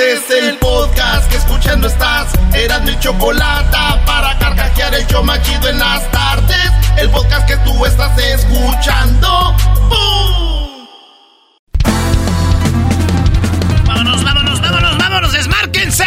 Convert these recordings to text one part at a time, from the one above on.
Este es el podcast que escuchando estás. Eran mi chocolate para carcajear el yo machido en las tardes. El podcast que tú estás escuchando. ¡Bum! Vámonos, vámonos, vámonos, vámonos, desmárquense.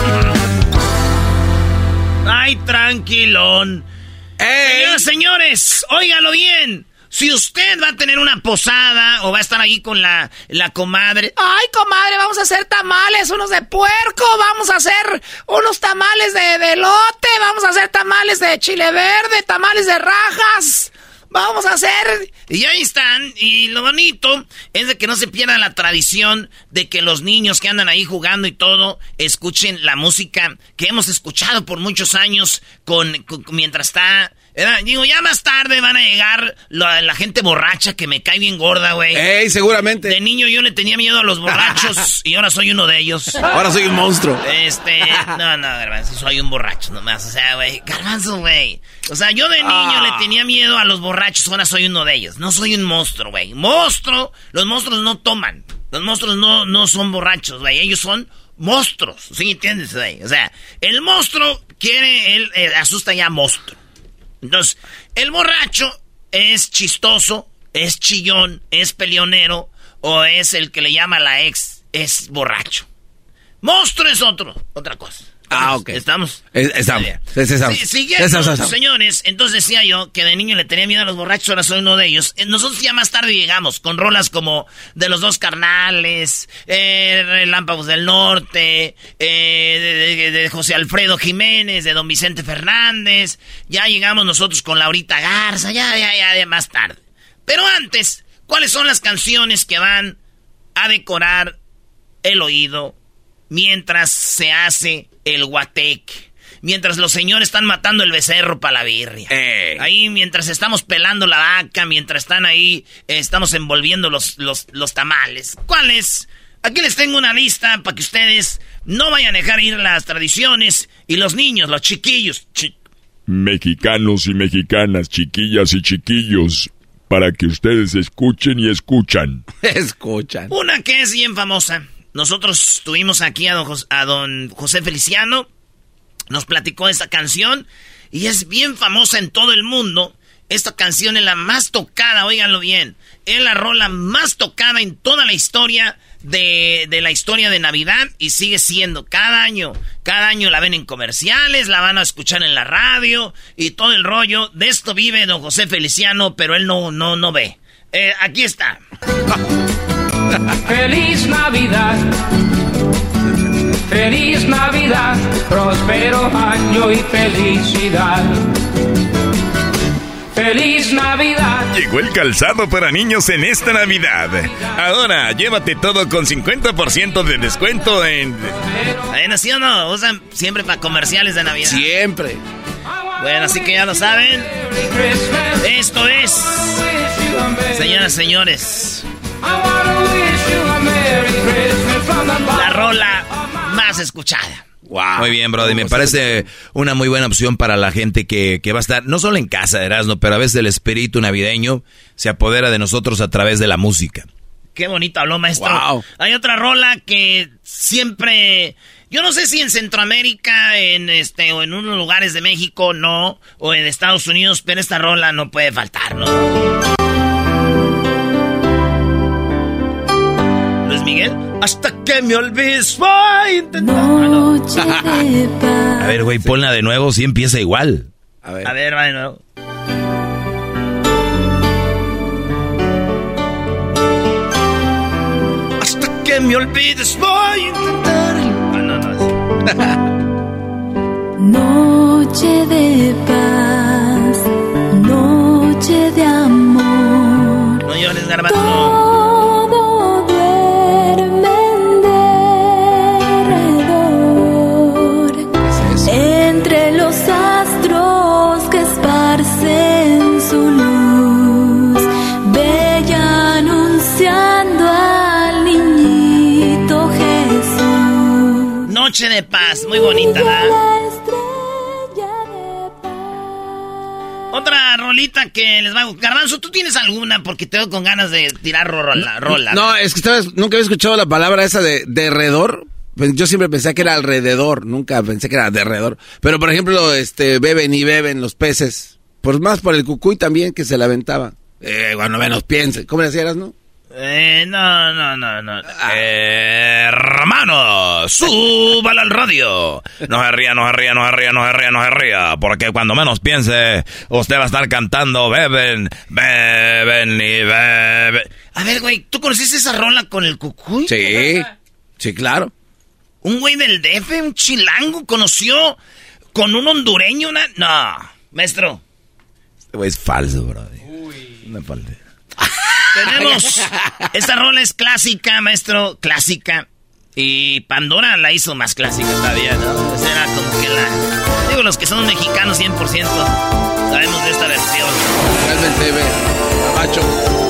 Ay, tranquilón. Señoras, señores, óigalo bien. Si usted va a tener una posada o va a estar ahí con la, la comadre. Ay, comadre, vamos a hacer tamales, unos de puerco, vamos a hacer unos tamales de, de elote, vamos a hacer tamales de chile verde, tamales de rajas. Vamos a hacer. Y ahí están. Y lo bonito es de que no se pierda la tradición de que los niños que andan ahí jugando y todo escuchen la música que hemos escuchado por muchos años con, con- mientras está. Digo, ya más tarde van a llegar la, la gente borracha que me cae bien gorda, güey. Ey, seguramente. De niño yo le tenía miedo a los borrachos y ahora soy uno de ellos. Ahora soy un monstruo. Este, no, no, Garbanzo, soy un borracho nomás. O sea, güey, Garbanzo, güey. O sea, yo de niño Ah. le tenía miedo a los borrachos, ahora soy uno de ellos. No soy un monstruo, güey. Monstruo, los monstruos no toman. Los monstruos no, no son borrachos, güey. Ellos son monstruos. ¿Sí entiendes, güey? O sea, el monstruo quiere, él eh, asusta ya a monstruo. Entonces, el borracho es chistoso, es chillón, es peleonero, o es el que le llama la ex, es borracho. Monstruo es otro, otra cosa. Ah, ok. ¿Estamos? Es- estamos. Es- estamos. Sí, siguiendo, Estamos, estamos. señores, entonces decía yo que de niño le tenía miedo a los borrachos, ahora soy uno de ellos. Eh, Nosotros ya más tarde llegamos con rolas como de los dos carnales, eh, Relámpagos del Norte, eh, de, de- de José Alfredo Jiménez, de Don Vicente Fernández. Ya llegamos nosotros con Laurita Garza, ya, ya, ya, de más tarde. Pero antes, ¿cuáles son las canciones que van a decorar el oído mientras se hace el guatec? Mientras los señores están matando el becerro para la birria. Ey. Ahí mientras estamos pelando la vaca, mientras están ahí, eh, estamos envolviendo los, los, los tamales. ¿Cuáles? Aquí les tengo una lista para que ustedes no vayan a dejar ir las tradiciones y los niños, los chiquillos. chi- Mexicanos y mexicanas, chiquillas y chiquillos, para que ustedes escuchen y escuchan. Escuchan. Una que es bien famosa. Nosotros tuvimos aquí a don, Jos- a don José Feliciano. Nos platicó esta canción. Y es bien famosa en todo el mundo. Esta canción es la más tocada, óiganlo bien. Es la rola más tocada en toda la historia de, de la historia de Navidad. Y sigue siendo cada año. Cada año la ven en comerciales, la van a escuchar en la radio. Y todo el rollo. De esto vive don José Feliciano, pero él no, no, no ve. Eh, aquí está. Feliz Navidad. Feliz Navidad, próspero año y felicidad. Feliz Navidad. Llegó el calzado para niños en esta Navidad. Ahora, llévate todo con 50% de descuento en... Bueno, ¿sí o no? Usan siempre para comerciales de Navidad. Siempre. Bueno, así que ya lo saben. Esto es, señoras y señores, la rola más escuchada. Wow. Muy bien, Brody. Me parece una muy buena opción para la gente que, que va a estar, no solo en casa, Erasmo, pero a veces el espíritu navideño se apodera de nosotros a través de la música. Qué bonito habló, maestro. Wow. Hay otra rola que siempre. Yo no sé si en Centroamérica, en este, o en unos lugares de México, no, o en Estados Unidos, pero esta rola no puede faltar, ¿no? Luis Miguel, hasta que me olvides, voy a intentar. Ah, no. A ver, güey, ponla de nuevo, si empieza igual. A ver. A ver, va de nuevo. Hasta que me olvides, voy a intentar. Ah, no, no. Noche de paz, noche de amor. No llores, garbanzo. Muy bonita, ¿verdad? La estrella de paz. Otra rolita que les va a gustar. Garbanzo, ¿tú tienes alguna? Porque tengo con ganas de tirar rola. rola. No, es que estaba- nunca había escuchado la palabra esa de derredor. Pues Yo siempre pensé que era alrededor, nunca pensé que era derredor. Pero por ejemplo, este beben y beben los peces. Pues más por el cucuy también que se la aventaba. Eh, cuando menos piense. ¿Cómo le hacías, no? Eh, no, no, no, no. Eh, hermano, súbala al radio. No se ría, no se ría, no se ría, no se ría, no se ría. Porque cuando menos piense, usted va a estar cantando beben, beben y beben. A ver, güey, ¿tú conociste esa rola con el cucuy? Sí, sí, claro. Un güey del DF, un chilango, conoció con un hondureño una... No, maestro. Este güey es falso, bro. Una falta. Tenemos... Esta rola es clásica, maestro, clásica. Y Pandora la hizo más clásica todavía, ¿no? Esa era como que la... Digo, los que son mexicanos 100% sabemos de esta versión. Realmente, ve, macho.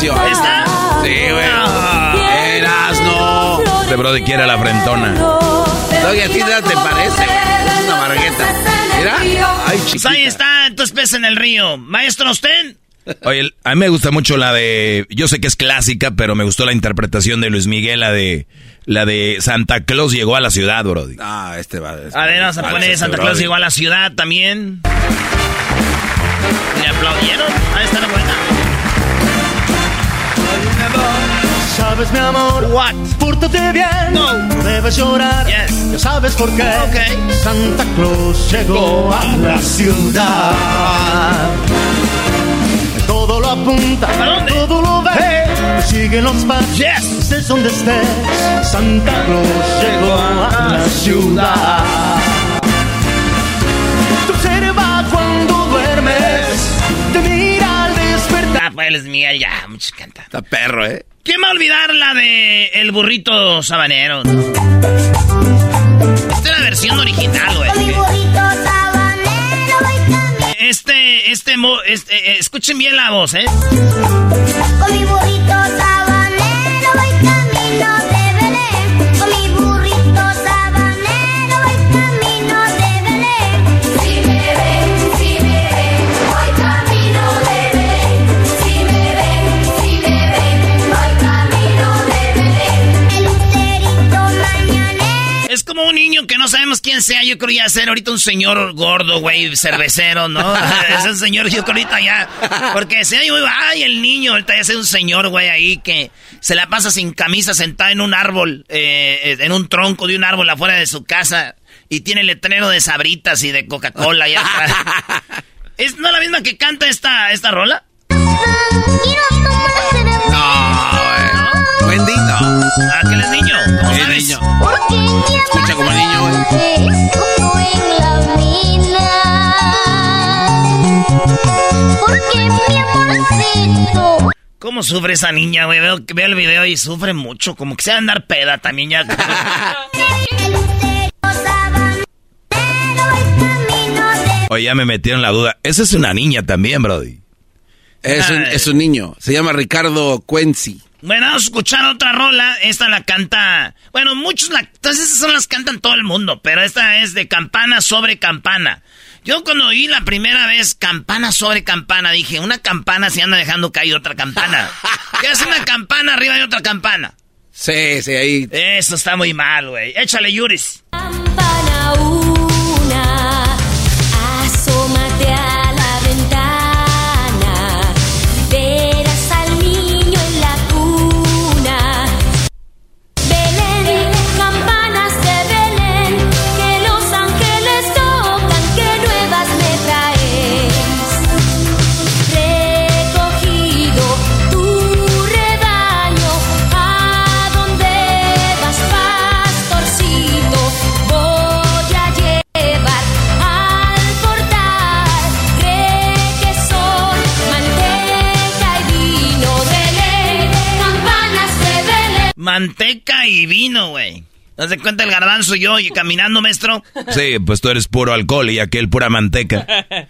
Cantan. ¿Esta? Sí, güey. Ah. Eras, no. Este brody quiere la frentona. Oye, a ti te parece, güey. Es una margueta. Mira. Ay, Pues chiquita. ahí está, entonces pez en el río. Maestro, ¿usted? Oye, a mí me gusta mucho la de, yo sé que es clásica, pero me gustó la interpretación de Luis Miguel, la de, la de Santa Claus llegó a la ciudad, brody. Ah, este va. este A ver, va. vamos a poner Santa. Claus llegó a la ciudad también. ¿Le aplaudieron? Ahí está la buena. Sabes, mi amor, What? pórtate bien. No. debes llorar. Yes. Ya sabes por qué. Ok. Santa Claus llegó a la ciudad. Todo lo apunta, todo lo ve. Sigue los pasos. Yes. Estés donde estés. Santa Claus llegó a la ciudad. Luis Miguel, ya, muchos cantan. Está perro, ¿eh? ¿Quién va a olvidar la de El burrito sabanero? no? Esta es la versión original, güey. Este, este, mo- este, eh, escuchen bien la voz, ¿eh? Con mi burrito sabanero niño que no sabemos quién sea. Yo creo ya ser ahorita un señor gordo, güey, cervecero, ¿no? es un señor, yo creo ahorita ya. Porque se oye, ay, el niño, ahorita ya es un señor, güey, ahí que se la pasa sin camisa, sentada en un árbol, eh, en un tronco de un árbol afuera de su casa. Y tiene letrero de sabritas y de Coca-Cola atrás. ¿Es no la misma que canta esta, esta rola? No, güey. Bendito. Escucha como niño, güey. amor en la mina. Porque mi amorcito. ¿Cómo sufre esa niña, güey? Veo, veo el video y sufre mucho. Como que se va a andar peda también ya. Oye, ya me metieron la duda. Esa es una niña también, Brody. Es un, es un niño. Se llama Ricardo Cuenci. Bueno, vamos a escuchar otra rola. Esta la canta. Bueno, muchos la. Entonces, esas son las cantan todo el mundo. Pero esta es de campana sobre campana. Yo cuando oí la primera vez campana sobre campana, dije, una campana se anda dejando caer otra campana. ¿Qué hace una campana arriba de otra campana? Sí, sí, ahí. Eso está muy mal, güey. Échale, Yuris. Campana una, Manteca y vino, güey. ¿No se cuenta el garbanzo y yo y caminando, maestro? Sí, pues tú eres puro alcohol y aquel pura manteca.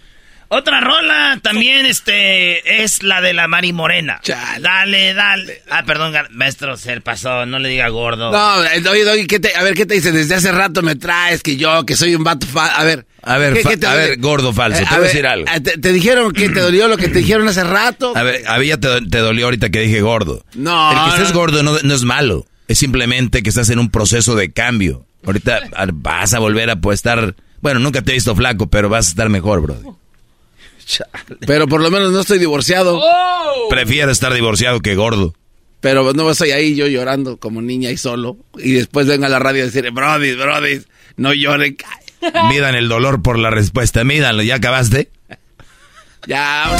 Otra rola también, este, es la de la Mari Morena. Dale, dale. Ah, perdón, maestro, se pasó, no le diga gordo. No, eh, oye, Doggy, ¿qué te- a ver, ¿qué te dice? Desde hace rato me traes que yo, que soy un vato fa- A ver. A ver, ¿qué- fa- qué te a ver, gordo falso, Eh, te voy a decir algo. eh, Te, te dijeron que te dolió lo que te dijeron hace rato? A ver, a mí ya te, te dolió ahorita que dije gordo. No, El que estés no. gordo no, no es malo. Es simplemente que estás en un proceso de cambio. Ahorita ah, vas a volver a pues, estar... Bueno, nunca te he visto flaco, pero vas a estar mejor, Pero por lo menos no estoy divorciado. Prefiero estar divorciado que gordo. Pero no estoy ahí yo llorando como niña y solo. Y después venga a la radio a decir, Brody, Brody, no lloren. Midan el dolor por la respuesta. Mídanlo. ¿Ya acabaste? Ya.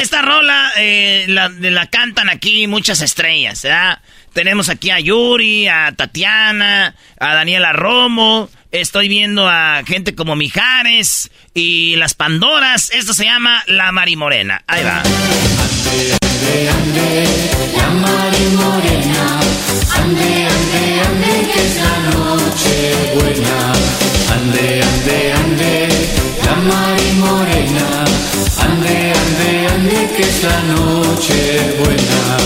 Esta rola eh, la, de la cantan aquí muchas estrellas, ¿verdad? Tenemos aquí a Yuri, a Tatiana, a Daniela Romo. Estoy viendo a gente como Mijares y las Pandoras. Esto se llama La Mari Morena. Ahí va. La Mari Morena, ande, ande, ande, que es la noche buena. Ande, ande, ande, la Mari Morena, ande, ande, ande, que es la noche buena.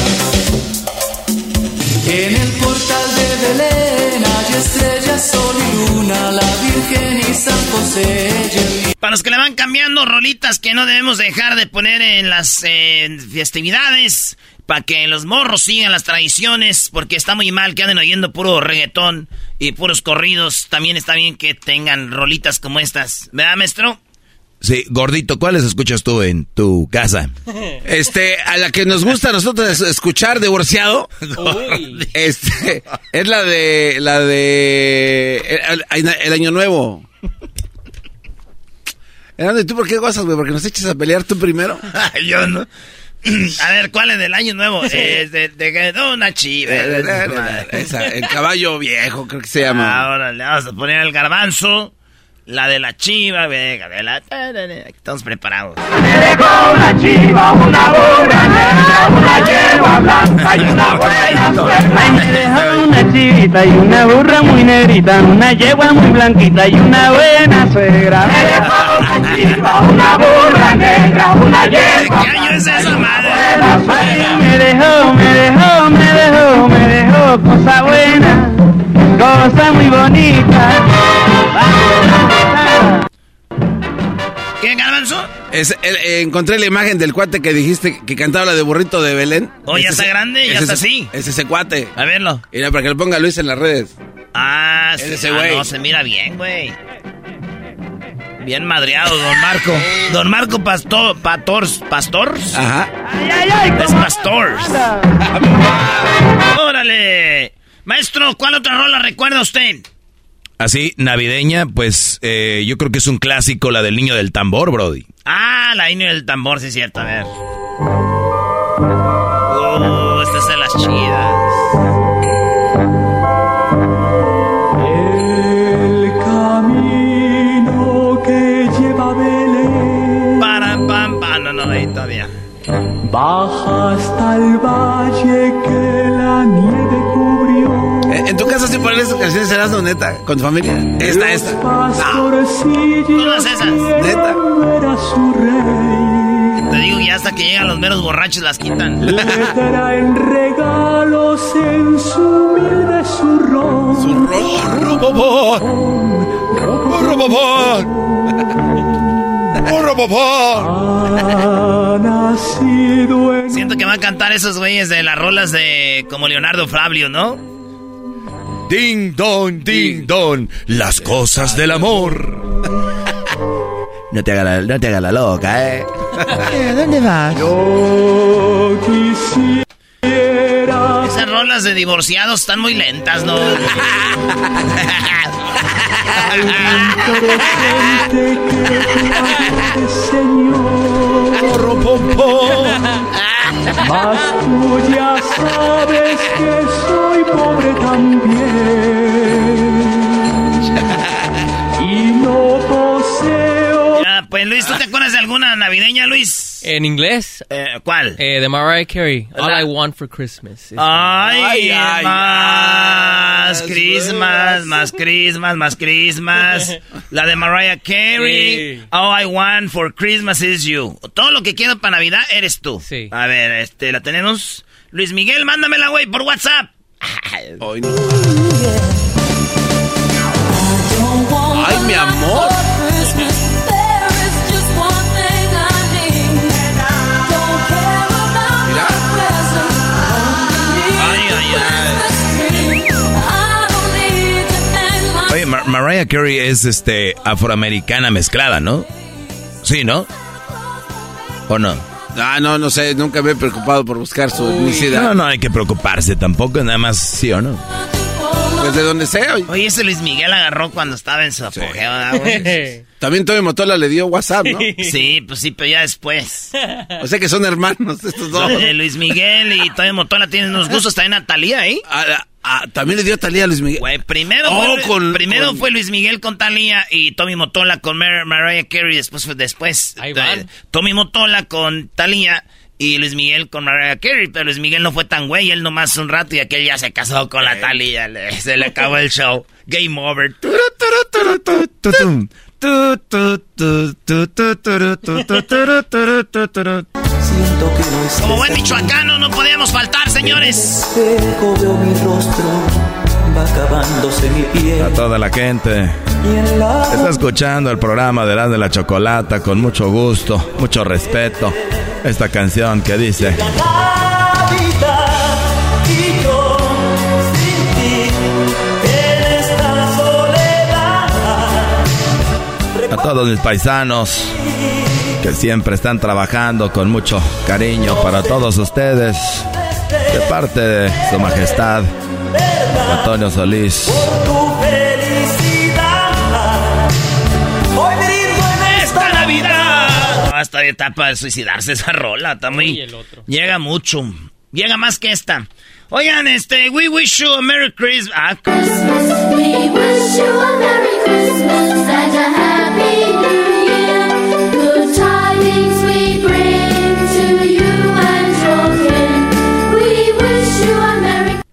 En el portal de Belén estrellas, sol y luna, la Virgen y San Para los que le van cambiando rolitas que no debemos dejar de poner en las eh, festividades, para que los morros sigan las tradiciones, porque está muy mal que anden oyendo puro reggaetón y puros corridos. También está bien que tengan rolitas como estas. ¿Verdad, maestro? Sí, gordito, ¿cuáles escuchas tú en tu casa? Este, a la que nos gusta a nosotros es- escuchar divorciado, este, es la de, la de, el, año nuevo. ¿y tú por qué gozas, güey? ¿Porque nos echas a pelear tú primero? Yo no. A ver, ¿cuál es del año nuevo? Es de, de, de una chiva. Esa, el caballo viejo, creo que se llama. Ahora le vamos a poner el garbanzo, la de la chiva, venga, de la... Estamos preparados. una chiva, una burra negra, una yegua blanca y una buena suegra. Ay, me dejó una chivita y una burra muy negrita, una yegua muy blanquita y una buena suegra. Me dejó una chiva, una burra negra, una yegua ¿Qué año es esa madre? Ay, me dejó, me dejó, me dejó, me dejó cosa buena, cosa muy bonita. ¿Qué, garbanzo? Es, el- eh, encontré la imagen del cuate que dijiste que cantaba la de burrito de Belén. Oh, ya Ese está es- grande, ya ese está es- así. Es ese cuate. A verlo. Mira, para que lo ponga Luis en las redes. Ah, Es sí, ese ah, no, se mira bien, güey. Bien madreado, don Marco. Don Marco Pastor, Pators, Pastors. Ajá. Es Pastors. Órale. Maestro, ¿cuál otra rola recuerda usted? así navideña, pues eh, yo creo que es un clásico la del niño del tambor, Brody. Ah, la niño del tambor, sí es cierto, a ver. Uh, esta es de las chidas. El camino que lleva Belén. Para, pam, pam, no, no, ahí todavía. Baja hasta el valle que ¿En ponen esas canciones, Erasmo, neta? ¿Con tu familia? Esta, esta. No. Todas esas. Neta. su. Te digo que hasta que llegan los meros borrachos las quitan. Le traen regalos en su humilde zurrón. ¡Zurrón, papá! ¡Burro, papá! ¡Burro, papá! Ha nacido en Siento que van a cantar esos güeyes de las rolas de como Leonardo Flavio, ¿no? Ding don, ding don, las cosas del amor. No te hagas la, no te hagas la loca, ¿eh? ¿Dónde vas? Yo quisiera Esas rolas de divorciados están muy lentas, ¿no? Mas tú ya sabes que soy pobre también. Y no poseo Ya, pues Luis, ¿tú te acuerdas de alguna navideña, Luis? En inglés, Eh, ¿Cuál? eh, de Mariah Carey, All La- I Want for Christmas. Ay, Ay, ay, más Christmas, más Christmas, más Christmas. La de Mariah Carey. Sí. All I want for Christmas is you. Todo lo que quiero para Navidad eres tú. Sí. A ver, este, la tenemos. Luis Miguel, mándamela, güey, por WhatsApp. Ay, no. Ay, mi amor. Oye, Mar- Mariah Carey es este afroamericana mezclada, ¿no? Sí, ¿no? ¿O no? Ah, no, no sé, nunca me he preocupado por buscar su etnicidad. No, no hay que preocuparse tampoco, nada más sí o no. Pues de donde sea. oye. Oye, ese Luis Miguel agarró cuando estaba en su apogeo, ¿verdad, güey? También Tommy Motola le dio WhatsApp, ¿no? Sí, pues sí, pero ya después. O sea que son hermanos estos dos. Luis Miguel y Toño Motola tienen unos gustos también a Talía, ¿eh? Ah, también le dio Talía a Luis Miguel. Güey, primero, Oh, fue, con- primero con- fue Luis Miguel con Talía y Tommy Motola con Mar- Mariah Carey. Después fue después. Ahí eh, van. Tommy Motola con Talía y Luis Miguel con Mariah Carey. Pero Luis Miguel no fue tan güey, él nomás un rato y aquel ya se casó con la Talía. le- se le acabó el show. Game over. Siento que no es Como buen michoacano no podíamos faltar, señores. espejo, veo mi rostro, va acabándose mi piel. A toda la gente. Está escuchando el programa de la de la Chocolata con mucho gusto, mucho respeto. Esta canción que dice... A todos mis paisanos que siempre están trabajando con mucho cariño para todos ustedes. De parte de Su Majestad Antonio Solís. Tu felicidad. Hoy brindo en esta Navidad. No, esta etapa de suicidarse esa rola. Está muy. Llega mucho. Llega más que esta. Oigan, este, we wish you a Merry Christmas. Ah, We wish you a Merry Christmas and a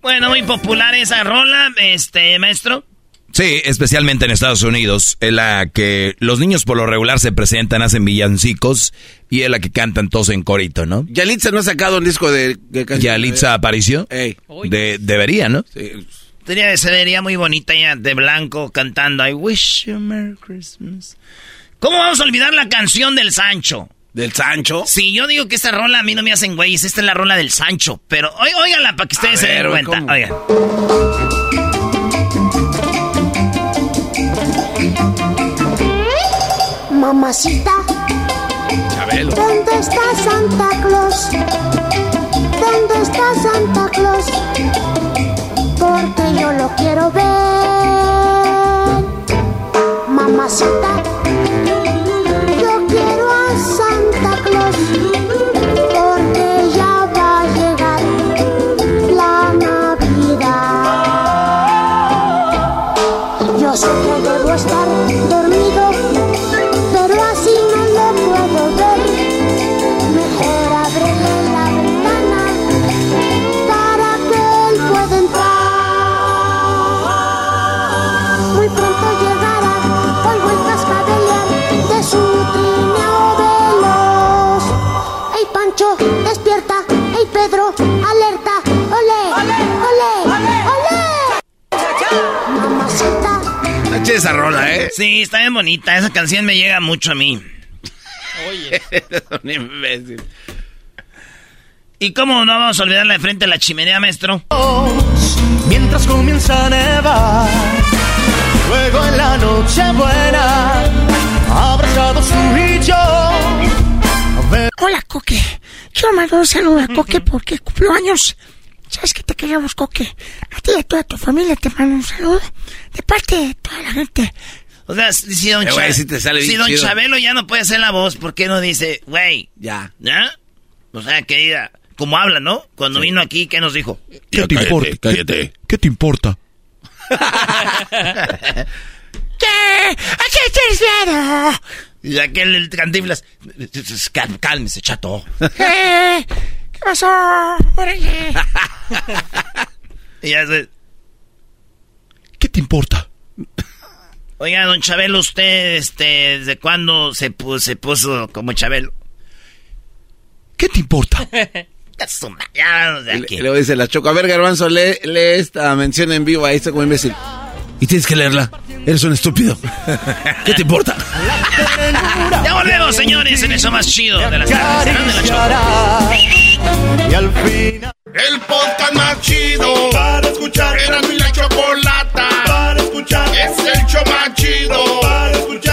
bueno, muy popular esa rola, este, maestro. Sí, especialmente en Estados Unidos, en la que los niños por lo regular se presentan, hacen villancicos y es la que cantan todos en corito, ¿no? Yalitza no ha sacado un disco de, de. Yalitza apareció. Ey. De, debería, ¿no? Sí. Tenía, se vería muy bonita ella de blanco cantando I wish you a Merry Christmas. ¿Cómo vamos a olvidar la canción del Sancho? ¿Del Sancho? Sí, yo digo que esta rola a mí no me hacen güeyes. Esta es la rola del Sancho. Pero óiganla para que ustedes se den cuenta. ¿cómo? Oigan. Mamacita, Chabelo. ¿dónde está Santa Claus? ¿Dónde está Santa Claus? Porque yo lo quiero ver. Mamacita, escuché esa rola, ¿eh? Sí, está bien bonita. Esa canción me llega mucho a mí. Oye. un imbécil. ¿Y cómo no vamos a olvidarla de frente a la chimenea, maestro? Mientras comienza a nevar, luego en la noche buena, abrazados tú y yo. Hola, Coque. Quiero mandar un saludo a Coque porque cumplió años. Sabes que te queremos, Coque. A ti y a toda tu familia te mando un saludo de parte de toda la gente. O sea, si don, Eh, güey, Cha- sí te sale si don. Chabelo ya no puede hacer la voz, ¿por qué no dice, güey? Ya. ¿Ya? O sea, que diga, como habla, ¿no? Cuando vino aquí, ¿qué nos dijo? ¿Qué te importa? Cállate. ¿Qué te importa? ¿Qué? ¿A qué miedo? Y aquel el cantinflas, "Cal- cálmese, chato. ¿Qué? ¿Qué pasó? Órale. Y ya se- ¿Qué te importa? Oiga, don Chabelo, ¿usted, este, desde cuándo se puso, se puso como Chabelo? ¿Qué te importa? Ya, de aquí. Le, le dice la Choco. A ver, Garbanzo, lee, lee esta mención en vivo. Ahí está como imbécil. Y tienes que leerla. Eres un estúpido. ¿Qué te importa? Ya volvemos, señores, en eso más chido de las tardes. Y al final. El podcast más chido para escuchar. Era mi la chocolata para escuchar. Es el show más chido para escuchar.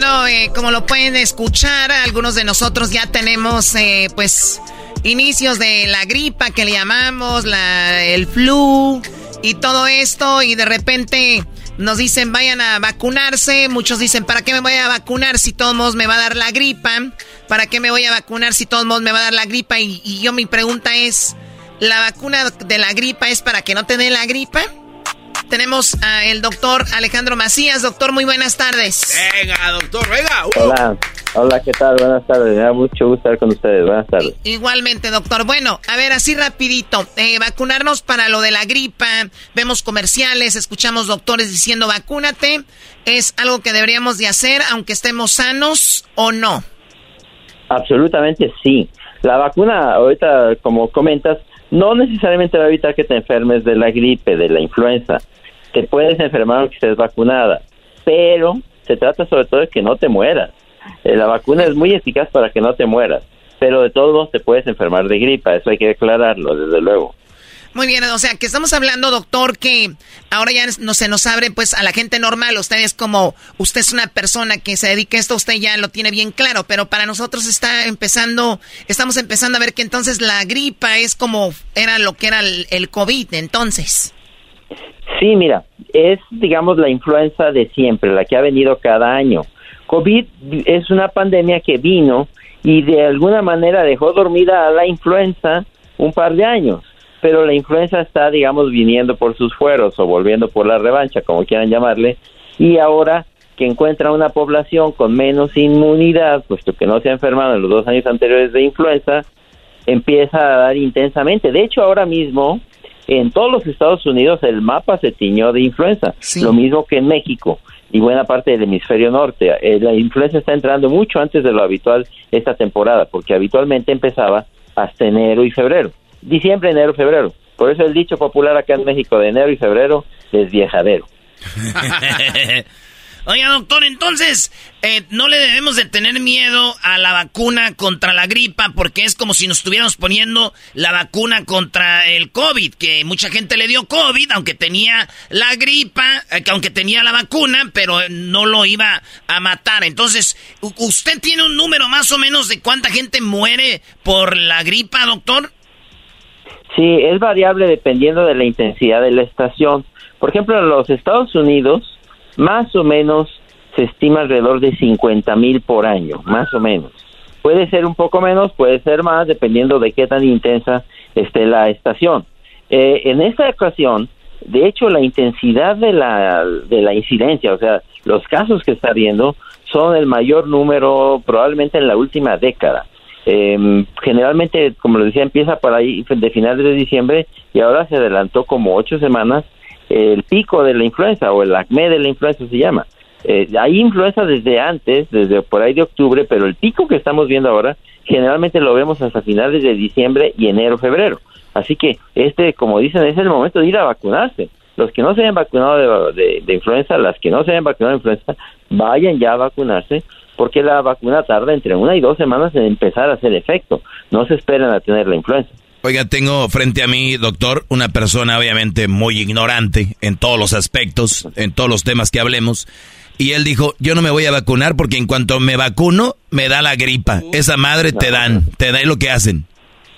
bueno, eh, como lo pueden escuchar, algunos de nosotros ya tenemos, eh, pues, inicios de la gripa que le llamamos, la, el flu y todo esto, y de repente nos dicen vayan a vacunarse, muchos dicen, ¿para qué me voy a vacunar si todos modos me va a dar la gripa? ¿Para qué me voy a vacunar si todos modos me va a dar la gripa? Y, y yo mi pregunta es, ¿la vacuna de la gripa es para que no te dé la gripa? Tenemos al doctor Alejandro Macías. Doctor, muy buenas tardes. Venga, doctor, venga. Hola, hola, ¿qué tal? Buenas tardes, me da mucho gusto estar con ustedes, buenas tardes. Igualmente, doctor. Bueno, a ver, así rapidito. Eh, vacunarnos para lo de la gripa. Vemos comerciales, escuchamos doctores diciendo vacúnate. ¿Es algo que deberíamos de hacer aunque estemos sanos o no? Absolutamente sí. La vacuna, ahorita, como comentas, no necesariamente va a evitar que te enfermes de la gripe, de la influenza. Te puedes enfermar aunque estés vacunada, pero se trata sobre todo de que no te mueras. Eh, la vacuna es muy eficaz para que no te mueras, pero de todos modos te puedes enfermar de gripa, eso hay que aclararlo, desde luego. Muy bien, o sea, que estamos hablando, doctor, que ahora ya no se nos abre pues a la gente normal. Usted es como, usted es una persona que se dedica a esto, usted ya lo tiene bien claro, pero para nosotros está empezando, estamos empezando a ver que entonces la gripa es como era lo que era el, el COVID, entonces. Sí, mira, es, digamos, la influenza de siempre, la que ha venido cada año. COVID es una pandemia que vino y de alguna manera dejó dormida a la influenza un par de años, pero la influenza está, digamos, viniendo por sus fueros o volviendo por la revancha, como quieran llamarle, y ahora que encuentra una población con menos inmunidad, puesto que no se ha enfermado en los dos años anteriores de influenza, empieza a dar intensamente. De hecho, ahora mismo, en todos los Estados Unidos el mapa se tiñó de influenza, lo mismo que en México y buena parte del hemisferio norte. Eh, la influenza está entrando mucho antes de lo habitual esta temporada, porque habitualmente empezaba hasta enero y febrero. Diciembre, enero, febrero. Por eso el dicho popular acá en México de enero y febrero es viejadero. Oiga, doctor, entonces, eh, no le debemos de tener miedo a la vacuna contra la gripa, porque es como si nos estuviéramos poniendo la vacuna contra el COVID, que mucha gente le dio COVID, aunque tenía la gripa, eh, que aunque tenía la vacuna, pero no lo iba a matar. Entonces, ¿usted tiene un número más o menos de cuánta gente muere por la gripa, doctor? Sí, es variable dependiendo de la intensidad de la estación. Por ejemplo, en los Estados Unidos, más o menos se estima alrededor de 50 mil por año, más o menos. Puede ser un poco menos, puede ser más, dependiendo de qué tan intensa esté la estación. Eh, en esta ocasión, de hecho, la intensidad de la, de la incidencia, o sea, los casos que está viendo, son el mayor número probablemente en la última década. Eh, generalmente, como les decía, empieza por ahí de finales de diciembre y ahora se adelantó como ocho semanas el pico de la influenza o el acme de la influenza se llama. Eh, hay influenza desde antes, desde por ahí de octubre, pero el pico que estamos viendo ahora generalmente lo vemos hasta finales de diciembre y enero, febrero. Así que este, como dicen, es el momento de ir a vacunarse. Los que no se hayan vacunado de- de influenza, las que no se hayan vacunado de influenza, vayan ya a vacunarse porque la vacuna tarda entre una y dos semanas en empezar a hacer efecto. No se esperan a tener la influenza. Oiga, tengo frente a mí, doctor, una persona obviamente muy ignorante en todos los aspectos, en todos los temas que hablemos. Y él dijo, yo no me voy a vacunar porque en cuanto me vacuno, me da la gripa. Esa madre te dan, te da lo que hacen.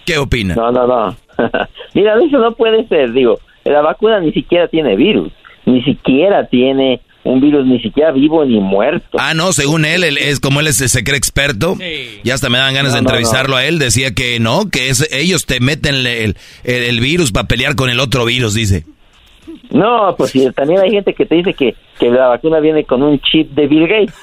¿Qué opina? No, no, no. Mira, eso no puede ser. Digo, la vacuna ni siquiera tiene virus. Ni siquiera tiene un virus, ni siquiera vivo ni muerto. Ah, no, según él, él es como él es, se cree experto. Y hasta me dan ganas No, de no, entrevistarlo a él. Decía que no, que es, ellos te meten el, el- el virus para pelear con el otro virus, dice. No, pues sí, también hay gente que te dice que, que la vacuna viene con un chip de Bill Gates.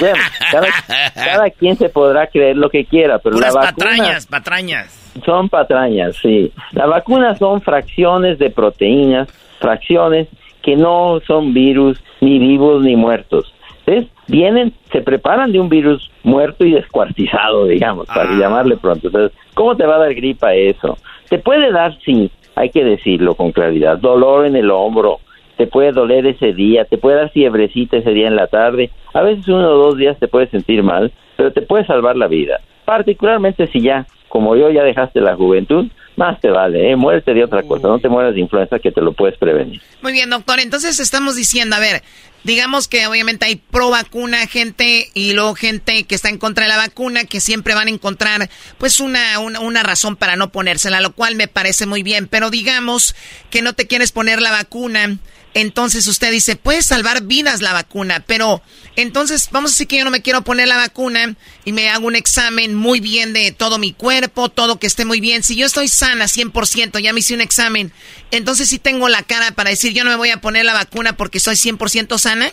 Bueno, cada, cada quien se podrá creer lo que quiera, pero Puras la vacuna patrañas, patrañas. son patrañas, sí. La vacuna son fracciones de proteínas, fracciones que no son virus ni vivos ni muertos. Entonces, vienen, se preparan de un virus muerto y descuartizado, digamos, para llamarle pronto. Entonces, ¿cómo te va a dar gripa eso? Te puede dar, sí, hay que decirlo con claridad, dolor en el hombro, te puede doler ese día, te puede dar fiebrecita ese día en la tarde, a veces uno o dos días te puedes sentir mal, pero te puede salvar la vida, particularmente si ya, como yo, ya dejaste la juventud, más te vale, ¿eh? muérete de otra cosa, no te mueras de influenza que te lo puedes prevenir. Muy bien, doctor. Entonces estamos diciendo, a ver, digamos que obviamente hay pro vacuna gente y luego gente que está en contra de la vacuna que siempre van a encontrar pues una, una, una razón para no ponérsela, lo cual me parece muy bien. Pero digamos que no te quieres poner la vacuna. Entonces usted dice, puede salvar vidas la vacuna, pero entonces vamos a decir que yo no me quiero poner la vacuna y me hago un examen muy bien de todo mi cuerpo, todo que esté muy bien. Si yo estoy sana 100%, ya me hice un examen, entonces sí tengo la cara para decir yo no me voy a poner la vacuna porque soy 100% sana.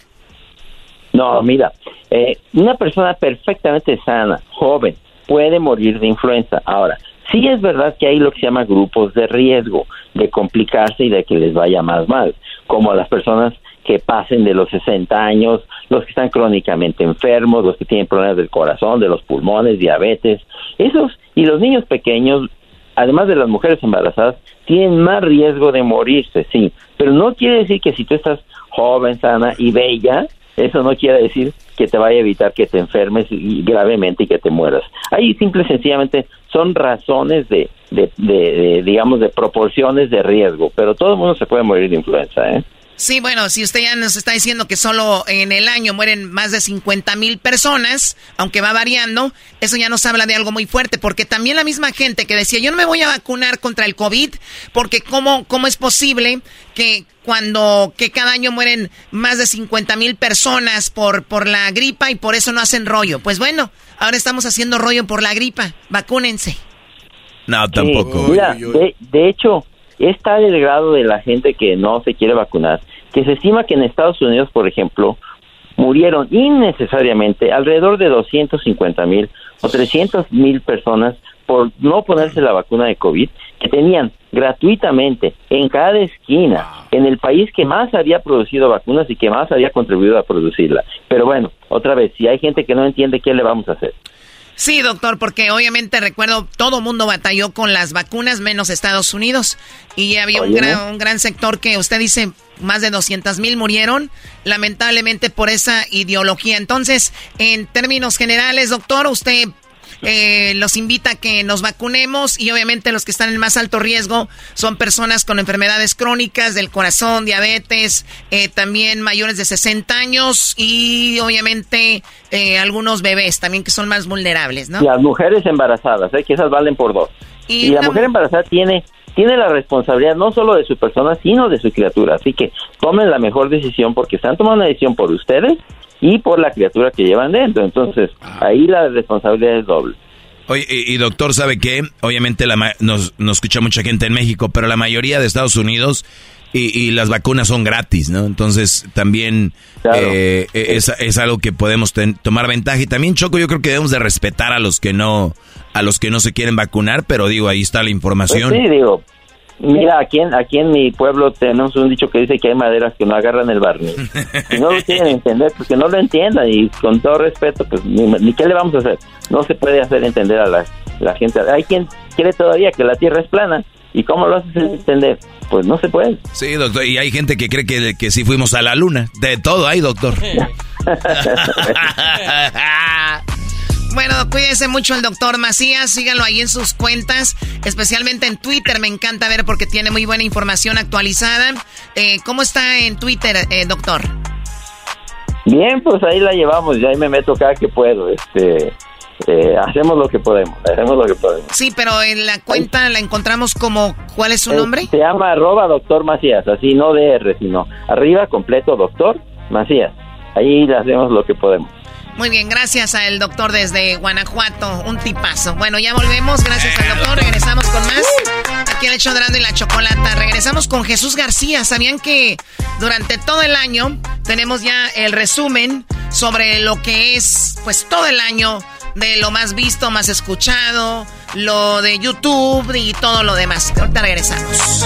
No, mira, eh, una persona perfectamente sana, joven, puede morir de influenza. Ahora, sí es verdad que hay lo que se llama grupos de riesgo de complicarse y de que les vaya más mal, como las personas que pasen de los 60 años, los que están crónicamente enfermos, los que tienen problemas del corazón, de los pulmones, diabetes, esos y los niños pequeños, además de las mujeres embarazadas, tienen más riesgo de morirse, sí, pero no quiere decir que si tú estás joven, sana y bella, eso no quiere decir que te vaya a evitar que te enfermes gravemente y que te mueras. Ahí simple y sencillamente son razones de, de, de- de, digamos, de proporciones de riesgo, pero todo el mundo se puede morir de influenza, ¿eh? Sí, bueno, si usted ya nos está diciendo que solo en el año mueren más de 50 mil personas, aunque va variando, eso ya nos habla de algo muy fuerte, porque también la misma gente que decía, yo no me voy a vacunar contra el COVID, porque cómo, cómo es posible que cuando, que cada año mueren más de 50 mil personas por, por la gripa y por eso no hacen rollo. Pues bueno, ahora estamos haciendo rollo por la gripa, vacúnense. No, tampoco. Mira, de, de hecho, es tal el grado de la gente que no se quiere vacunar que se estima que en Estados Unidos, por ejemplo, murieron innecesariamente alrededor de 250 mil o 300 mil personas por no ponerse la vacuna de COVID que tenían gratuitamente en cada esquina en el país que más había producido vacunas y que más había contribuido a producirla. Pero bueno, otra vez, si hay gente que no entiende, ¿qué le vamos a hacer? Sí, doctor, porque obviamente recuerdo, todo mundo batalló con las vacunas, menos Estados Unidos. Y había un gran, un gran sector que usted dice, más de 200 mil murieron, lamentablemente por esa ideología. Entonces, en términos generales, doctor, usted eh, los invita a que nos vacunemos y obviamente los que están en más alto riesgo son personas con enfermedades crónicas del corazón, diabetes, eh, también mayores de 60 años y obviamente eh, algunos bebés también que son más vulnerables, ¿no? Las mujeres embarazadas, ¿eh? que esas valen por dos. Y Y, la mujer embarazada tiene tiene la responsabilidad no solo de su persona, sino de su criatura. Así que tomen la mejor decisión porque están tomando una decisión por ustedes y por la criatura que llevan dentro. Entonces, ahí la responsabilidad es doble. Oye, y, y doctor, ¿sabe qué? Obviamente la ma- nos, nos escucha mucha gente en México, pero la mayoría de Estados Unidos y, y las vacunas son gratis, ¿no? Entonces también eh, es, es algo que podemos tomar ventaja. Y también, Choco, yo creo que debemos de respetar a los que no a los que no se quieren vacunar, pero digo, ahí está la Pues información. sí, digo, mira, aquí en, aquí en mi pueblo tenemos un dicho que dice que hay maderas que no agarran el barniz. Si no lo quieren entender, pues que no lo entiendan y con todo respeto, pues ni, ni qué le vamos a hacer. No se puede hacer entender a la, la gente. Hay quien cree todavía que la Tierra es plana y ¿cómo lo haces entender? Pues no se puede. Sí, doctor, y hay gente que cree que, que sí fuimos a la luna. De todo hay, doctor. Bueno, cuídese mucho el doctor Macías, síganlo ahí en sus cuentas, especialmente en Twitter, me encanta ver porque tiene muy buena información actualizada. Eh, ¿Cómo está en Twitter, eh, doctor? Bien, pues ahí la llevamos, ya ahí me meto cada que puedo. Este, eh, hacemos lo que podemos, hacemos lo que podemos. Sí, pero en la cuenta la encontramos como, ¿cuál es su Eh, nombre? Se llama arroba doctor Macías, así no DR, sino arriba completo doctor Macías. Ahí le hacemos lo que podemos. Muy bien, gracias al doctor desde Guanajuato, un tipazo. Bueno, ya volvemos, gracias al doctor, regresamos con más. Aquí el hecho y la chocolata. Regresamos con Jesús García. ¿Sabían que durante todo el año tenemos ya el resumen sobre lo que es, pues todo el año de lo más visto, más escuchado, lo de YouTube y todo lo demás? Ahorita regresamos.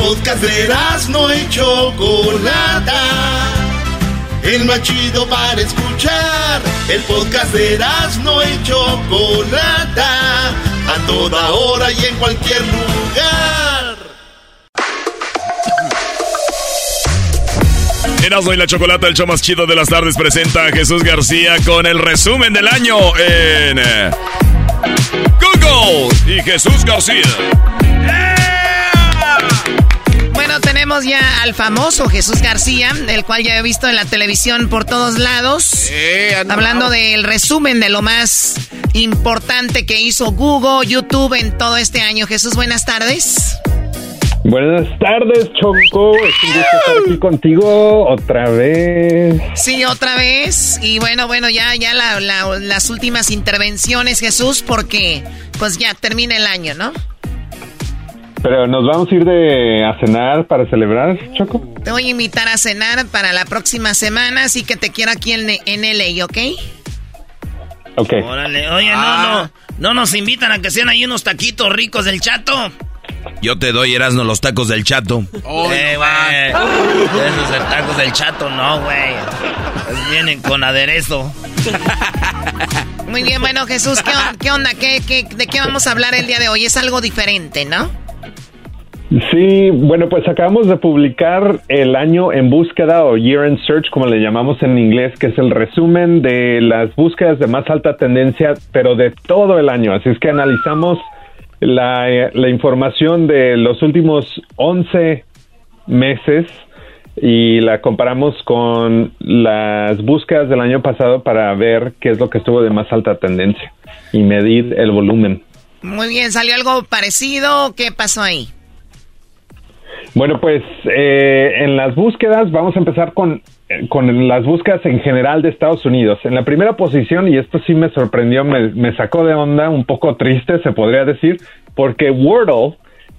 Podcast de no y Chocolata. El más chido para escuchar. El podcast de no y Chocolata. A toda hora y en cualquier lugar. Erasmo y la Chocolata, el show más chido de las tardes, presenta a Jesús García con el resumen del año en eh, Google y Jesús García. Bueno, tenemos ya al famoso Jesús García, el cual ya he visto en la televisión por todos lados. hablando del resumen de lo más importante que hizo Google, YouTube en todo este año. Jesús, buenas tardes. Buenas tardes, Choco. Es un gusto estar aquí contigo otra vez. Sí, otra vez. Y bueno, bueno, ya, ya la- la- las últimas intervenciones, Jesús, porque pues ya termina el año, ¿no? Pero nos vamos a ir de a cenar para celebrar, Choco. Te voy a invitar a cenar para la próxima semana, así que te quiero aquí en, en LA, ¿ok? Ok. Órale, oye, no, no, no nos invitan a que sean ahí unos taquitos ricos del chato. Yo te doy, Erasno, los tacos del chato. eh, güey. Esos tacos del chato, no, güey. Pues vienen con aderezo. Muy bien, bueno, Jesús, ¿qué, on- qué onda? ¿Qué, qué, de qué vamos a hablar el día de hoy? Es algo diferente, ¿no? Sí, bueno, pues acabamos de publicar el año en búsqueda o Year in Search, como le llamamos en inglés, que es el resumen de las búsquedas de más alta tendencia, pero de todo el año. Así es que analizamos la, la información de los últimos 11 meses y la comparamos con las búsquedas del año pasado para ver qué es lo que estuvo de más alta tendencia y medir el volumen. Muy bien, ¿salió algo parecido? ¿Qué pasó ahí? Bueno, pues eh, en las búsquedas vamos a empezar con, con las búsquedas en general de Estados Unidos. En la primera posición, y esto sí me sorprendió, me, me sacó de onda, un poco triste se podría decir, porque Wordle,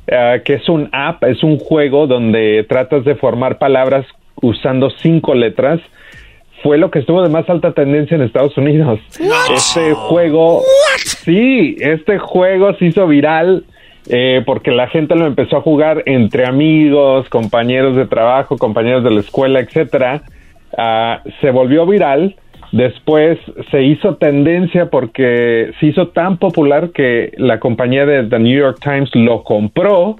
eh, que es un app, es un juego donde tratas de formar palabras usando cinco letras, fue lo que estuvo de más alta tendencia en Estados Unidos. Este juego, sí, este juego se hizo viral eh, porque la gente lo empezó a jugar entre amigos, compañeros de trabajo, compañeros de la escuela, etcétera. Ah, se volvió viral. Después se hizo tendencia porque se hizo tan popular que la compañía de The New York Times lo compró.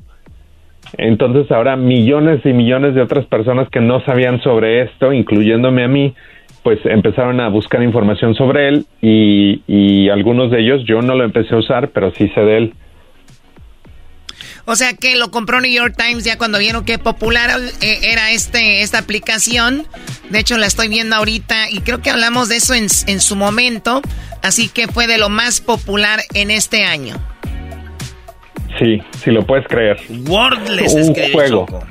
Entonces ahora millones y millones de otras personas que no sabían sobre esto, incluyéndome a mí, pues empezaron a buscar información sobre él y, y algunos de ellos yo no lo empecé a usar, pero sí sé de él. O sea que lo compró New York Times ya cuando vieron que popular eh, era este esta aplicación. De hecho, la estoy viendo ahorita y creo que hablamos de eso en, en su momento. Así que fue de lo más popular en este año. Sí, si lo puedes creer. Wordless Un juego. Choco.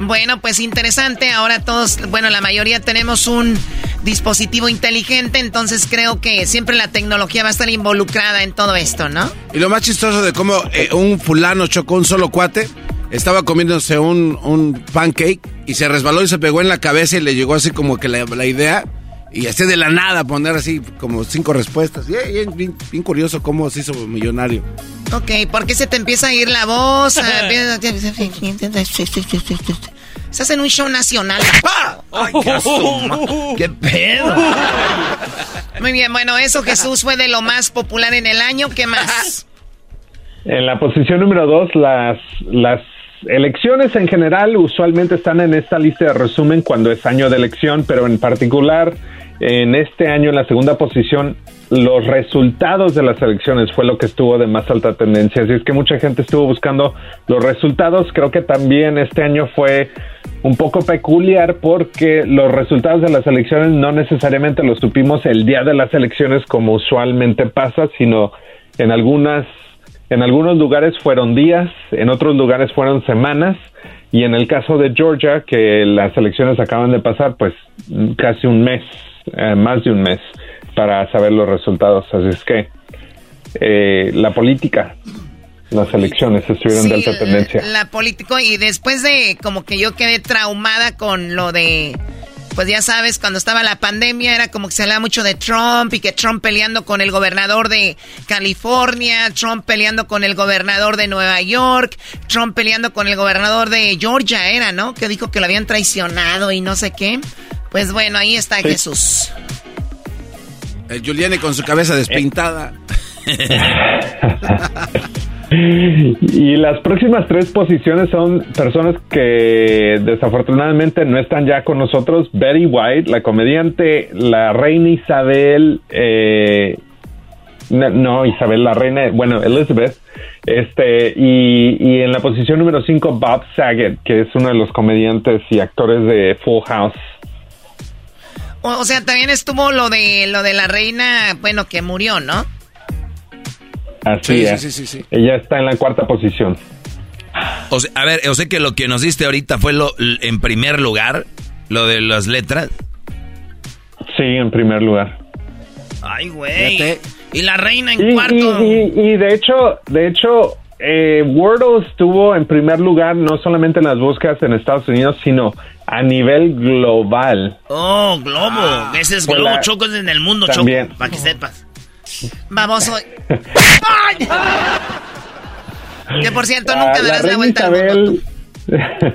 Bueno, pues interesante. Ahora todos, bueno, la mayoría tenemos un dispositivo inteligente, entonces creo que siempre la tecnología va a estar involucrada en todo esto, ¿no? Y lo más chistoso de cómo eh, un fulano chocó un solo cuate, estaba comiéndose un, un pancake y se resbaló y se pegó en la cabeza y le llegó así como que la, la idea y así de la nada poner así como cinco respuestas. Y, eh, bien, bien curioso cómo se hizo millonario. Ok, ¿por qué se te empieza a ir la voz? Ah, Estás en un show nacional. Ay, qué asuma. ¿Qué pedo? Muy bien, bueno, eso Jesús fue de lo más popular en el año. ¿Qué más? En la posición número dos, las, las elecciones en general usualmente están en esta lista de resumen cuando es año de elección, pero en particular en este año, en la segunda posición, los resultados de las elecciones fue lo que estuvo de más alta tendencia. Así es que mucha gente estuvo buscando los resultados. Creo que también este año fue un poco peculiar porque los resultados de las elecciones no necesariamente los supimos el día de las elecciones como usualmente pasa, sino en algunas en algunos lugares fueron días, en otros lugares fueron semanas y en el caso de Georgia, que las elecciones acaban de pasar, pues casi un mes, eh, más de un mes para saber los resultados. Así es que eh, la política, las elecciones estuvieron de alta tendencia. La político y después de como que yo quedé traumada con lo de pues ya sabes, cuando estaba la pandemia era como que se hablaba mucho de Trump y que Trump peleando con el gobernador de California, Trump peleando con el gobernador de Nueva York, Trump peleando con el gobernador de Georgia era, ¿no? Que dijo que lo habían traicionado y no sé qué. Pues bueno, ahí está Sí. Jesús. El Giuliani con su cabeza despintada. Y las próximas tres posiciones son personas que desafortunadamente no están ya con nosotros. Betty White, la comediante, la reina Isabel, eh, no, no, Isabel, la reina, bueno, Elizabeth, este, y, y en la posición número cinco, Bob Saget, que es uno de los comediantes y actores de Full House. O, o sea, también estuvo lo de lo de la reina, bueno, que murió, ¿no? Así Sí, es. sí, sí, sí, sí. Ella está en la cuarta posición. O sea, a ver, o sea que lo que nos diste ahorita fue lo en primer lugar, lo de las letras. Sí, en primer lugar. Ay, güey. Y la reina en Y, cuarto. y- y- y de hecho, de hecho, eh, Wordle estuvo en primer lugar no solamente en las búsquedas en Estados Unidos, sino a nivel global. Oh, Globo. Ese es Globo, la- Choco, es en el mundo, También. Choco. Para que sepas. Vamos hoy. Que por cierto, Ah, nunca la darás la reina vuelta al mundo. Isabel,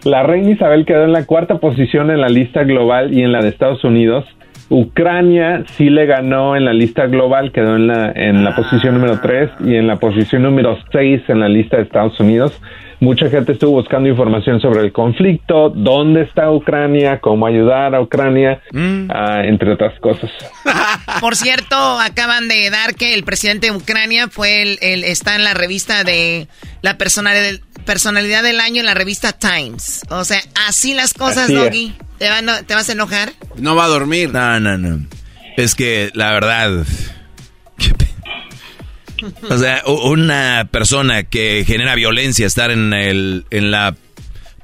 la reina Isabel quedó en la cuarta posición en la lista global y en la de Estados Unidos. Ucrania sí le ganó en la lista global, quedó en la, en la posición número 3 y en la posición número 6 en la lista de Estados Unidos. Mucha gente estuvo buscando información sobre el conflicto, dónde está Ucrania, cómo ayudar a Ucrania, ah, entre otras cosas. Por cierto, acaban de dar que el presidente de Ucrania fue el, el- está en la revista de la personalidad, personalidad del año en la revista Times. O sea, así las cosas, Así. Doggy. ¿Te, van ¿Te vas a enojar? No va a dormir. No, no, no. Es que la verdad. qué O sea, una persona que genera violencia estar en el en la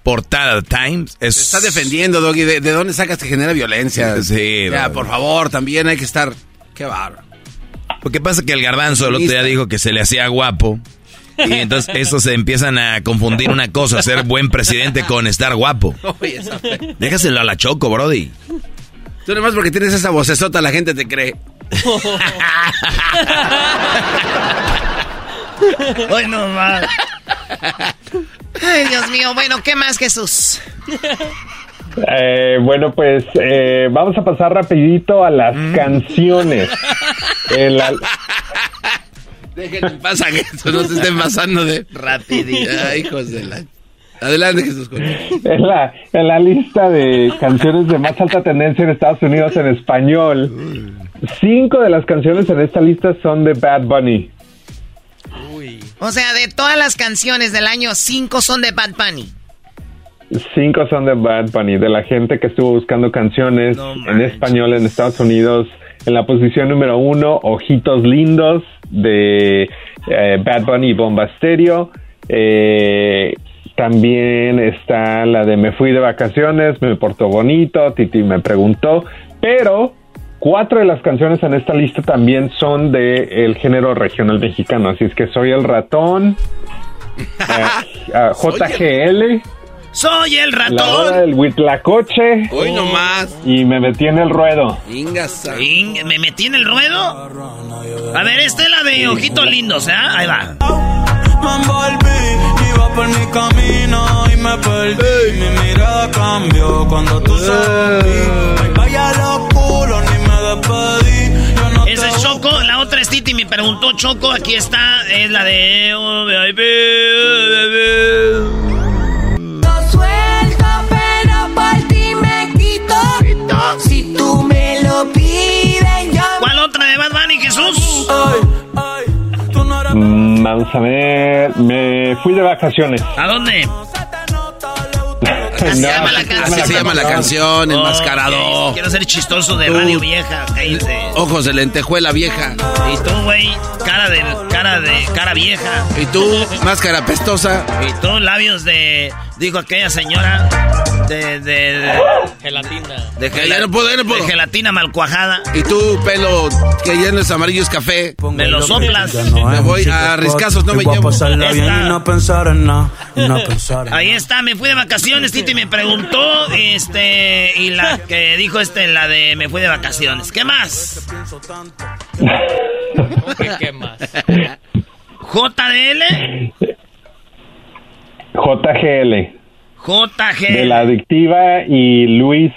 portada de Times es. Está defendiendo, Doggy. ¿De, de dónde sacas que genera violencia? Sí, Ya, por favor, también hay que estar... Qué bárbaro. Lo que pasa es que el garbanzo el otro día dijo que se le hacía guapo. Y entonces eso se empiezan a confundir una cosa, ser buen presidente con estar guapo. Déjaselo a la choco, Brody. Tú nomás porque tienes esa vocesota la gente te cree. Hoy no más. Ay, Dios mío. Bueno, ¿qué más, Jesús? Eh, bueno, pues eh, vamos a pasar rapidito a las canciones. En la- Déjenme a Jesús, no se estén pasando de rapidito. Ay, hijos de la... Adelante, Jesús. en la, en la lista de canciones de más alta tendencia en Estados Unidos en español, cinco de las canciones en esta lista son de Bad Bunny. O sea, de todas las canciones del año, cinco son de Bad Bunny. Cinco son de Bad Bunny, de la gente que estuvo buscando canciones en español en Estados Unidos. En la posición número uno, Ojitos Lindos de eh, Bad Bunny y Bomba Stereo. Eh, también está la de Me fui de vacaciones, me portó bonito, Titi me preguntó. Pero cuatro de las canciones en esta lista también son de el género regional mexicano. Así es que soy el ratón, eh, JGL. Soy el La ratón. hora del Huitlacoche. Hoy nomás. Y me metí en el ruedo. Ingasa. Ing- ¿Me metí en el ruedo? A ver, esta es la de ojitos lindos, ¿eh? Ahí va. Me envolví, iba por mi camino y me perdí. Mi mirada cambió cuando tú salí. Ay, vaya locura, ni Esa es Choco, la otra es Titi, me preguntó Choco, aquí está, es la de... oh, baby, No suelto, pero por ti me quito. Si tú me lo pides, yo. ¿Cuál otra de Bad Bunny, Jesús? Mm, vamos a ver. Me fui de vacaciones. ¿A dónde? Así llama la canción. Así se llama la canción, enmascarado. Quiero ser chistoso de radio vieja, cállate. Ojos de lentejuela vieja. Y tú, güey, cara de, cara de, cara vieja. Y tú, máscara pestosa. Y tú, labios de, dijo aquella señora, de, de, de, Gelatina. de no puedo, no puedo. gelatina mal cuajada. Y tú, pelo que ya no es amarillo, es café. Me lo soplas. Me voy a riscazos, no me llevo. pasarla bien Esta. y no pensar en nada. y No pensar en Ahí está, me fui de vacaciones, Titi me preguntó, este, y la que dijo este, la de me fui de vacaciones. ¿Qué más? ¿Qué más? JDL, JGL. JG. De la adictiva y Luis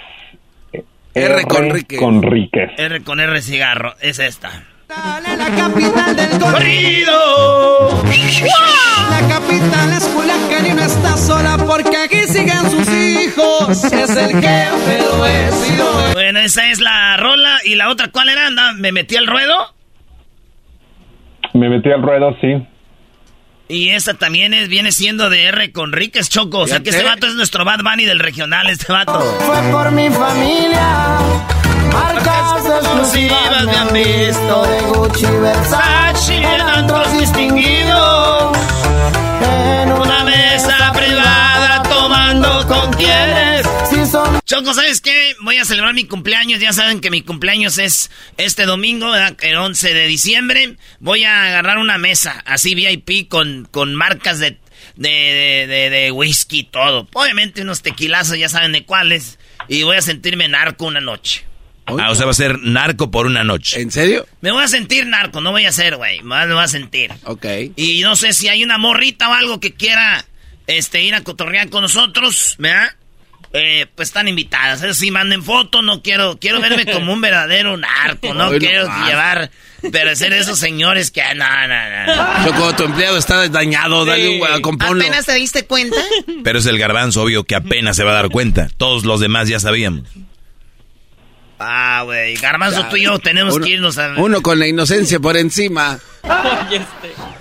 R. Conríquez. Conríquez. R con R cigarro, es esta. la capital del corrido. La capital es Culiacán y no está sola porque aquí siguen sus hijos. Es el jefe, lo es y lo es. Bueno, esa es la rola. ¿Y la otra cuál era? Anda, ¿Me metí al ruedo? Me metí al ruedo, sí. Y esa también es, viene siendo de R con Ríquez Choco. O sea que este vato es nuestro Bad Bunny del regional, este vato. Fue por mi familia. Marcas exclusivas me han visto de Gucci, Versace, en distinguidos. En Una mesa privada tomando con quienes. Choco, ¿sabes qué? Voy a celebrar mi cumpleaños. Ya saben que mi cumpleaños es este domingo, ¿verdad? el 11 de diciembre. Voy a agarrar una mesa, así VIP, con, con marcas de, de, de, de- de whisky y todo. Obviamente unos tequilazos, ya saben de cuáles. Y voy a sentirme narco una noche. Ah, o sea, va a ser narco por una noche. ¿En serio? Me voy a sentir narco, no voy a ser, güey. Más me voy a sentir. Ok. Y no sé si hay una morrita o algo que quiera este, ir a cotorrear con nosotros, ¿verdad? Eh, pues están invitadas. Eso sí, manden foto. No quiero, quiero verme como un verdadero narco. No quiero llevar, pero ser esos señores que, no, no, no. Choco, tu empleado está dañado, dale un componlo. ¿Apenas te diste cuenta? Pero es el garbanzo, obvio, que apenas se va a dar cuenta. Todos los demás ya sabíamos. Ah, güey. Garbanzo, tú y yo tenemos Uno- que irnos a... Uno con la inocencia por encima.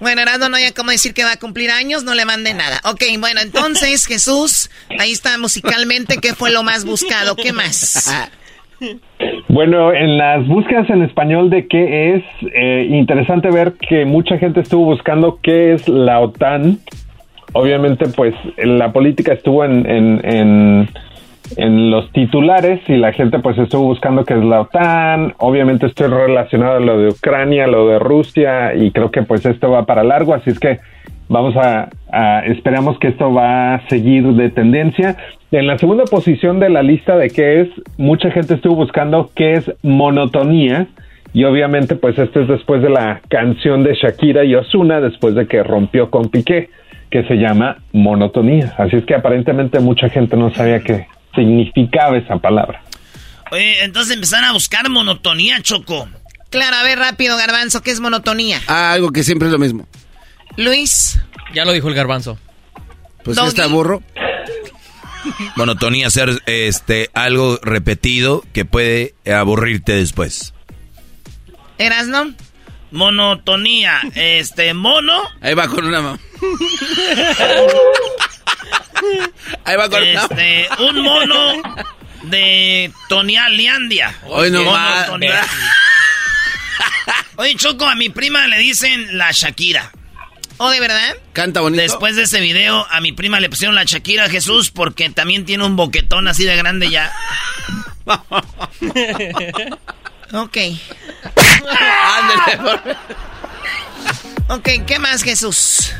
Bueno, Erasmo no hay cómo decir que va a cumplir años, no le mande nada. Ok, bueno, entonces, Jesús, ahí está musicalmente, ¿qué fue lo más buscado? ¿Qué más? Bueno, en las búsquedas en español de qué es, eh, interesante ver que mucha gente estuvo buscando qué es la OTAN. Obviamente, pues la política estuvo en, en, en, en los titulares y la gente pues estuvo buscando qué es la OTAN. Obviamente estoy relacionado a lo de Ucrania, lo de Rusia y creo que pues esto va para largo, así es que vamos a, a- esperamos que esto va a seguir de tendencia. En la segunda posición de la lista de qué es, mucha gente estuvo buscando qué es monotonía. Y obviamente, pues esto es después de la canción de Shakira y Osuna, después de que rompió con Piqué, que se llama monotonía. Así es que aparentemente mucha gente no sabía qué significaba esa palabra. Oye, entonces empezaron a buscar monotonía, Choco. Claro, a ver rápido, Garbanzo, ¿qué es monotonía? Ah, algo que siempre es lo mismo. Luis. Ya lo dijo el garbanzo. Pues ya está burro. Monotonía, ser este, algo repetido que puede aburrirte después. ¿Erasno? Monotonía, este, mono. Ahí va con una mamá. Ahí va con una- Este, un mono de Tonialiandia. Hoy no más. Oye, Choco, a mi prima le dicen la Shakira. ¿Oh, de verdad? Canta bonito. Después de ese video, a mi prima le pusieron la Shakira Jesús porque también tiene un boquetón así de grande ya. Ok. Ándale, por- Ok, ¿qué más, Jesús?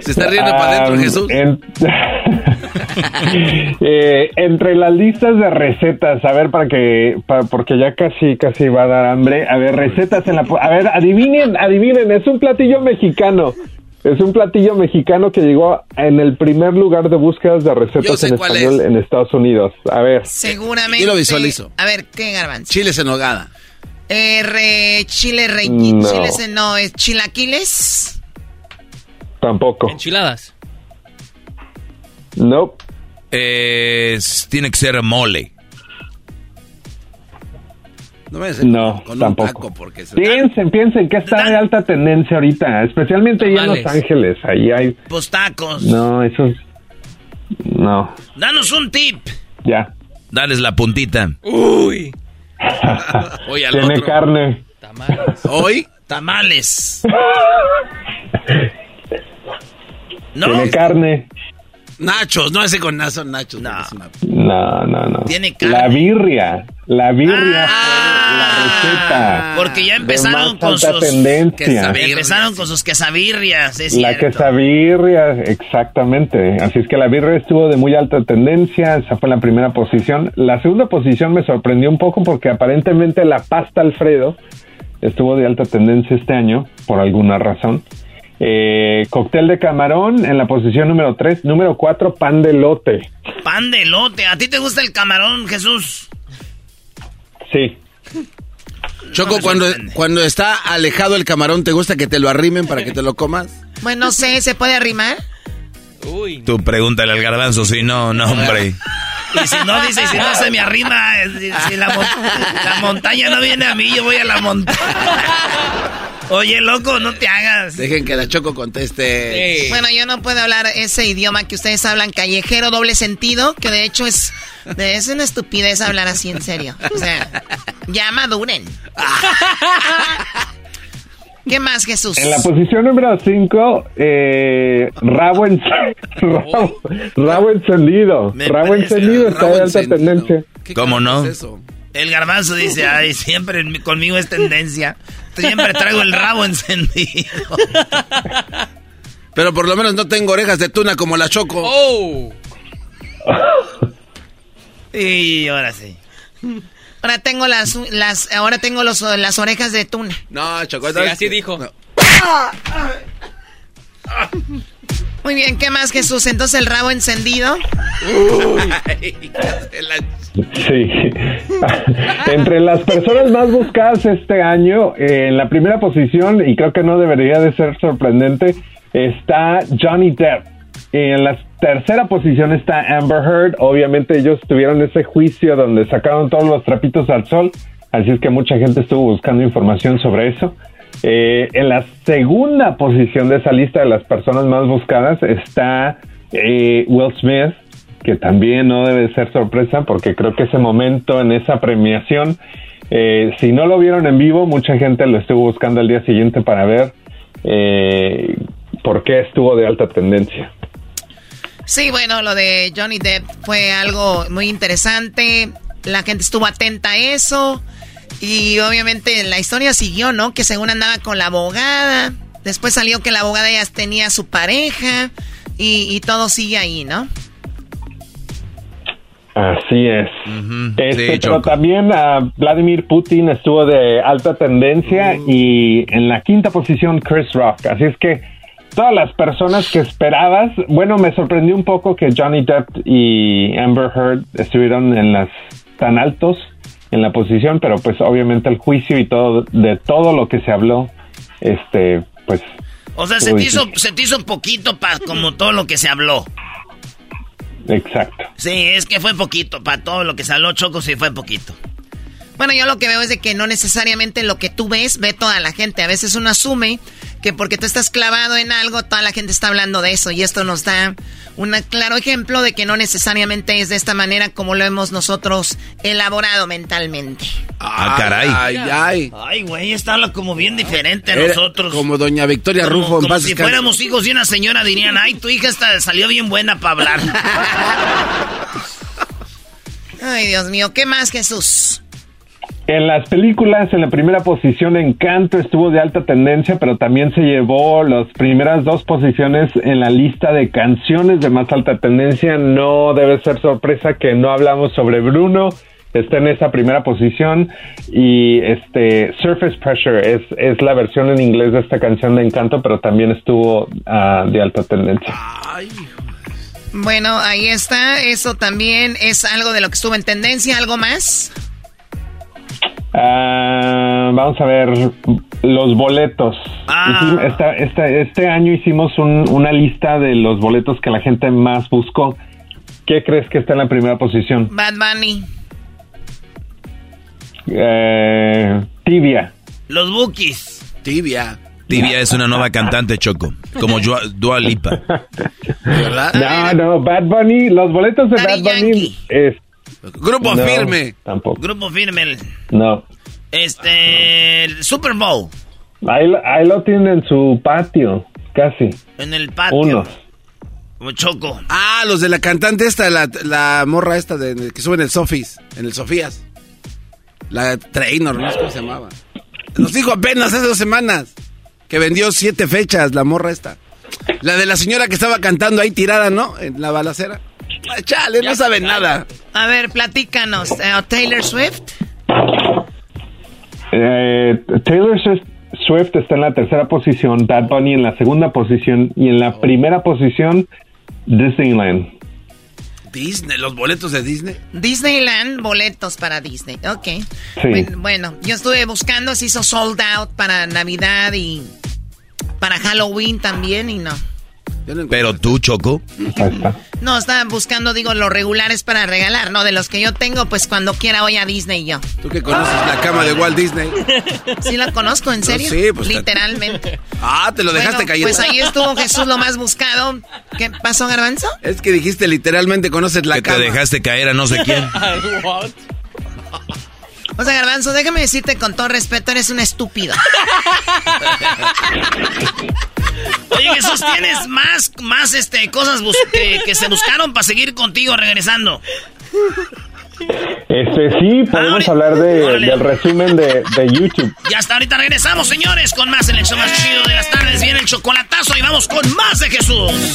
Se está riendo para adentro, Jesús. en- Eh, entre las listas de recetas, a ver, para que, pa- porque ya casi, casi va a dar hambre. A ver, recetas en la, a ver, adivinen, adivinen, es un platillo mexicano. Es un platillo mexicano que llegó en el primer lugar de búsquedas de recetas en español es. en Estados Unidos. A ver, Seguramente. Yo lo visualizo. A ver, ¿qué, Garbanzo? Chiles en hogada. Eh, re- chile rey. No. Chiles, en- no, es chilaquiles. Tampoco. Enchiladas. No, Eh, tiene que ser mole. No me no, con un tampoco. taco porque se... Piensen, piensen que está de alta tendencia ahorita, especialmente allá en Los. Ángeles. Ahí hay, Pues tacos. no, eso es- no, Danos un tip. ya. Dales la puntita. Uy. Al Tiene otro. carne. Tamales. Hoy, Tamales. ¿No? Tiene carne. nachos. No ese con nazo, nachos. No. porque es una- No, no, no. Tiene carne. La birria. La birria Ah, fue la receta. Porque ya empezaron con sus... tendencia. Empezaron con sus quesabirrias, es La cierto. quesabirria, exactamente. Así es que la birria estuvo de muy alta tendencia. Esa fue la primera posición. La segunda posición me sorprendió un poco porque aparentemente la pasta Alfredo estuvo de alta tendencia este año, por alguna razón. Eh, cóctel de camarón en la posición número 3. Número 4, pan de lote. Pan de lote. ¿A ti te gusta el camarón, Jesús? Sí. Choco, cuando, cuando está alejado el camarón, ¿te gusta que te lo arrimen para que te lo comas? Bueno, no sé, ¿se puede arrimar? Uy. Tú pregúntale al garbanzo, si no, no, hombre. Y si no, dice, y si no se me arrima, eh, si, si la, mon- la montaña no viene a mí, yo voy a la montaña. Oye, loco, no te hagas. Dejen que la Choco conteste. Sí. Bueno, yo no puedo hablar ese idioma que ustedes hablan, callejero, doble sentido, que de hecho es, de- es una estupidez hablar así en serio. O sea, ya maduren. ¿Qué más, Jesús? En la posición número 5, eh, rabo, en- rabo, rabo encendido. Me Rabo encendido está rabo de alta encendido. tendencia. ¿Qué ¿Cómo no? es eso? El garbanzo dice, ay, siempre conmigo es tendencia. Siempre traigo el rabo encendido. Pero por lo menos no tengo orejas de tuna como la Choco. Oh. Y ahora sí. Ahora tengo las, las ahora tengo los, las orejas de tuna. No, Choco. Sí, así dijo. Muy bien, ¿qué más, Jesús? Entonces el rabo encendido. Sí. Entre las personas más buscadas este año, eh, en la primera posición, y creo que no debería de ser sorprendente, está Johnny Depp. En la tercera posición está Amber Heard. Obviamente ellos tuvieron ese juicio donde sacaron todos los trapitos al sol, así es que mucha gente estuvo buscando información sobre eso. Eh, en la segunda posición de esa lista de las personas más buscadas está eh, Will Smith, que también no debe ser sorpresa porque creo que ese momento en esa premiación, eh, si no lo vieron en vivo, mucha gente lo estuvo buscando al día siguiente para ver eh, por qué estuvo de alta tendencia. Sí, bueno, lo de Johnny Depp fue algo muy interesante. La gente estuvo atenta a eso. Y obviamente la historia siguió, ¿no? Que según andaba con la abogada. Después salió que la abogada ya tenía su pareja. Y, y todo sigue ahí, ¿no? Así es. Este, Sí, pero Choco. también ah, Vladimir Putin estuvo de alta tendencia y en la quinta posición Chris Rock. Así es que todas las personas que esperabas, bueno, me sorprendió un poco que Johnny Depp y Amber Heard estuvieron en las tan altos en la posición, pero pues obviamente el juicio y todo de todo lo que se habló, este, pues. O sea, se te, hizo, se te hizo poquito para como todo lo que se habló. Exacto. Sí, es que fue poquito. Para todo lo que habló, Choco, sí fue poquito. Bueno, yo lo que veo es de que no necesariamente lo que tú ves, ve toda la gente. A veces uno asume que porque tú estás clavado en algo, toda la gente está hablando de eso. Y esto nos da un claro ejemplo de que no necesariamente es de esta manera como lo hemos nosotros elaborado mentalmente. Ah, caray. Ay, ay. Ay, güey, está habla como bien diferente a Era nosotros. Como doña Victoria Como, Rufo. en como paz si fuéramos hijos de una señora, dirían, ay, tu hija esta salió bien buena para hablar. Ay, Dios mío, ¿qué más, Jesús? En las películas, en la primera posición, Encanto estuvo de alta tendencia, pero también se llevó las primeras dos posiciones en la lista de canciones de más alta tendencia. No debe ser sorpresa que no hablamos sobre Bruno. Está en esa primera posición y este Surface Pressure es, es la versión en inglés de esta canción de Encanto, pero también estuvo ah, de alta tendencia. Bueno, ahí está. Eso también es algo de lo que estuvo en tendencia. ¿Algo más? Ah, vamos a ver los boletos. Esta- esta- este año hicimos un- una lista de los boletos que la gente más buscó. ¿Qué crees que está en la primera posición? Bad Bunny. Eh, tibia. Los Bookies. Tibia. Tibia es una nueva cantante, Choco. Como Dua, Dua Lipa. ¿Verdad? No, no, Bad Bunny, los boletos de Daddy Bad Bunny es Grupo No, firme. Tampoco. Grupo firme. No. Este. el Super Bowl. Ahí, lo- ahí lo tienen en su patio, casi. En el patio. Unos. Como Choco. Ah, los de la cantante esta, la, la morra esta de, que sube en el Sofis, en el Sofías. La Trainor, no sé cómo se llamaba. Nos dijo apenas hace dos semanas que vendió siete fechas la morra esta. La de la señora que estaba cantando ahí tirada, ¿no? En la balacera. Ah, Chale, no saben nada. A ver, platícanos. Eh, Taylor Swift. Eh, Taylor Swift, Swift está en la tercera posición, Bad Bunny en la segunda posición y en la primera posición Disneyland. Disney, los boletos de Disney. Disneyland, boletos para Disney. Ok. Bueno, bueno, yo estuve buscando, se hizo sold out para Navidad y para Halloween también y no. Pero tú, Choco. No, estaba buscando, digo, los regulares para regalar, ¿no? De los que yo tengo, pues cuando quiera voy a Disney yo. Tú que conoces la cama de Walt Disney. ¿Sí la conozco, en No, serio? sí, pues, Literalmente. Ah, te lo dejaste Bueno, caer. Pues ahí estuvo Jesús lo más buscado. ¿Qué pasó, Garbanzo? Es que dijiste literalmente conoces la Que te cama. dejaste caer a no sé quién. O sea, Garbanzo, déjame decirte con todo respeto, eres un estúpido. Oye, Jesús, tienes más, más este, cosas que, que se buscaron para seguir contigo regresando. Este sí, podemos hablar de, del resumen de, de YouTube. Y hasta ahorita regresamos, señores, con más en el show más chido de las tardes. Viene el chocolatazo y vamos con más de Jesús.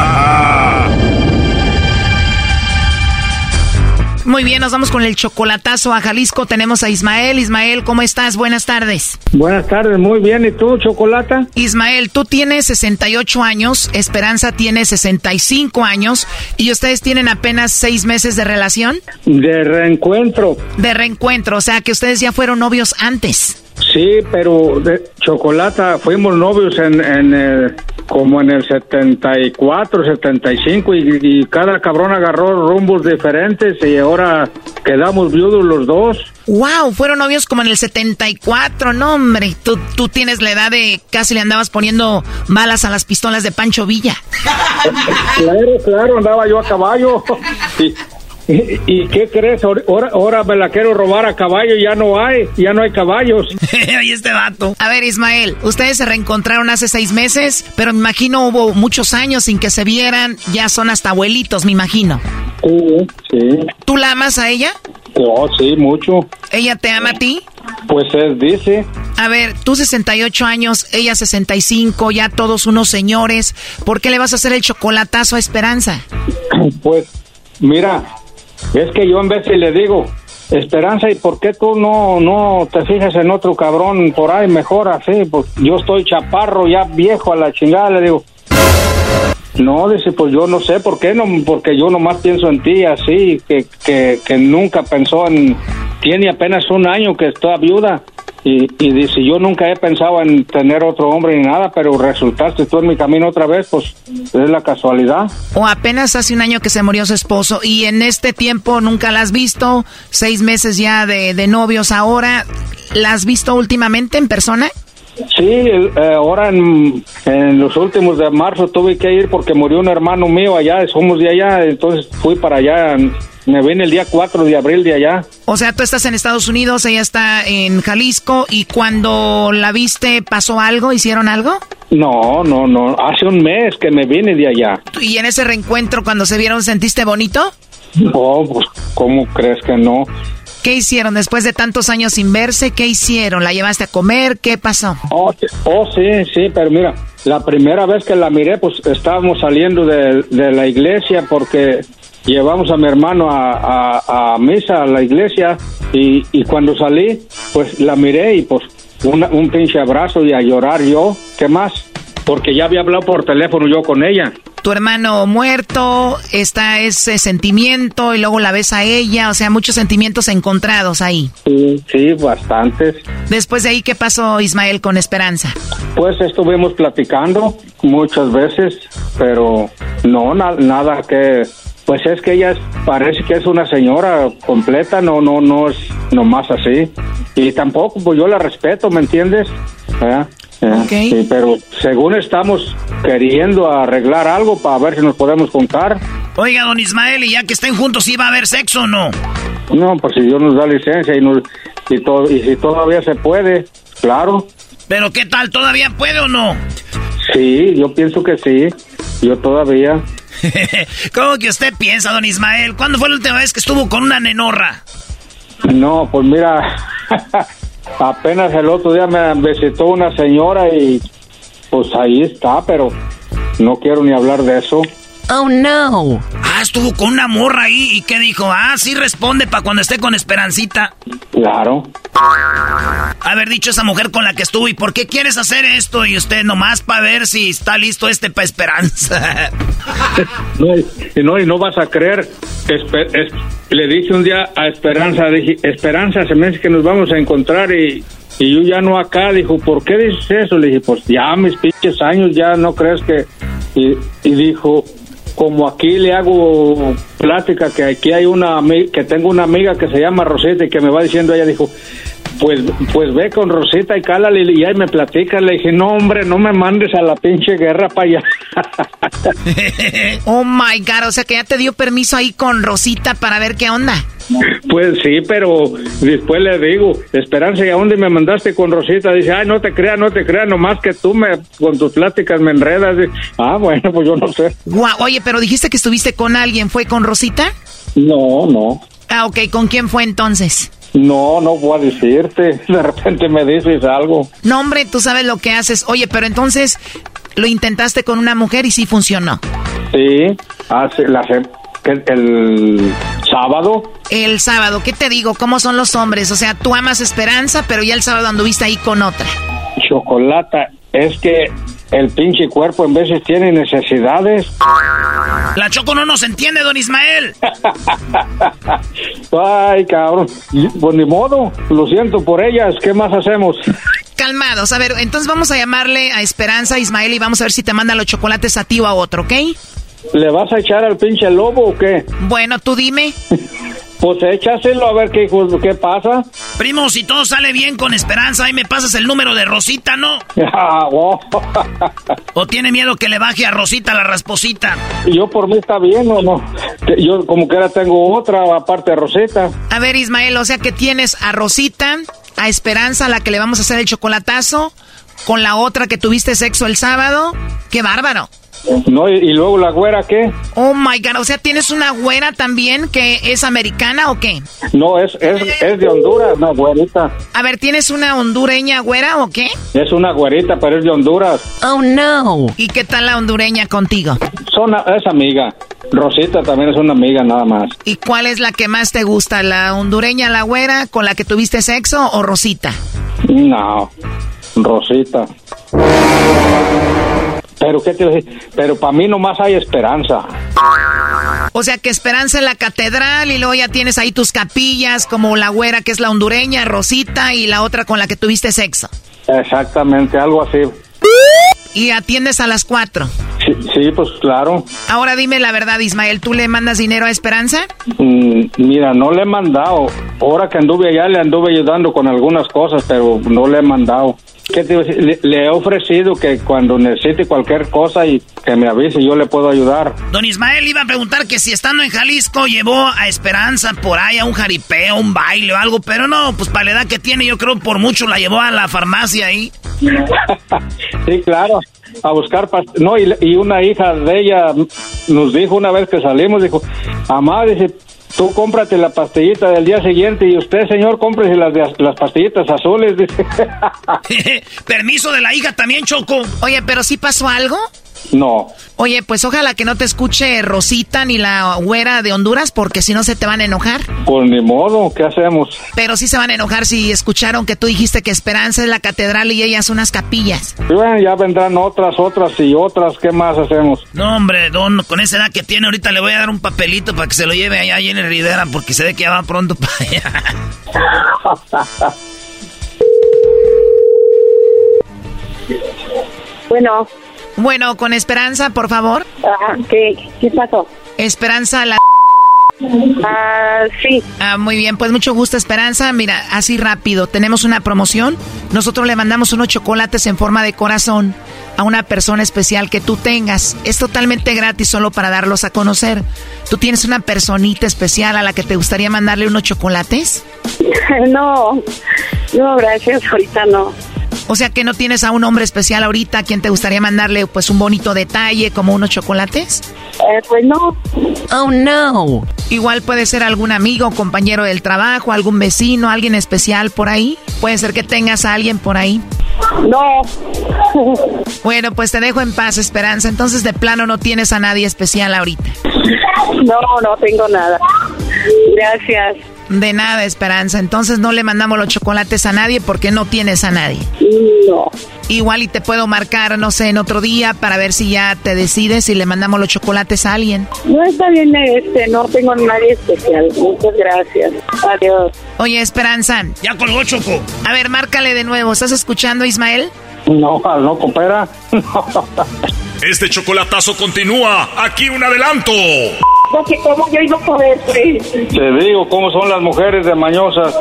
Muy bien, nos vamos con el chocolatazo a Jalisco. Tenemos a Ismael. Ismael, ¿cómo estás? Buenas tardes. Buenas tardes, muy bien. ¿Y tú, Chocolata? Ismael, tú tienes 68 años, Esperanza tiene 65 años y ustedes tienen apenas seis meses de relación. De reencuentro. De reencuentro, o sea que ustedes ya fueron novios antes. Sí, pero de Chocolata, fuimos novios en, en el- como en el 74, 75 y, y cada cabrón agarró rumbos diferentes y ahora quedamos viudos los dos. Wow, fueron novios como en el 74, no hombre, tú, tú tienes la edad de casi le andabas poniendo balas a las pistolas de Pancho Villa. Claro, claro, andaba yo a caballo. Y, y- qué crees? Ahora, ahora- me la quiero robar a caballo y ya no hay, ya no hay caballos. Ahí este vato. A ver, Ismael, ustedes se reencontraron hace seis meses, pero me imagino hubo muchos años sin que se vieran, ya son hasta abuelitos, me imagino. Sí, sí. ¿Tú la amas a ella? Oh, sí, mucho. ¿Ella te ama a ti? Pues él dice. A ver, tú 68 años, ella 65, ya todos unos señores. ¿Por qué le vas a hacer el chocolatazo a Esperanza? Pues, mira, es que yo en vez de le digo, Esperanza, ¿y por qué tú no, no te fijas en otro cabrón por ahí mejor así? Pues yo estoy chaparro, ya viejo a la chingada, le digo. No, dice, pues yo no sé por qué, no, porque yo nomás pienso en ti así, que, que, que nunca pensó en... Tiene apenas un año que está viuda y, y dice, yo nunca he pensado en tener otro hombre ni nada, pero resultaste tú en mi camino otra vez, pues es la casualidad. O apenas hace un año que se murió su esposo y en este tiempo nunca la has visto, seis meses ya de, de novios ahora. ¿La has visto últimamente en persona? Sí, eh, ahora en, en los últimos de marzo tuve que ir porque murió un hermano mío allá, somos de allá, entonces fui para allá, me vine el día 4 de abril de allá. O sea, tú estás en Estados Unidos, ella está en Jalisco y cuando la viste pasó algo, hicieron algo? No, no, no, hace un mes que me vine de allá. ¿Y en ese reencuentro cuando se vieron sentiste bonito? Oh, pues, ¿cómo crees que no? ¿Qué hicieron después de tantos años sin verse? ¿Qué hicieron? ¿La llevaste a comer? ¿Qué pasó? Oh, sí, oh, sí, sí, pero mira, la primera vez que la miré, pues estábamos saliendo de, de la iglesia porque llevamos a mi hermano a, a- a misa a la iglesia y, y cuando salí, pues la miré y pues una- un pinche abrazo y a llorar yo, ¿qué más? Porque ya había hablado por teléfono yo con ella. Tu hermano muerto, está ese sentimiento y luego la ves a ella, o sea, muchos sentimientos encontrados ahí. Sí, sí, bastantes. Después de ahí, ¿qué pasó Ismael con Esperanza? Pues estuvimos platicando muchas veces, pero no, na- nada que... Pues es que ella parece que es una señora completa, no, no, no es nomás así. Y tampoco, pues yo la respeto, ¿me entiendes? ¿Eh? Eh, sí, pero según estamos queriendo arreglar algo para ver si nos podemos juntar. Oiga, don Ismael, y ya que estén juntos, ¿sí va a haber sexo o no? No, pues si Dios nos da licencia y, nos, y, to- y si todavía se puede, claro. Pero ¿qué tal? ¿Todavía puede o no? Sí, yo pienso que sí. Yo todavía. ¿Cómo que usted piensa, don Ismael? ¿Cuándo fue la última vez que estuvo con una nenorra? No, pues mira, apenas el otro día me visitó una señora y pues ahí está, pero no quiero ni hablar de eso. Oh, no. Ah, estuvo con una morra ahí. ¿Y qué dijo? Ah, sí responde para cuando esté con Esperancita. Claro. Haber dicho esa mujer con la que estuvo. ¿Y por qué quieres hacer esto? Y usted nomás para ver si está listo este para Esperanza. no, y no, y no vas a creer. le dije un día a Esperanza, dije, Esperanza, se me dice que nos vamos a encontrar y, y yo ya no acá. Dijo, ¿por qué dices eso? Le dije, pues ya mis pinches años, ya no crees que... Y, y dijo, como aquí le hago plática que aquí hay una que tengo una amiga que se llama Rosita y que me va diciendo ella dijo pues pues ve con Rosita y cálale y ahí me platica le dije no hombre no me mandes a la pinche guerra para allá oh my god o sea que ya te dio permiso ahí con Rosita para ver qué onda pues sí, pero después le digo, Esperanza, ¿y a dónde me mandaste con Rosita? Dice, ay, no te creas, no te creas, nomás que tú me, con tus pláticas me enredas. ah, bueno, pues yo no sé. oye, pero dijiste que estuviste con alguien, ¿fue con Rosita? No, no. Ah, ok, ¿con quién fue entonces? No, no voy a decirte. De repente me dices algo. No, hombre, tú sabes lo que haces. Oye, pero entonces lo intentaste con una mujer y sí funcionó. Sí, hace, la, el, sábado. El sábado, ¿qué te digo? ¿Cómo son los hombres? O sea, tú amas Esperanza, pero ya el sábado anduviste ahí con otra. Chocolata, es que el pinche cuerpo en veces tiene necesidades. La Choco no nos entiende, don Ismael. Ay, cabrón. Pues ni modo, lo siento por ellas. ¿Qué más hacemos? Calmados. A ver, entonces vamos a llamarle a Esperanza Ismael y vamos a ver si te manda los chocolates a ti o a otro, ¿ok? ¿Le vas a echar al pinche lobo o qué? Bueno, tú dime. Pues échaselo a ver qué, qué pasa. Primo, si todo sale bien con esperanza, ahí me pasas el número de Rosita, ¿no? Ah, ¿O tiene miedo que le baje a Rosita la rasposita? Yo por mí está bien, ¿o no? Yo como que ahora tengo otra aparte de Rosita. A ver, Ismael, o sea que tienes a Rosita, a Esperanza, a la que le vamos a hacer el chocolatazo, con la otra que tuviste sexo el sábado. ¡Qué bárbaro! No, y, luego la güera, ¿qué? Oh my god, o sea, ¿tienes una güera también que es americana o qué? No, es, es, es de Honduras, no, güerita. A ver, ¿tienes una hondureña güera o qué? Es una güerita, pero es de Honduras. Oh no. ¿Y qué tal la hondureña contigo? Son, es amiga. Rosita también es una amiga, nada más. ¿Y cuál es la que más te gusta? ¿La hondureña, la güera, con la que tuviste sexo o Rosita? No, Rosita. Pero qué te? Pero para mí nomás hay esperanza. O sea que esperanza en la catedral y luego ya tienes ahí tus capillas como la güera que es la hondureña, Rosita y la otra con la que tuviste sexo. Exactamente, algo así. ¿Y atiendes a las cuatro? Sí, pues claro. Ahora dime la verdad, Ismael, ¿tú le mandas dinero a Esperanza? Mm, mira, no le he mandado. Ahora que anduve allá le anduve ayudando con algunas cosas, pero no le he mandado. ¿Qué te le, le, he ofrecido que cuando necesite cualquier cosa y que me avise, yo le puedo ayudar. Don Ismael iba a preguntar que si estando en Jalisco llevó a Esperanza por ahí a un jaripeo, un baile o algo, pero no, pues para la edad que tiene, yo creo por mucho la llevó a la farmacia ahí. sí, claro, a buscar no y, y, una hija de ella nos dijo una vez que salimos, dijo, mamá, dice, Tú cómprate la pastillita del día siguiente y usted, señor, cómprese las, las pastillitas azules. Permiso de la hija también, Choco. Oye, pero ¿sí pasó algo? No. Oye, pues ojalá que no te escuche Rosita ni la güera de Honduras, porque si no se te van a enojar. Pues ni modo, ¿qué hacemos? Pero sí se van a enojar si escucharon que tú dijiste que Esperanza es la catedral y ellas unas capillas. Y bueno, ya vendrán otras, otras y otras, ¿qué más hacemos? No, hombre, don, con esa edad que tiene, ahorita le voy a dar un papelito para que se lo lleve allá en el Rivera, porque se ve que ya va pronto para allá. bueno. Bueno, con Esperanza, por favor. Ah, ¿qué, ¿Qué pasó? Esperanza, la... Ah, sí. Ah, muy bien, pues mucho gusto, Esperanza. Mira, así rápido, tenemos una promoción. Nosotros le mandamos unos chocolates en forma de corazón a una persona especial que tú tengas. Es totalmente gratis solo para darlos a conocer. ¿Tú tienes una personita especial a la que te gustaría mandarle unos chocolates? No, no, gracias, ahorita no. O sea que no tienes a un hombre especial ahorita a quien te gustaría mandarle pues un bonito detalle como unos chocolates. Eh, pues no. Oh no. Igual puede ser algún amigo, compañero del trabajo, algún vecino, alguien especial por ahí. Puede ser que tengas a alguien por ahí. No. Bueno, pues te dejo en paz, Esperanza. Entonces de plano no tienes a nadie especial ahorita. No, no tengo nada. Gracias. De nada, Esperanza. Entonces no le mandamos los chocolates a nadie porque no tienes a nadie. No. Igual y te puedo marcar, no sé, en otro día para ver si ya te decides y le mandamos los chocolates a alguien. No está bien, este, no tengo a nadie especial. Muchas gracias. Adiós. Oye, Esperanza. Ya colgó Choco. A ver, márcale de nuevo. ¿Estás escuchando, Ismael? No, no coopera. Este chocolatazo continúa. Aquí un adelanto. Porque como yo iba a poder, pues. Te digo cómo son las mujeres de mañosas.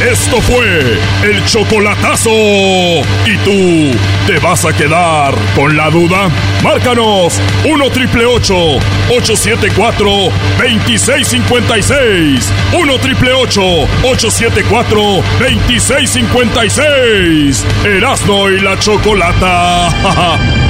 Esto fue el chocolatazo. ¿Y tú te vas a quedar con la duda? Márcanos 1 triple 874 2656. 1 triple 874 2656. Erasno y la chocolata.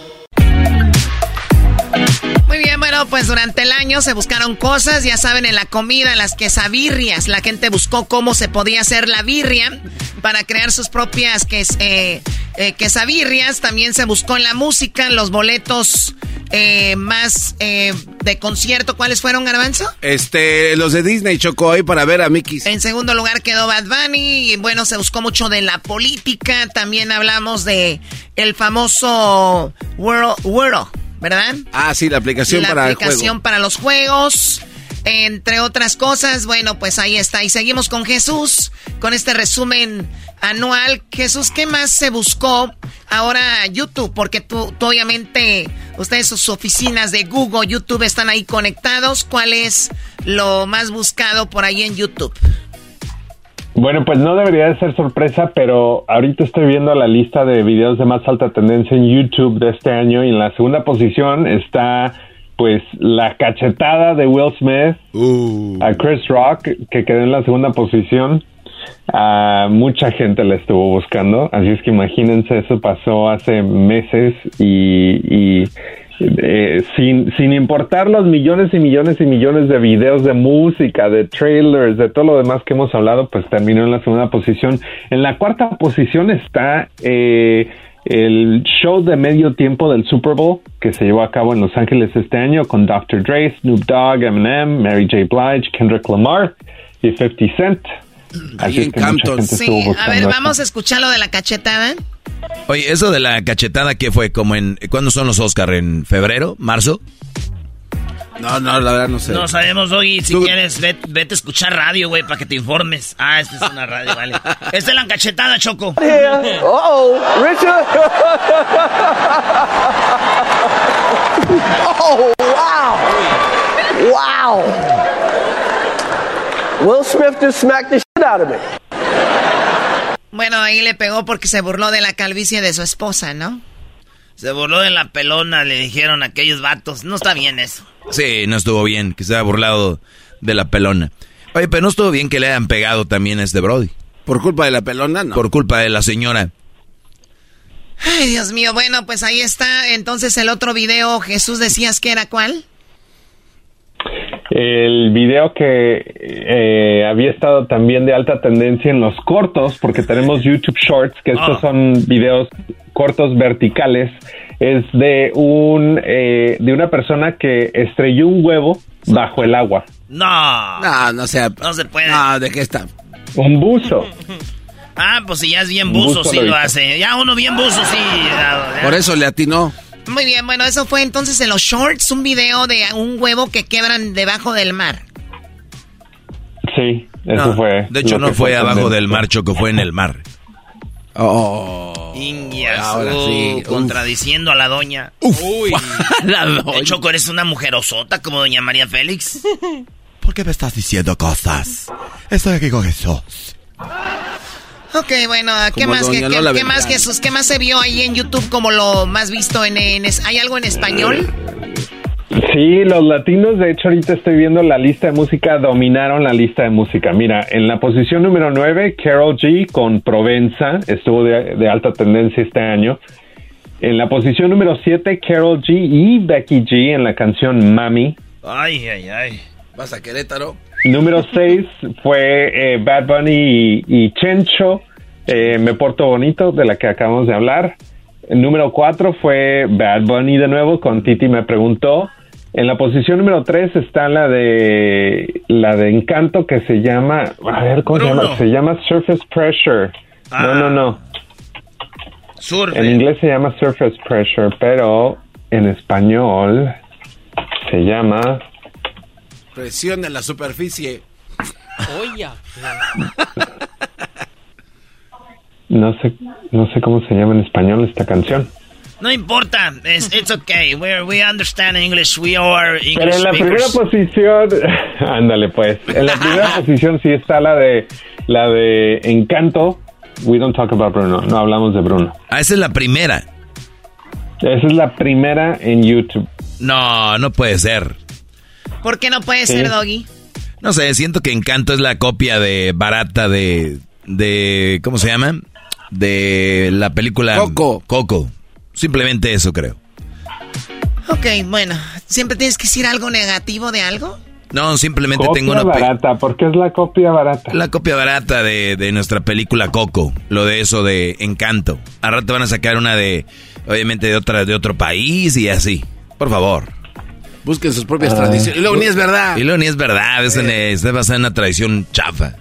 Muy bien, bueno, pues durante el año se buscaron cosas, ya saben, en la comida, en las quesabirrias. La gente buscó cómo se podía hacer la birria para crear sus propias ques, eh, eh, quesabirrias. También se buscó en la música, los boletos eh, más de concierto. ¿Cuáles fueron, Garbanzo? Este, los de Disney chocó ahí para ver a Mickey. En segundo lugar quedó Bad Bunny y bueno, se buscó mucho de la política. También hablamos de el famoso World, World ¿verdad? Ah, sí, la aplicación la para aplicación el juego. para los juegos. Entre otras cosas, bueno, pues ahí está. Y seguimos con Jesús, con este resumen anual. Jesús, ¿qué más se buscó ahora YouTube? Porque tú, tú obviamente, ustedes sus oficinas de Google, YouTube están ahí conectados. ¿Cuál es lo más buscado por ahí en YouTube? Bueno, pues no debería de ser sorpresa, pero ahorita estoy viendo la lista de videos de más alta tendencia en YouTube de este año y en la segunda posición está pues la cachetada de Will Smith a Chris Rock que quedó en la segunda posición. A mucha gente la estuvo buscando, así es que imagínense, eso pasó hace meses y, y eh, sin, sin importar los millones y millones y millones de videos de música, de trailers, de todo lo demás que hemos hablado, pues terminó en la segunda posición. En la cuarta posición está eh, el show de medio tiempo del Super Bowl que se llevó a cabo en Los Ángeles este año con Dr. Dre, Snoop Dogg, Eminem, Mary J. Blige, Kendrick Lamar y 50 Cent. Así que mucha gente estuvo Sí, a ver, esto. vamos a escuchar lo de la cachetada. Oye, eso de la cachetada, ¿qué fue? Como en, ¿Cuándo son los Oscar? ¿En febrero? ¿Marzo? No, no, la verdad no sé. No sabemos, Ogi, si quieres, ve- vete a escuchar radio, güey, para que te informes. Ah, esta es una radio, vale. Esta es la cachetada, Choco. Uh-oh, Richard. oh, wow. Wow. Will Smith just smacked the shit out of me. Bueno, ahí le pegó porque se burló de la calvicie de su esposa, ¿no? Se burló de la pelona, le dijeron aquellos vatos. No está bien eso. Sí, no estuvo bien, que se haya burlado de la pelona. Oye, pero no estuvo bien que le hayan pegado también a este Brody. ¿Por culpa de la pelona? No. Por culpa de la señora. Ay, Dios mío, bueno, pues ahí está. Entonces el otro video, Jesús, decías que era cuál? El video que eh, había estado también de alta tendencia en los cortos, porque tenemos YouTube Shorts, que estos Ah. son videos cortos verticales, es de un eh, de una persona que estrelló un huevo bajo el agua. No. No, no sea. No se puede. No, ¿de qué está? Un buzo. Ah, pues si ya es bien buzo, Buzo sí lo hace. Ya uno bien buzo, sí. ya- ya. Por eso le atinó. Muy bien, bueno, eso fue entonces en los shorts, un video de un huevo que quebran debajo del mar. Sí, eso No, fue. de hecho, no fue abajo del mar, Choco, fue en el mar. Oh. Ahora sí, uf. contradiciendo a la doña. Uy. la doña. Choco, eres una mujerosota como doña María Félix. ¿Por qué me estás diciendo cosas? Estoy aquí con Jesús. Ok, bueno, ¿qué Como más, qué, más. Jesús? ¿Qué más se vio ahí en YouTube como lo más visto en, en ¿Hay algo en español? Sí, los latinos, de hecho, ahorita estoy viendo la lista de música, dominaron la lista de música. Mira, en la posición número 9, Carol G con Provenza, estuvo de, de alta tendencia este año. En la posición número 7, Carol G y Becky G en la canción Mami. Ay, ay, ay. ¿Vas a Querétaro? Número 6 fue eh, Bad Bunny y, y Chencho, eh, Me Porto Bonito, de la que acabamos de hablar. Número 4 fue Bad Bunny de nuevo con Titi Me Preguntó. En la posición número 3 está la de la de Encanto que se llama, a ver, ¿cómo se llama? Se llama Surface Pressure. No, no, no. Surfe. En inglés se llama Surface Pressure, pero en español se llama Presión en la superficie. Oye. no sé, no sé cómo se llama en español esta canción. No importa, it's, it's okay. We're, we understand English. We are English Pero en la primera posición, ándale pues, en la primera posición sí está la de la de Encanto. We don't talk about Bruno, no hablamos de Bruno. Ah, esa es la primera. Esa es la primera en YouTube. No, no puede ser. ¿Por qué no puede Sí. ser, Doggy? No sé, siento que Encanto es la copia de barata de de ¿cómo se llama? De la película Coco. Coco. Simplemente eso creo. Ok, bueno, ¿siempre tienes que decir algo negativo de algo? No, simplemente Copia tengo una barata, porque es la copia barata. la copia barata de, de nuestra película Coco, lo de eso de Encanto. Al rato van a sacar una de obviamente de otra de otro país y así. Por favor. Busquen sus propias Ah. tradiciones. Y luego ni es verdad. Y luego ni es verdad, es, en- es basada en una tradición chafa.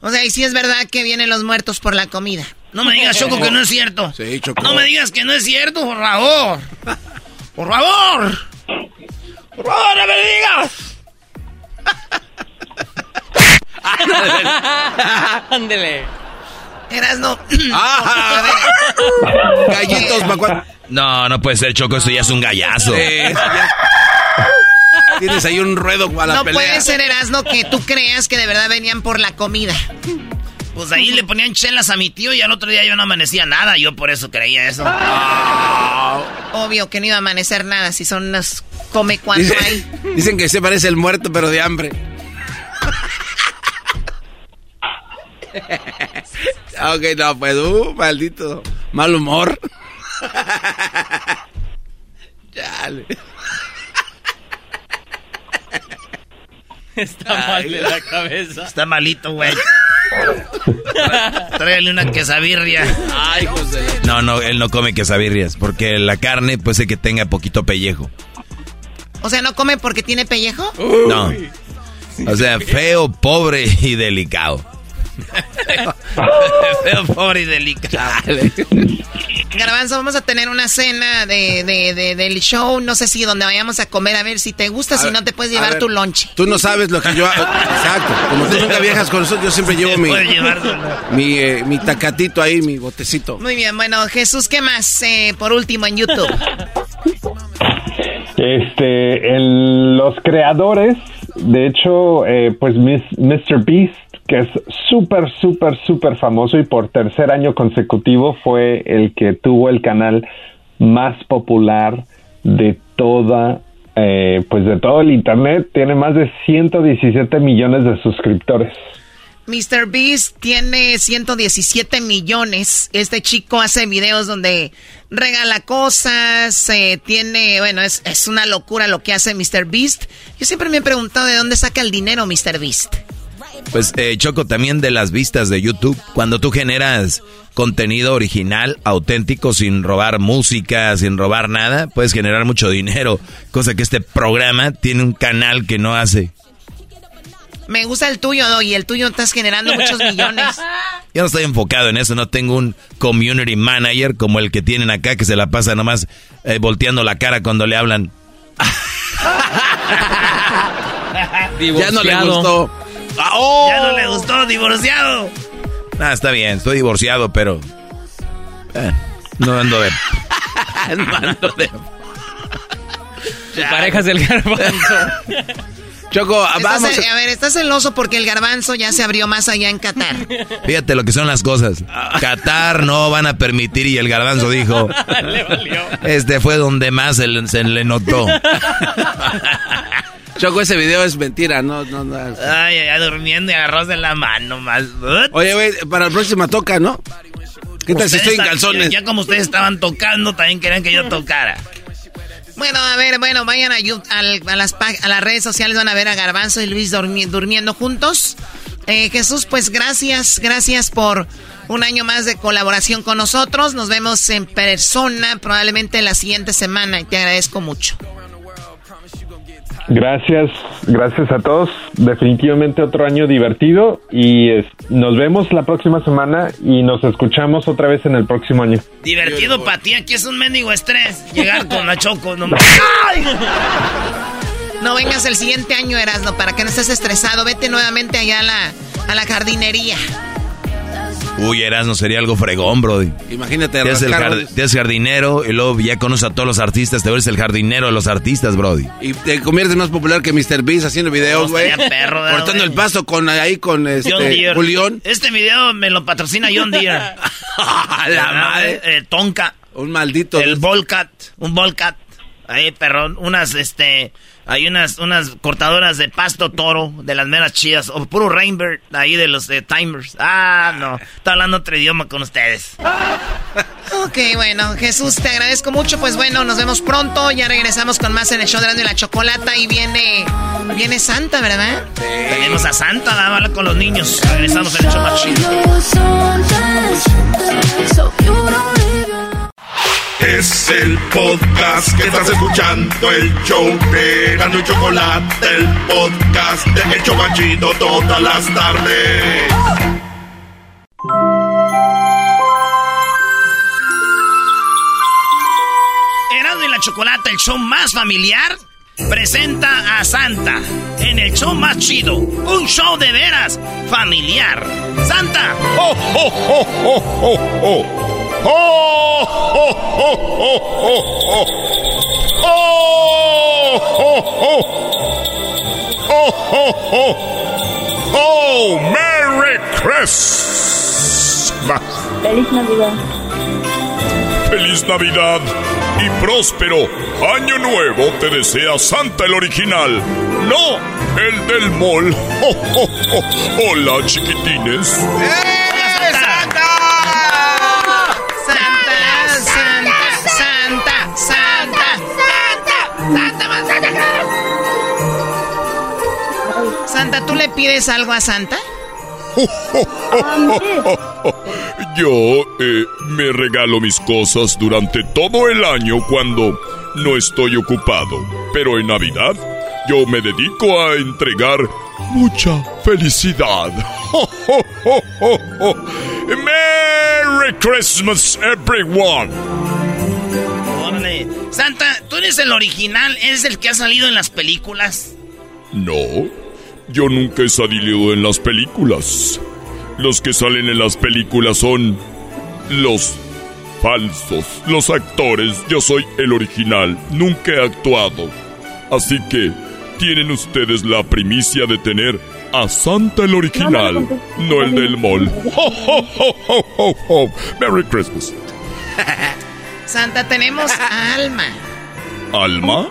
O sea, y sí es verdad que vienen los muertos por la comida. No me digas, Choco, que no es cierto. Sí, Choco. No me digas que no es cierto, por favor. Por favor. Por favor, no me digas. Ándele. Eras no. Ah. Gallitos, No, no puede ser, Choco, esto ya es un gallazo. Eso Tienes ahí un ruedo a la No pelea. puede ser, Erasno, que tú creas que de verdad venían por la comida. Pues ahí le ponían chelas a mi tío y al otro día yo no amanecía nada. Yo por eso creía eso. Obvio que no iba a amanecer nada si son unas come cuando Dice- hay. dicen que se parece el muerto, pero de hambre. ok, no, pues, uh, maldito. Mal humor. Chale. Está mal de la cabeza. Está malito, güey. Tráigale una quesabirria. Ay, José. No, no, él no come quesabirrias, porque la carne puede ser que tenga poquito pellejo. O sea, ¿no come porque tiene pellejo? No. O sea, feo, pobre y delicado. Feo, pobre y delicado. Garbanzo, vamos a tener una cena de, de- de- del show, no sé si donde vayamos a comer, a ver si te gusta, A si ver, no te puedes llevar ver. tu lonche. Tú no sabes lo que yo hago. Exacto. Como tú nunca viajas con nosotros, yo siempre llevo mi, mi, eh, mi tacatito ahí, mi botecito. Muy bien, bueno, Jesús, ¿qué más? Eh, por último, en YouTube. Este, el- los creadores, de hecho, eh, pues Miss- Mr. Beast, que es súper, súper, súper famoso y por tercer año consecutivo fue el que tuvo el canal más popular de toda, eh, pues de todo el internet. Tiene más de 117 millones de suscriptores. Mr. Beast tiene 117 millones. Este chico hace videos donde regala cosas, eh, tiene, bueno, es, es una locura lo que hace Mr. Beast. Yo siempre me he preguntado de dónde saca el dinero Mr. Beast. Pues eh, Choco, también de las vistas de YouTube, cuando tú generas contenido original, auténtico, sin robar música, sin robar nada, puedes generar mucho dinero, cosa que este programa tiene un canal que no hace. Me gusta el tuyo, y el tuyo estás generando muchos millones. Yo no estoy enfocado en eso, no tengo un community manager como el que tienen acá que se la pasa nomás eh, volteando la cara cuando le hablan. ya no le gustó. Ah, oh. Ya no le gustó, divorciado. Ah, está bien, estoy divorciado, pero. Eh, no ando de. no ando de. parejas del garbanzo. Choco, vamos. a ver, estás celoso porque el garbanzo ya se abrió más allá en Qatar. Fíjate lo que son las cosas. Qatar no van a permitir y el garbanzo dijo. Este fue donde más se le, notó. Choco, ese video es mentira, no, no, no. Ay, ya durmiendo y agarros de la mano más. Oye, güey, para la próxima toca, ¿no? ¿Qué tal si estoy en calzones? Ya como ustedes estaban tocando, también querían que yo tocara. Bueno, a ver, bueno, vayan a, a, las, a las redes sociales, van a ver a Garbanzo y Luis durmiendo juntos. Eh, Jesús, pues gracias, gracias por un año más de colaboración con nosotros. Nos vemos en persona probablemente la siguiente semana y te agradezco mucho. Gracias, gracias a todos. Definitivamente otro año divertido y nos vemos la próxima semana y nos escuchamos otra vez en el próximo año. Divertido para ti, aquí es un mendigo estrés. Llegar con la choco, no No vengas el siguiente año, Erasno, para que no estés estresado. Vete nuevamente allá a la, a la jardinería. Uy, Erasmo sería algo fregón, bro. Imagínate, te haces, jardinero y luego ya conoces a todos los artistas, te vuelves el jardinero de los artistas, Brody. Y te conviertes más popular que Mr. Beast haciendo videos, güey. Cortando el pasto con ahí con este Julián. Este video me lo patrocina John Deere. la madre. Eh, tonka. Un maldito. El Volcat. Un Volcat. Ahí, perrón. Unas, este. Hay unas, unas cortadoras de pasto toro, de las meras chidas, o puro Rainbird, ahí de los de Timers. Ah, no, está hablando otro idioma con ustedes. ok, bueno, Jesús, te agradezco mucho. Pues bueno, nos vemos pronto. Ya regresamos con más en el show de y la chocolata. Y viene, viene Santa, ¿verdad? Sí. Tenemos a Santa, dábala con los niños. Regresamos en el show más es el podcast que estás escuchando, el show de Gano y Chocolate, el podcast de Hecho Machito todas las tardes. Erasmo y la Chocolate, el show más familiar, presenta a Santa en el show más chido. Un show de veras familiar. ¡Santa! ¡Oh, oh, oh, oh, oh, oh! ¡Oh! ¡Oh! ¡Oh! ¡Oh! ¡Oh! ¡Oh! ¡Oh! ¡Merry Christmas! ¡Feliz Navidad! ¡Feliz Navidad! Y próspero año nuevo te desea Santa el original, no el del mall. ¡Oh, oh, oh! ¡Hola, chiquitines! ¡Eh! Santa, ¿tú le pides algo a Santa? Yo eh, me regalo mis cosas durante todo el año cuando no estoy ocupado. Pero en Navidad yo me dedico a entregar mucha felicidad. ¡Merry Christmas, everyone! Órale. Santa, ¿tú eres el original? ¿Eres el que ha salido en las películas? No, yo nunca he salido en las películas. Los que salen en las películas son los falsos, los actores. Yo soy el original, nunca he actuado. Así que tienen ustedes la primicia de tener a Santa el original, no, el del mall. Merry Christmas. Santa, tenemos a Alma. ¿Alma?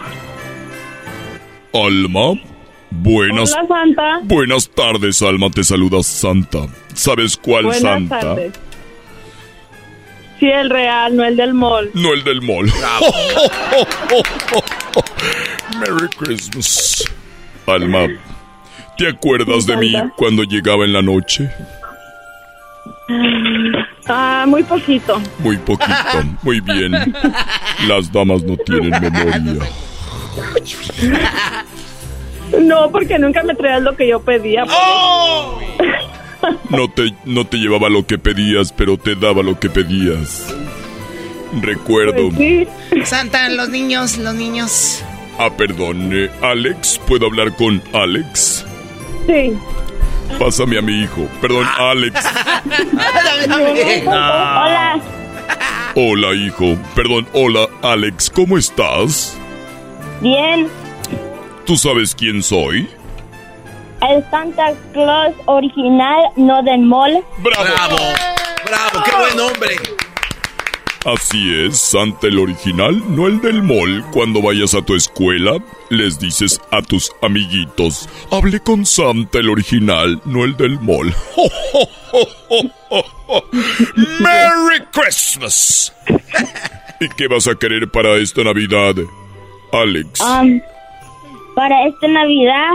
¿Alma? Buenas. Hola, Santa. Buenas tardes, Alma. Te saluda Santa. ¿Sabes cuál Buenas Santa? Tardes. Sí, el real, no el del mall. No el del mall. Merry Christmas. Alma, ¿te acuerdas de mí cuando llegaba en la noche? Ah, muy poquito. Muy poquito. Muy bien. Las damas no tienen memoria. No, porque nunca me traías lo que yo pedía. ¡Oh! No te, no te llevaba lo que pedías, pero te daba lo que pedías. Recuerdo. Pues Santa, los niños, los niños. Ah, perdón, eh, Alex, ¿puedo hablar con Alex? Sí. Pásame a mi hijo. Perdón, Alex. Hola. Hola, hijo. Perdón, hola, Alex, ¿cómo estás? Bien. ¿Tú sabes quién soy? El Santa Claus original, no del mall. ¡Bravo! ¡Bravo! ¡Qué buen hombre! Así es, Santa el original, no el del mall. Cuando vayas a tu escuela, les dices a tus amiguitos, hablé con Santa el original, no el del mall. ¡Merry Christmas! ¿Y qué vas a querer para esta Navidad, Alex? Um, para esta Navidad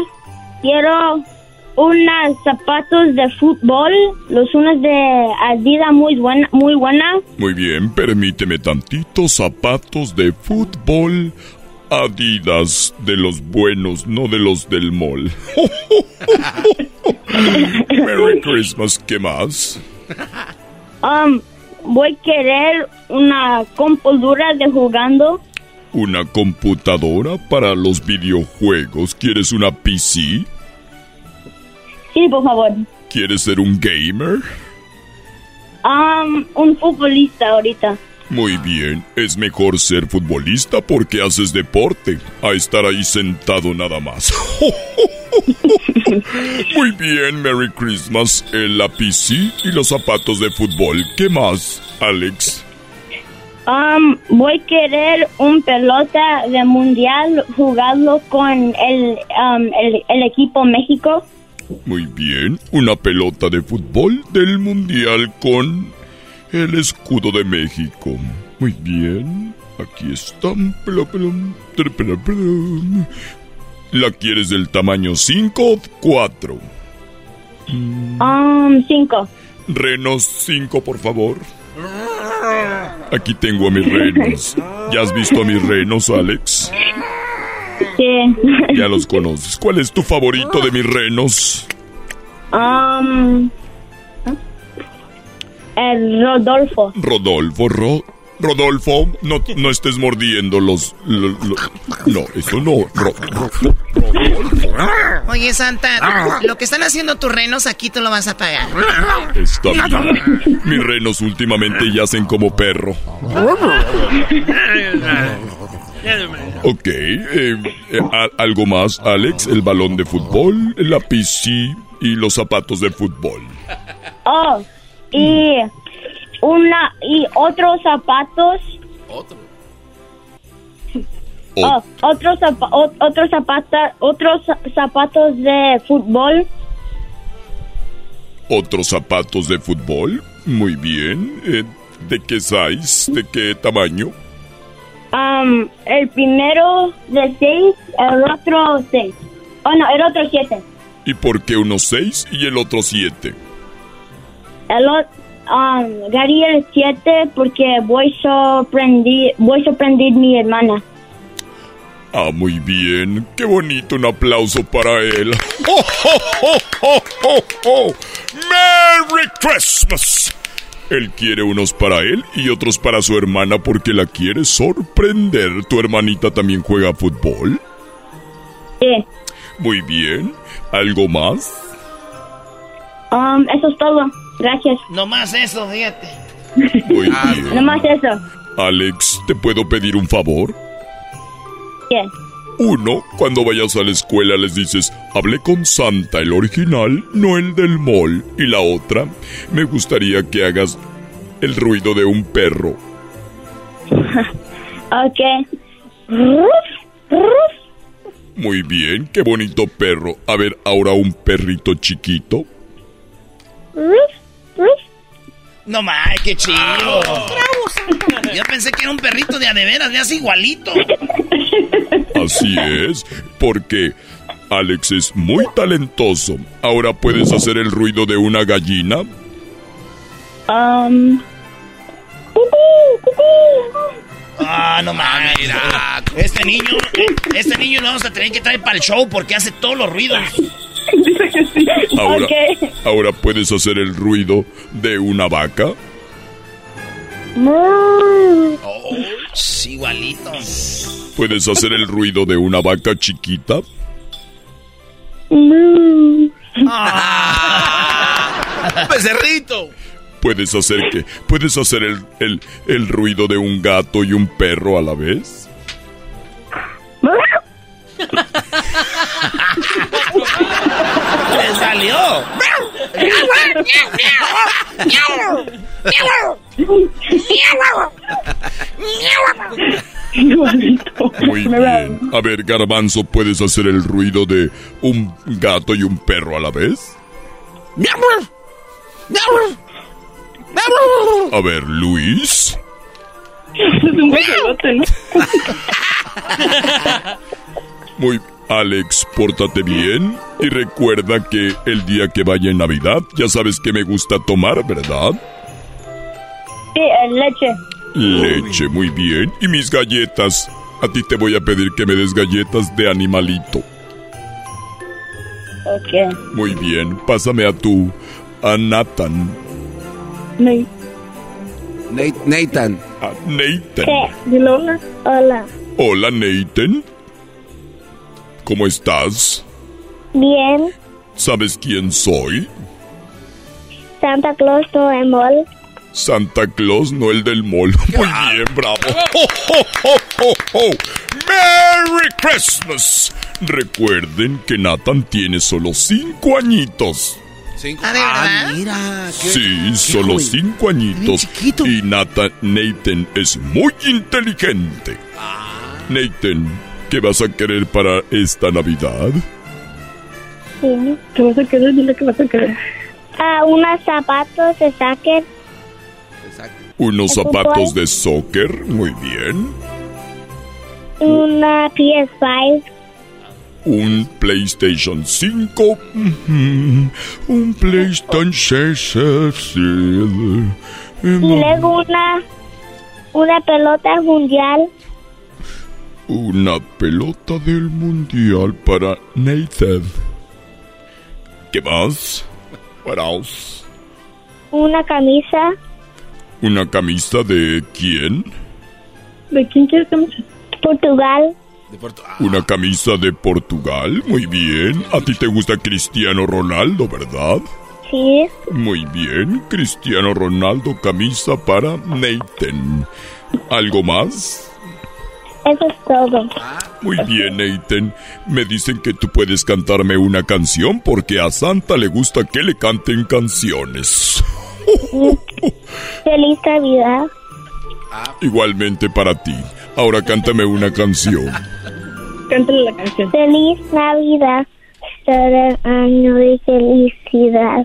quiero unos zapatos de fútbol, los unos de Adidas muy buena, muy buena. Muy bien, permíteme tantito zapatos de fútbol. Adidas de los buenos, no de los del mall. Merry Christmas, ¿qué más? Um, voy a querer una computadora de jugando. Una computadora para los videojuegos. ¿Quieres una PC? Sí, por favor. ¿Quieres ser un gamer? Um, un futbolista ahorita. Muy bien, es mejor ser futbolista porque haces deporte, a estar ahí sentado nada más. Muy bien, Merry Christmas, el PC y los zapatos de fútbol. ¿Qué más, Alex? Um, voy a querer un pelota de mundial jugarlo con el, um, el, el equipo México. Muy bien, una pelota de fútbol del Mundial con el escudo de México. Muy bien, aquí está. ¿La quieres del tamaño 5 o 4? Um, cinco. Renos 5, por favor. Aquí tengo a mis renos. ¿Ya has visto a mis renos, Alex? Sí. Ya los conoces. ¿Cuál es tu favorito de mis renos? Um, el Rodolfo. Rodolfo, Ro- Rodolfo, no, no estés mordiendo los... lo- lo- no, eso no. Ro- Ro- Rodolfo. Oye, Santa, lo que están haciendo tus renos aquí tú lo vas a pagar. Está bien. Mis renos últimamente yacen como perro. Ok, eh, eh, ¿algo más, Alex? El balón de fútbol, la PC y los zapatos de fútbol. Oh, y una y otros zapatos. Oh, otros zapa- o- otros zapatos otros zapatos de fútbol. ¿Otros zapatos de fútbol? Muy bien. Eh, ¿De qué size? ¿De qué tamaño? Um, el primero de seis, el otro seis. Oh no, el otro siete. ¿Y por qué uno seis y el otro siete? El otro um, Gary el siete porque voy a sorprender, voy a sorprender mi hermana. Ah, muy bien. Qué bonito. Un aplauso para él. ¡Oh, oh, oh, oh, oh, oh! ¡Merry Christmas! Él quiere unos para él y otros para su hermana porque la quiere sorprender. ¿Tu hermanita también juega fútbol? Sí. Muy bien. ¿Algo más? Um, eso es todo. Gracias. No más eso, fíjate. Muy bien. Nomás eso. Alex, ¿te puedo pedir un favor? ¿Qué? Uno, cuando vayas a la escuela les dices, hablé con Santa, el original, no el del mall. Y la otra, me gustaría que hagas el ruido de un perro. Ok. Ruf, ruf. Muy bien, qué bonito perro. A ver, ahora un perrito chiquito. No más, qué chido. Yo pensé que era un perrito de a de veras, me hace igualito. Así es, porque Alex es muy talentoso. Ahora puedes hacer el ruido de una gallina. Um. Ah, no mames. Mira. Este niño, este niño lo vamos a tener que traer para el show porque hace todos los ruidos. Dice que sí. Ahora, ahora puedes hacer el ruido de una vaca. Oh, sí, igualito. Puedes hacer el ruido de una vaca chiquita. Becerrito. Puedes hacer que, puedes hacer el, el, el ruido de un gato y un perro a la vez. ¡Le salió! Muy bien. A ver, Garbanzo, ¿puedes hacer el ruido de un gato y un perro a la vez? A ver, Luis. Es un becerrote, ¿no? Muy Alex, pórtate bien y recuerda que el día que vaya en Navidad, ya sabes que me gusta tomar, ¿verdad? Sí, leche. Leche, muy bien. Y mis galletas. A ti te voy a pedir que me des galletas de animalito. Ok. Muy bien, pásame a tu... a Nathan. Nate. Nathan. A Nathan. ¿Qué? Hola. Hola, Nathan. ¿Cómo estás? Bien. ¿Sabes quién soy? Santa Claus no es mol. Santa Claus, no el del mall. Muy bien, bravo. ¡Oh, oh, oh, oh, oh! ¡Merry Christmas! Recuerden que Nathan tiene solo cinco añitos. ¿Ah, de verdad? mira. Sí, solo cinco añitos. Y Nathan, Nathan es muy inteligente. Nathan, ¿qué vas a querer para esta Navidad? Sí. ¿Qué vas a querer? Dile que vas a querer. Ah, unos zapatos de soccer. Unos ¿De zapatos de soccer, muy bien. Una PS5. Un PlayStation 5. ujú, Un PlayStation 6. Y luego una, una pelota mundial. Una pelota del mundial para Nathan. ¿Qué más? What else? Una camisa. ¿Una camisa de quién? ¿De quién quieres camisa? Portugal. Una camisa de Portugal. Muy bien. A ti te gusta Cristiano Ronaldo, ¿verdad? Sí. Muy bien. Cristiano Ronaldo, camisa para Nathan. ¿Algo más? Eso es todo. Muy bien, Nathan. Me dicen que tú puedes cantarme una canción porque a Santa le gusta que le canten canciones. Feliz Navidad. Igualmente para ti. Ahora cántame una canción. Cántale la canción. Feliz Navidad. Cada año de felicidad.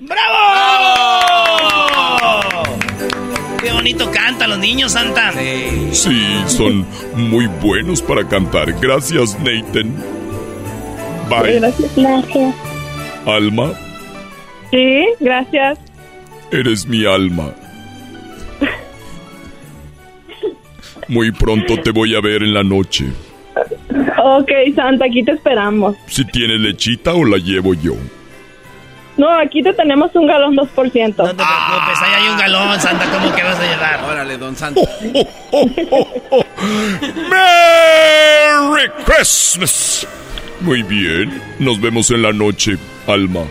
¡Qué bonito canta los niños, Santa! Sí, son muy buenos para cantar. Gracias, Nathan. Bye. Gracias. Alma, Sí, gracias. eres mi alma. Muy pronto te voy a ver en la noche. Ok, Santa, aquí te esperamos. Si tienes lechita o la llevo yo. No, aquí te tenemos un galón 2%. No te preocupes, ahí hay un galón, Santa, ¿cómo que vas a llevar? Órale, don Santa. ¡Merry Christmas! Muy bien, nos vemos en la noche, Alma.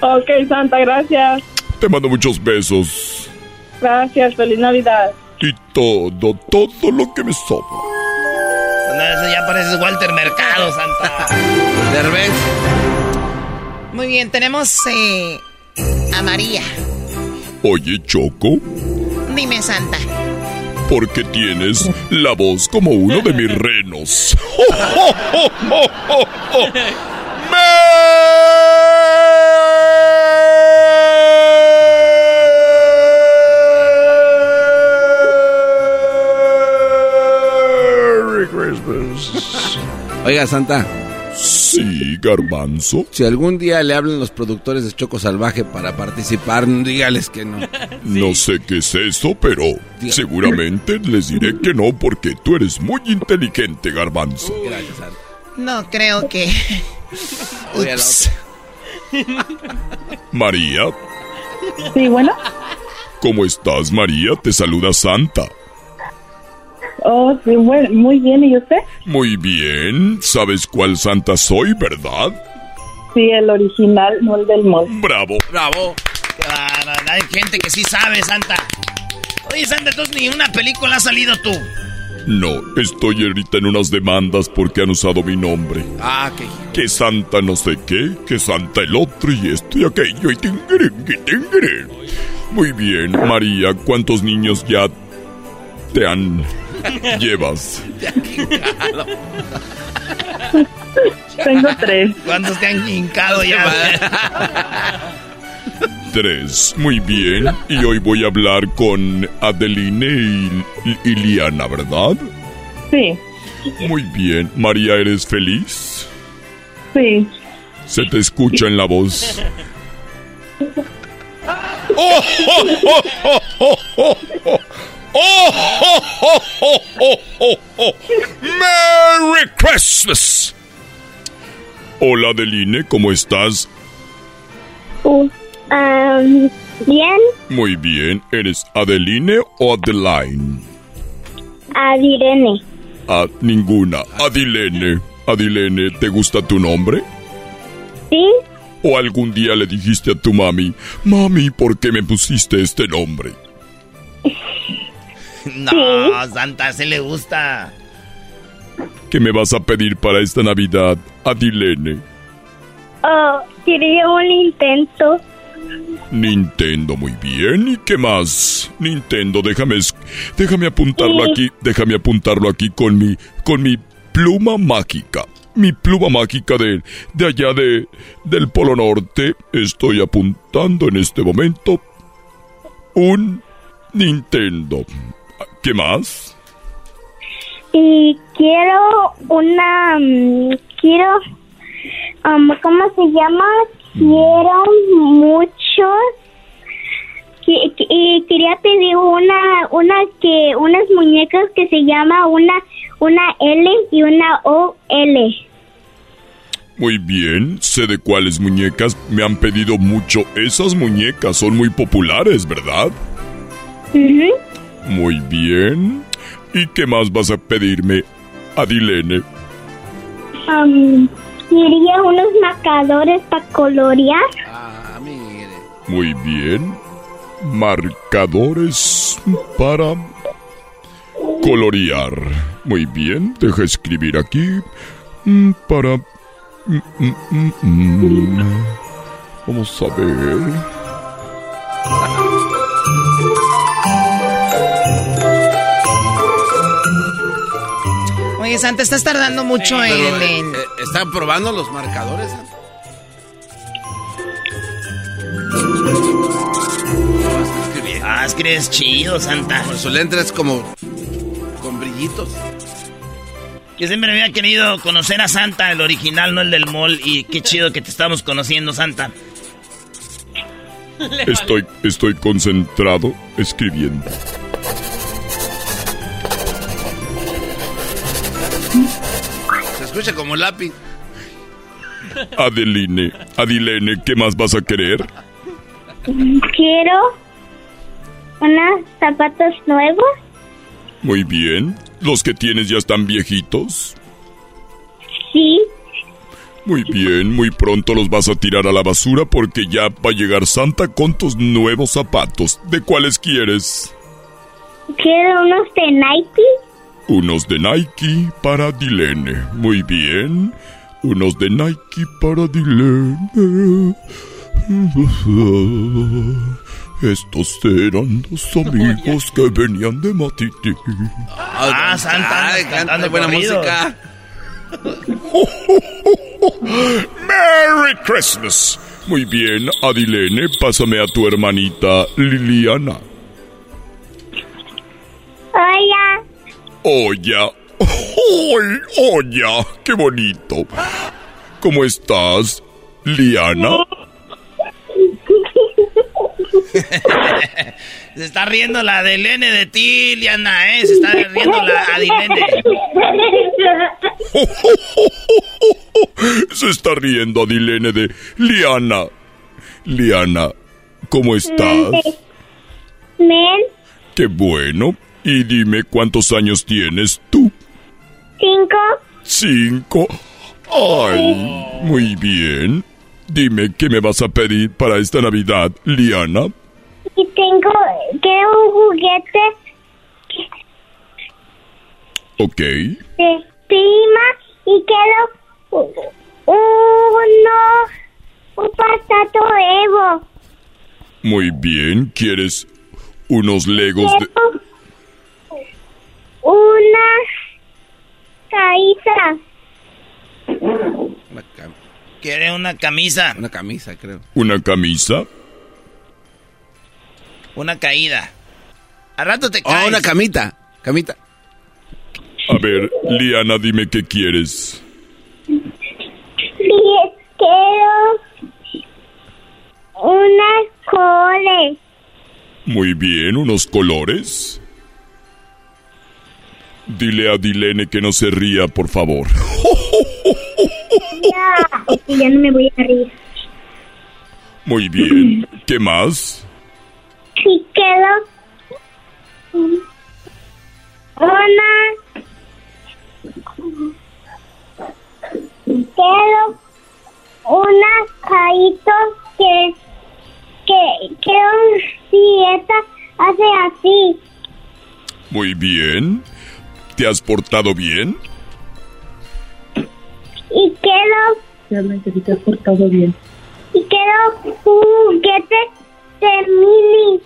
Ok, Santa, gracias. Te mando muchos besos Gracias, feliz Navidad. y todo, todo lo que me sobra. No, eso ya pareces Walter Mercado, Santa. Derbez. Muy bien, tenemos eh, a María. Oye, Choco, Dime, Santa. ¿por qué tienes la voz como uno de mis renos? Oiga, Santa. Sí, garbanzo. Si algún día le hablan los productores de Choco Salvaje para participar, dígales que no. No sé qué es eso, pero seguramente les diré que no porque tú eres muy inteligente, garbanzo. Gracias. No creo que. Ups. María, Sí, bueno. ¿cómo estás, María? Te saluda Santa. Oh, sí, bueno, muy bien. ¿Y usted? Muy bien. ¿Sabes cuál Santa soy, verdad? Sí, el original, no el del mall. Bravo. Bravo. Bárbaro, Hay gente que sí sabe, Santa. Oye, Santa, entonces ni una película has salido tú. No, estoy ahorita en unas demandas porque han usado mi nombre. Ah, qué. Que Santa no sé qué, que Santa el otro y esto y aquello y tingren, que tingren. Muy bien, María, ¿cuántos niños ya te han llevas? Tengo tres. ¿Cuántos te han hincado ya? Tres, muy bien. Y hoy voy a hablar con Adeline y, y Liana, ¿verdad? Sí, Muy bien. María, ¿eres feliz? sí. Se te escucha en la voz. ¡Oh, oh, oh, oh, oh, oh, oh! ¡Oh, oh, oh, oh, oh, oh, oh! ¡Merry Christmas! Hola, Adeline, ¿cómo estás? Uh, um, bien, Muy bien. ¿Eres Adeline o Adeline? Adirene. A ninguna. Adilene. Adilene, ¿te gusta tu nombre? ¿Sí? ¿O algún día le dijiste a tu mami, mami, ¿por qué me pusiste este nombre? No, Santa, se le gusta. ¿Qué me vas a pedir para esta Navidad, Adilene? Oh, quería un intento. Nintendo, muy bien. ¿Y qué más? Nintendo, déjame, déjame apuntarlo Sí. aquí, déjame apuntarlo aquí con mi, con mi pluma mágica. Mi pluma mágica de, de allá de, del Polo Norte. Estoy apuntando en este momento un Nintendo. ¿Qué más? Y quiero una... mm, quiero... um, ¿Cómo se llama? Quiero muchos... Y quería pedir una, una que, unas muñecas que se llama una, una L y una O L. Muy bien, sé de cuáles muñecas me han pedido mucho. Esas muñecas son muy populares, ¿verdad? Ujú. Muy bien. ¿Y qué más vas a pedirme, Adilene? Um, quería unos marcadores para colorear. Muy bien. Marcadores para colorear. Muy bien, deja escribir aquí. Mm, Para... mm, mm. Vamos a ver. Oye, Santa, estás tardando mucho en, Pero, eh, en- eh, ¿Están probando los marcadores? Ah, es que eres chido, Santa. Por su lente es como con brillitos. Yo siempre había querido conocer a Santa, el original, no el del mall. Y qué chido que te estamos conociendo, Santa. Estoy, estoy concentrado escribiendo. Escucha como lápiz. Adeline, Adilene, ¿qué más vas a querer? Quiero unos zapatos nuevos. Muy bien. ¿Los que tienes ya están viejitos? Sí. Muy bien, muy pronto los vas a tirar a la basura porque ya va a llegar Santa con tus nuevos zapatos. ¿De cuáles quieres? Quiero unos de Nike. Unos de Nike para Dilene. Muy bien. Unos de Nike para Dilene. Estos eran dos amigos que venían de Matiti. Ah, Santa, canta cantando buena música. ¡Merry Christmas! Muy bien, Adilene, pásame a tu hermanita Liliana. Hola. Olla. ¡Ay, olla! ¡Qué bonito! ¿Cómo estás, Liana? Se está riendo la Adilene de ti, Liana, ¿eh? Se está riendo la Adilene. Se está riendo Adilene de Liana. Liana, ¿cómo estás? Men, Qué bueno. Y dime cuántos años tienes tú. cinco, Cinco. Ay, muy bien. Dime qué me vas a pedir para esta Navidad, Liana. y tengo, quiero un juguete Ok. de prima y quiero uno, un pasato Evo. Muy bien. ¿Quieres unos legos de... Una caída. Quiere una camisa. Una camisa, creo. una camisa? Una caída. Al rato te Oh, caes. una camita. Camita. A ver, Liana, dime qué quieres. Quiero una cole. Muy bien, unos colores. Dile a Dilene que no se ría, por favor. Ya, que ya no me voy a reír. Muy bien. ¿Qué más? Y quiero una quiero una caíto que que quiero si esta hace así Muy bien. ¿Te has portado bien? y quiero Realmente si te has portado bien. y quiero un juguete de mini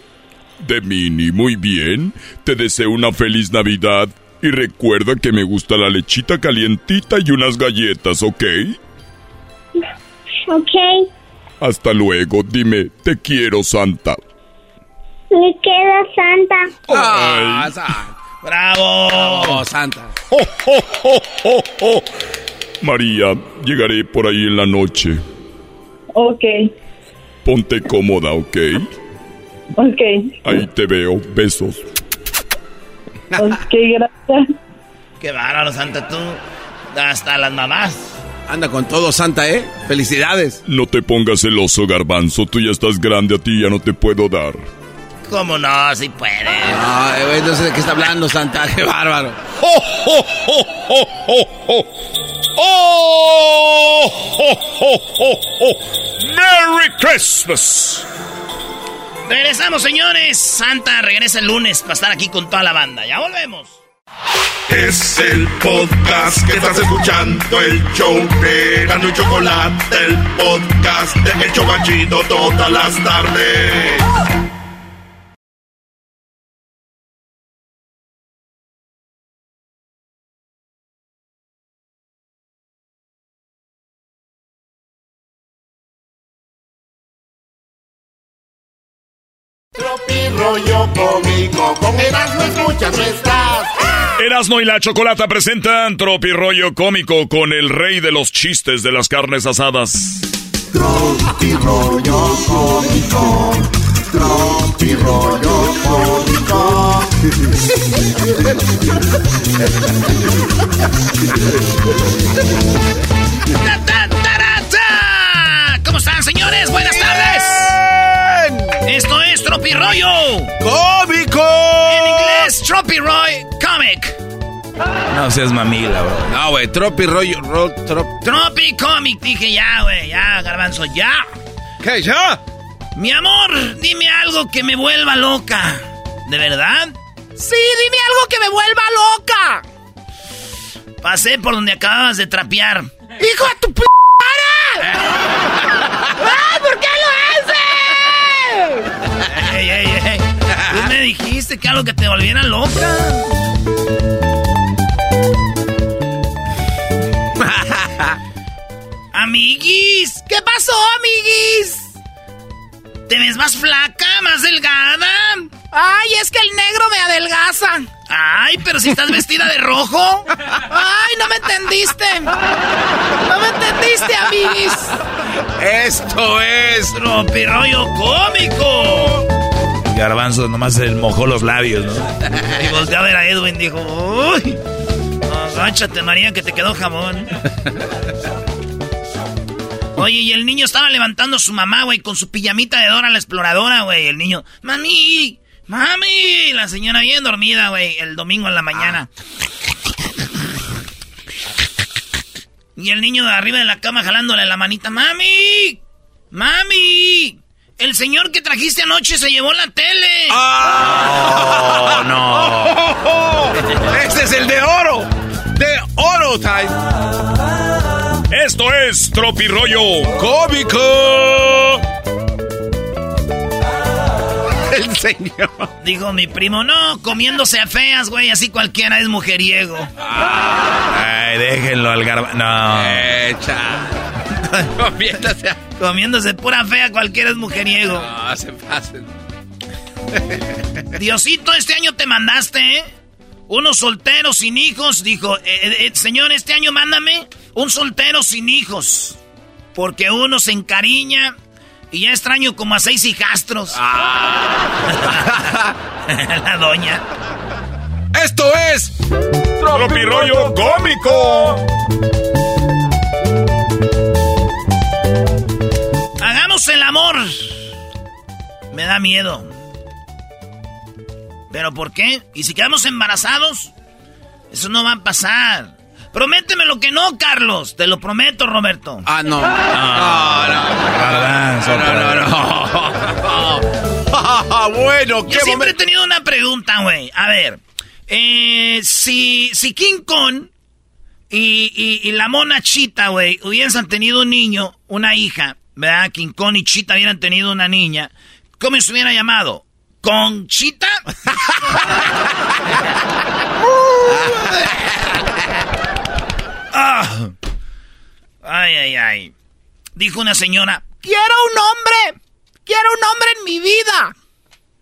De Mini, muy bien. Te deseo una feliz Navidad. Y recuerda que me gusta la lechita calientita y unas galletas, ¿ok? ok Hasta luego. Dime, te quiero, Santa. y quiero Santa Ah, ¡Bravo! Bravo, Santa. María, llegaré por ahí en la noche. Ok, Ponte cómoda, ¿ok? ok, Ahí te veo. Besos. ok, gracias. Qué bárbaro, Santa, tú. Hasta las mamás. Anda con todo, Santa, ¿eh? Felicidades. No te pongas celoso, garbanzo. Tú ya estás grande, a ti ya no te puedo dar. ¿Cómo no? Si puede. Ay, güey, no sé de qué está hablando, Santa. Qué bárbaro. ¡Oh, oh, oh, oh, oh, oh! ¡Oh, oh, oh, oh, oh! ¡Merry Christmas! Regresamos, señores. Santa regresa el lunes para estar aquí con toda la banda. Ya volvemos. Es el podcast que estás escuchando, el show de Gano y Chocolate, el podcast de El Chocachito todas las tardes. Tropi rollo cómico, con Erasmo escuchas no estás. Erasmo y la Chocolata presentan Tropi Rollo Cómico con el rey de los chistes de las carnes asadas. Tropi rollo cómico. Tropi rollo cómico. ¿Cómo están, señores? Buenas tardes. Esto es Tropirollo. ¡Cómico! En inglés, Tropiroy Comic. No seas mamila, bro. No, güey, tropi rollo, ro, trop. Tropi Comic. Dije ya, güey. Ya, garbanzo, ya. ¿Qué, ya? Mi amor, dime algo que me vuelva loca. ¿De verdad? Sí, dime algo que me vuelva loca. Pasé por donde acababas de trapear. ¡Hijo de tu p*** ¡Ah, ¿por qué lo haces? ¡Ey, ey, ey! Tú me dijiste que algo que te volviera loca. amiguis, ¿qué pasó, amiguis? ¿Te ves más flaca, más delgada? Ay, es que el negro me adelgaza. Ay, pero si estás vestida de rojo. Ay, no me entendiste. No me entendiste, amiguis. Esto es Tropirollo cómico. Garbanzo nomás se mojó los labios, ¿no? Y volteó a ver a Edwin, dijo, uy, agáchate María que te quedó jamón. Oye, y el niño estaba levantando a su mamá, güey, con su pijamita de Dora la exploradora, güey. El niño, mami, mami. La señora bien dormida, güey, el domingo en la mañana. Y el niño de arriba de la cama jalándole la manita, mami, mami. El señor que trajiste anoche se llevó la tele. ¡Oh, no! ¡Este es el de oro! ¡De oro time! Esto es Tropirollo Cómico. El señor. Dijo mi primo, no, comiéndose a feas, güey, así cualquiera es mujeriego. Ay, déjenlo al garbanzo. No. Echa. Comiéndose a... Comiéndose pura fea, cualquiera es mujeriego. No, se pasen. Diosito, este año te mandaste, ¿eh? Unos solteros sin hijos, dijo, eh, eh, señor, este año mándame un soltero sin hijos. Porque uno se encariña y ya extraño como a seis hijastros. Ah. La doña. Esto es Tropirollo Cómico. Hagamos el amor. Me da miedo. ¿Pero por qué? ¿Y si quedamos embarazados? Eso no va a pasar. Prométeme lo que no, Carlos. Te lo prometo, Roberto. Ah, no. No, no. No, no, no. bueno, Yo siempre he tenido una pregunta, güey. A ver. Eh, si, si King Kong y, y, y la mona Chita, güey, hubiesen tenido un niño, una hija, ¿verdad? King Kong y Chita hubieran tenido una niña, ¿cómo se hubiera llamado? ¿Conchita? Ah. Ay, ay, ay. Dijo una señora, quiero un hombre, quiero un hombre en mi vida,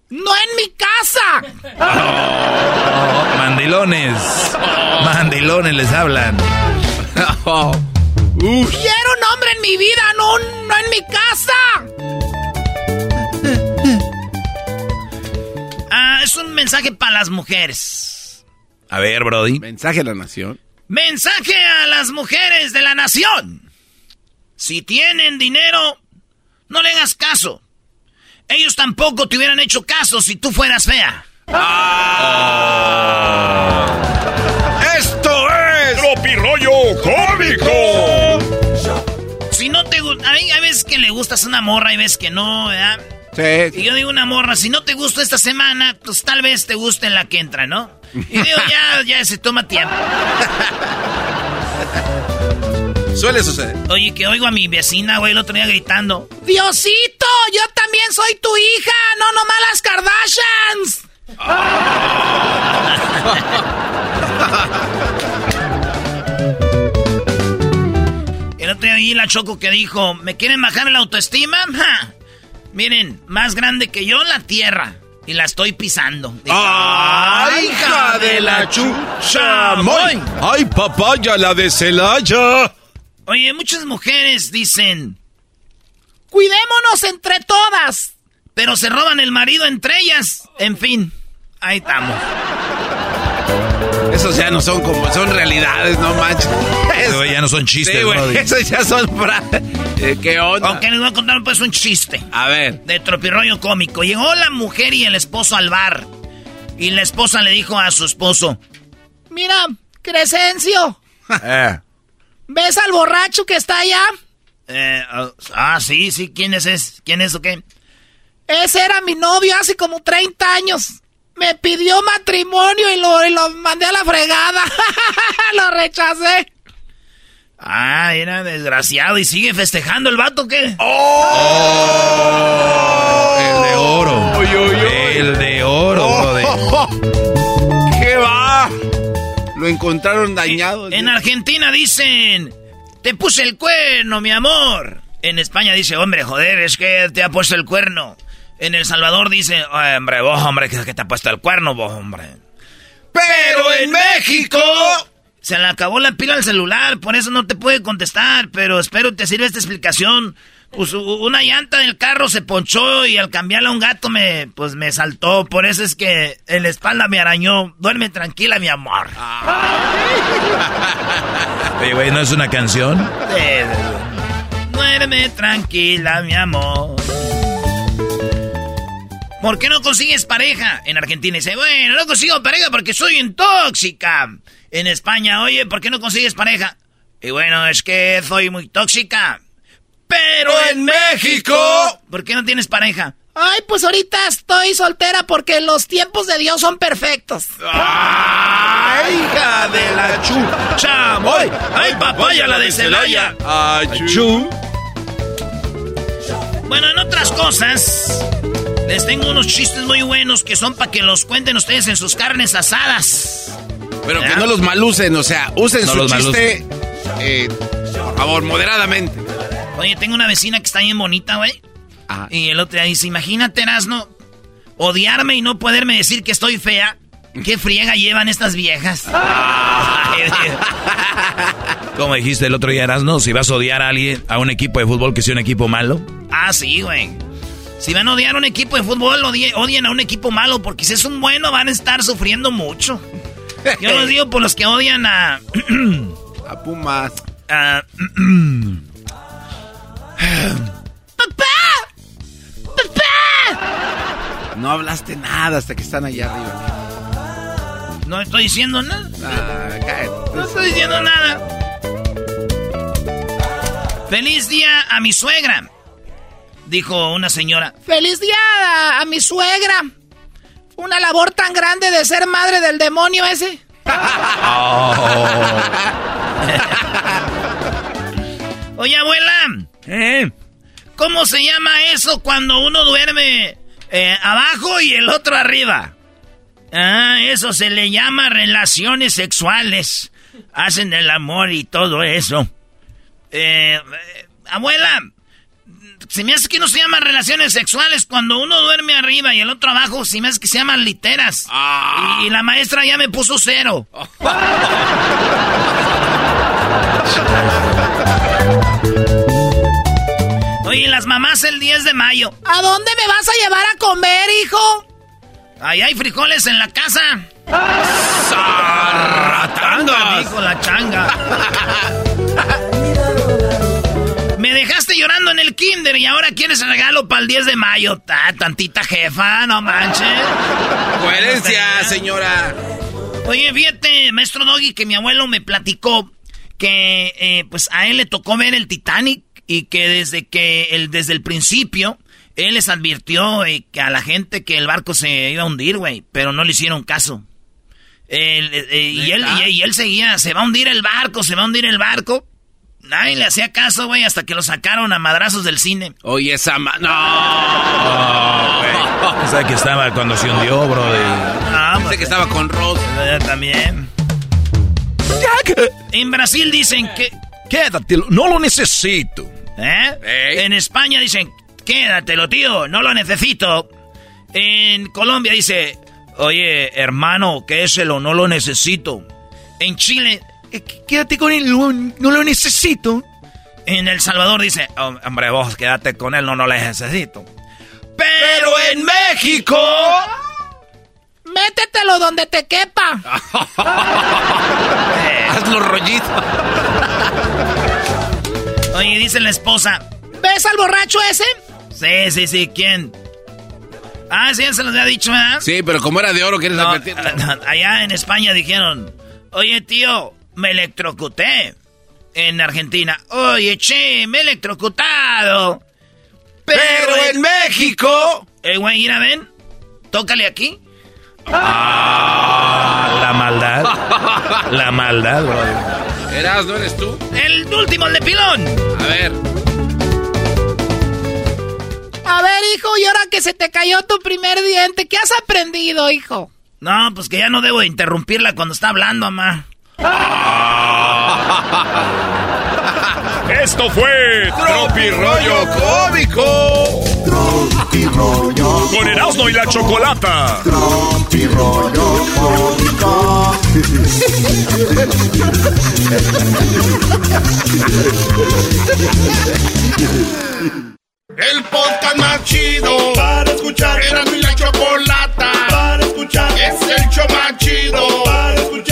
no en mi casa. Oh, mandilones. Mandilones les hablan. Quiero un hombre en mi vida, no, no en mi casa. Ah, es un mensaje para las mujeres. A ver, Brody. Mensaje a la nación. Mensaje a las mujeres de la nación. Si tienen dinero, no le hagas caso. Ellos tampoco te hubieran hecho caso si tú fueras fea. ¡Esto es Tropirollo Cómico! Si no te gusta, hay, hay veces que le gustas a una morra y ves que no, ¿verdad? Sí. Y yo digo una morra, si no te gusta esta semana, pues tal vez te guste en la que entra, ¿no? Y digo, ya, ya se toma tiempo. Suele suceder. Oye, que oigo a mi vecina, güey, el otro día gritando. Diosito, yo también soy tu hija, no nomás las Kardashians. el otro día vi la Choco que dijo, ¿me quieren bajar la autoestima? Ja. Miren, más grande que yo la tierra. Y la estoy pisando. ¡Ay, hija de la chucha! ¡Ay, papaya, la de Celaya! Oye, muchas mujeres dicen, cuidémonos entre todas, pero se roban el marido entre ellas. En fin, ahí estamos. Esos ya no son como, son realidades, no manches. Eso ya no son chistes, Sí, güey, esos ya son fra- Eh, ¿Qué onda? Aunque les voy a contar pues un chiste. A ver. De tropirroyo cómico. Llegó la mujer y el esposo al bar. Y la esposa le dijo a su esposo, Mira, Crescencio, Eh. ¿Ves al borracho que está allá? eh, ah, ah, sí, sí, ¿quién es ese? ¿Quién es o qué? Ese era mi novio hace como 30 años. Me pidió matrimonio y lo, y lo mandé a la fregada. lo rechacé. Ah, era desgraciado y sigue festejando el vato, ¿qué? El de oro. El de oro, Brody. ¿Qué va? Lo encontraron dañado. En Argentina dicen, te puse el cuerno, mi amor. En España dice, hombre, joder, es que te ha puesto el cuerno. En El Salvador dice, hombre, vos, hombre, que, que te ha puesto el cuerno, vos, hombre. Pero en México... Se le acabó la pila al celular, por eso no te puede contestar, pero espero te sirva esta explicación. Pues una llanta del carro se ponchó y al cambiarla a un gato me, pues me saltó. Por eso es que en la espalda me arañó. Duerme tranquila, mi amor. Oye, güey, ¿no es una canción? Duerme tranquila, mi amor. ¿Por qué no consigues pareja? En Argentina dice, bueno, no consigo pareja porque soy un tóxica. En España, oye, ¿por qué no consigues pareja? Y bueno, es que soy muy tóxica. Pero en México, ¿por qué no tienes pareja? Ay, pues ahorita estoy soltera porque los tiempos de Dios son perfectos. ¡Ay, hija de la chucha! ¡Ay, ay papaya la de Celaya! ¡Ay, chu! Bueno, en otras cosas, les tengo unos chistes muy buenos que son para que los cuenten ustedes en sus carnes asadas. Pero que no los malucen, o sea, usen su chiste, eh, por favor, moderadamente. Oye, tengo una vecina que está bien bonita, güey. Y el otro día dice, imagínate, Erasno, odiarme y no poderme decir que estoy fea. ¿Qué friega llevan estas viejas? Como dijiste el otro día, Erasno, si vas a odiar a alguien, a un equipo de fútbol que sea un equipo malo. Ah, sí, güey. Si van a odiar a un equipo de fútbol, odien a un equipo malo, porque si es un bueno van a estar sufriendo mucho. Yo los digo por los que odian a... a Pumas. A... ¡Papá! ¡Papá! No hablaste nada hasta que están allá arriba. No estoy diciendo nada. Ah, no estoy diciendo nada. Feliz día a mi suegra, dijo una señora. Feliz día a, mi suegra. Una labor tan grande de ser madre del demonio ese. Oye, abuela. ¿Eh? ¿Cómo se llama eso cuando uno duerme eh, abajo y el otro arriba? Ah, eso se le llama relaciones sexuales. Hacen el amor y todo eso. Eh, abuela, se me hace que no se llaman relaciones sexuales cuando uno duerme arriba y el otro abajo, se me hace que se llaman literas. Y, y, la maestra ya me puso cero. Oye, las mamás el 10 de mayo. ¿A dónde me vas a llevar a comer, hijo? Ahí hay frijoles en la casa. ¡Sarratanga! Dijo la changa. Me dejaste llorando en el kinder y ahora quieres regalo para el 10 de mayo. Ta, tantita jefa, no manches. Coherencia, señora. Oye, fíjate, maestro Doggy, que mi abuelo me platicó que eh, pues a él le tocó ver el Titanic y que desde que el, desde el principio él les advirtió eh, que a la gente que el barco se iba a hundir, güey, pero no le hicieron caso. Eh, y, él, y, él seguía, se va a hundir el barco, se va a hundir el barco. Nadie le hacía caso, güey, hasta que lo sacaron a madrazos del cine. Oye, esa ma... ¡No! güey. ¿Sabes que estaba cuando se hundió, bro? No, Pensé que estaba con Rose. también. En Brasil dicen que... Quédatelo, no lo necesito. ¿Eh? En España dicen, quédatelo, tío, no lo necesito. En Colombia dice, oye, hermano, quédeselo, no lo necesito. En Chile, "Eh, quédate con él, no lo necesito. En El Salvador dice, "Oh, hombre, vos quédate con él, no, no lo necesito. Pero en México... Métetelo donde te quepa. Hazlo rollito. Oye, dice la esposa. ¿Ves al borracho ese? Sí, sí, sí, ¿quién? Ah, sí, ya se los había dicho, ¿verdad? Sí, pero como era de oro, ¿quieres No, advertirlo? allá en España dijeron, oye, tío, me electrocuté. En Argentina, oye, che, me he electrocutado. Pero, en México... Eh, güey, mira, ven, tócale aquí. Ah, la maldad. La maldad, bro. ¿Eras, no eres tú? El último, el de pilón. A ver. A ver, hijo, y ahora que se te cayó tu primer diente, ¿qué has aprendido, hijo? No, pues que ya no debo de interrumpirla cuando está hablando, mamá. Esto fue Tropi Rollo Cómico. Tropi rollo. Con Erasmo y la Chocolata. Tropi rollo cómico. El podcast más chido para escuchar. Era mi la chocolata para escuchar. Es el show más chido para escuchar.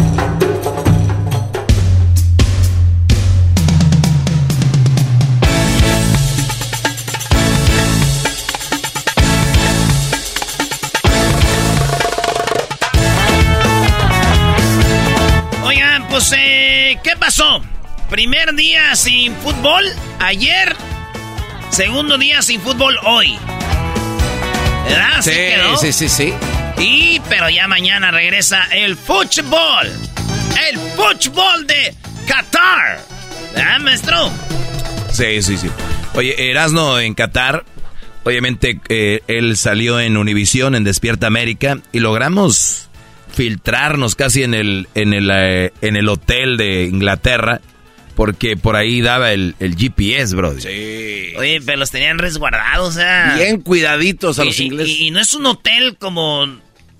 ¿Qué pasó? Primer día sin fútbol ayer. Segundo día sin fútbol hoy. ¿Verdad? Así Sí, quedó. sí, sí, sí. Y, pero ya mañana regresa el fútbol. El fútbol de Qatar. ¿Verdad, maestro? Sí, sí, sí. Oye, Erasno en Qatar, obviamente eh, él salió en Univisión, en Despierta América, y logramos filtrarnos casi en el, en el, eh, en el hotel de Inglaterra, porque por ahí daba el, el GPS, bro. Sí. Oye, pero los tenían resguardados, o sea. Bien cuidaditos a los ingleses. Y, y no es un hotel como,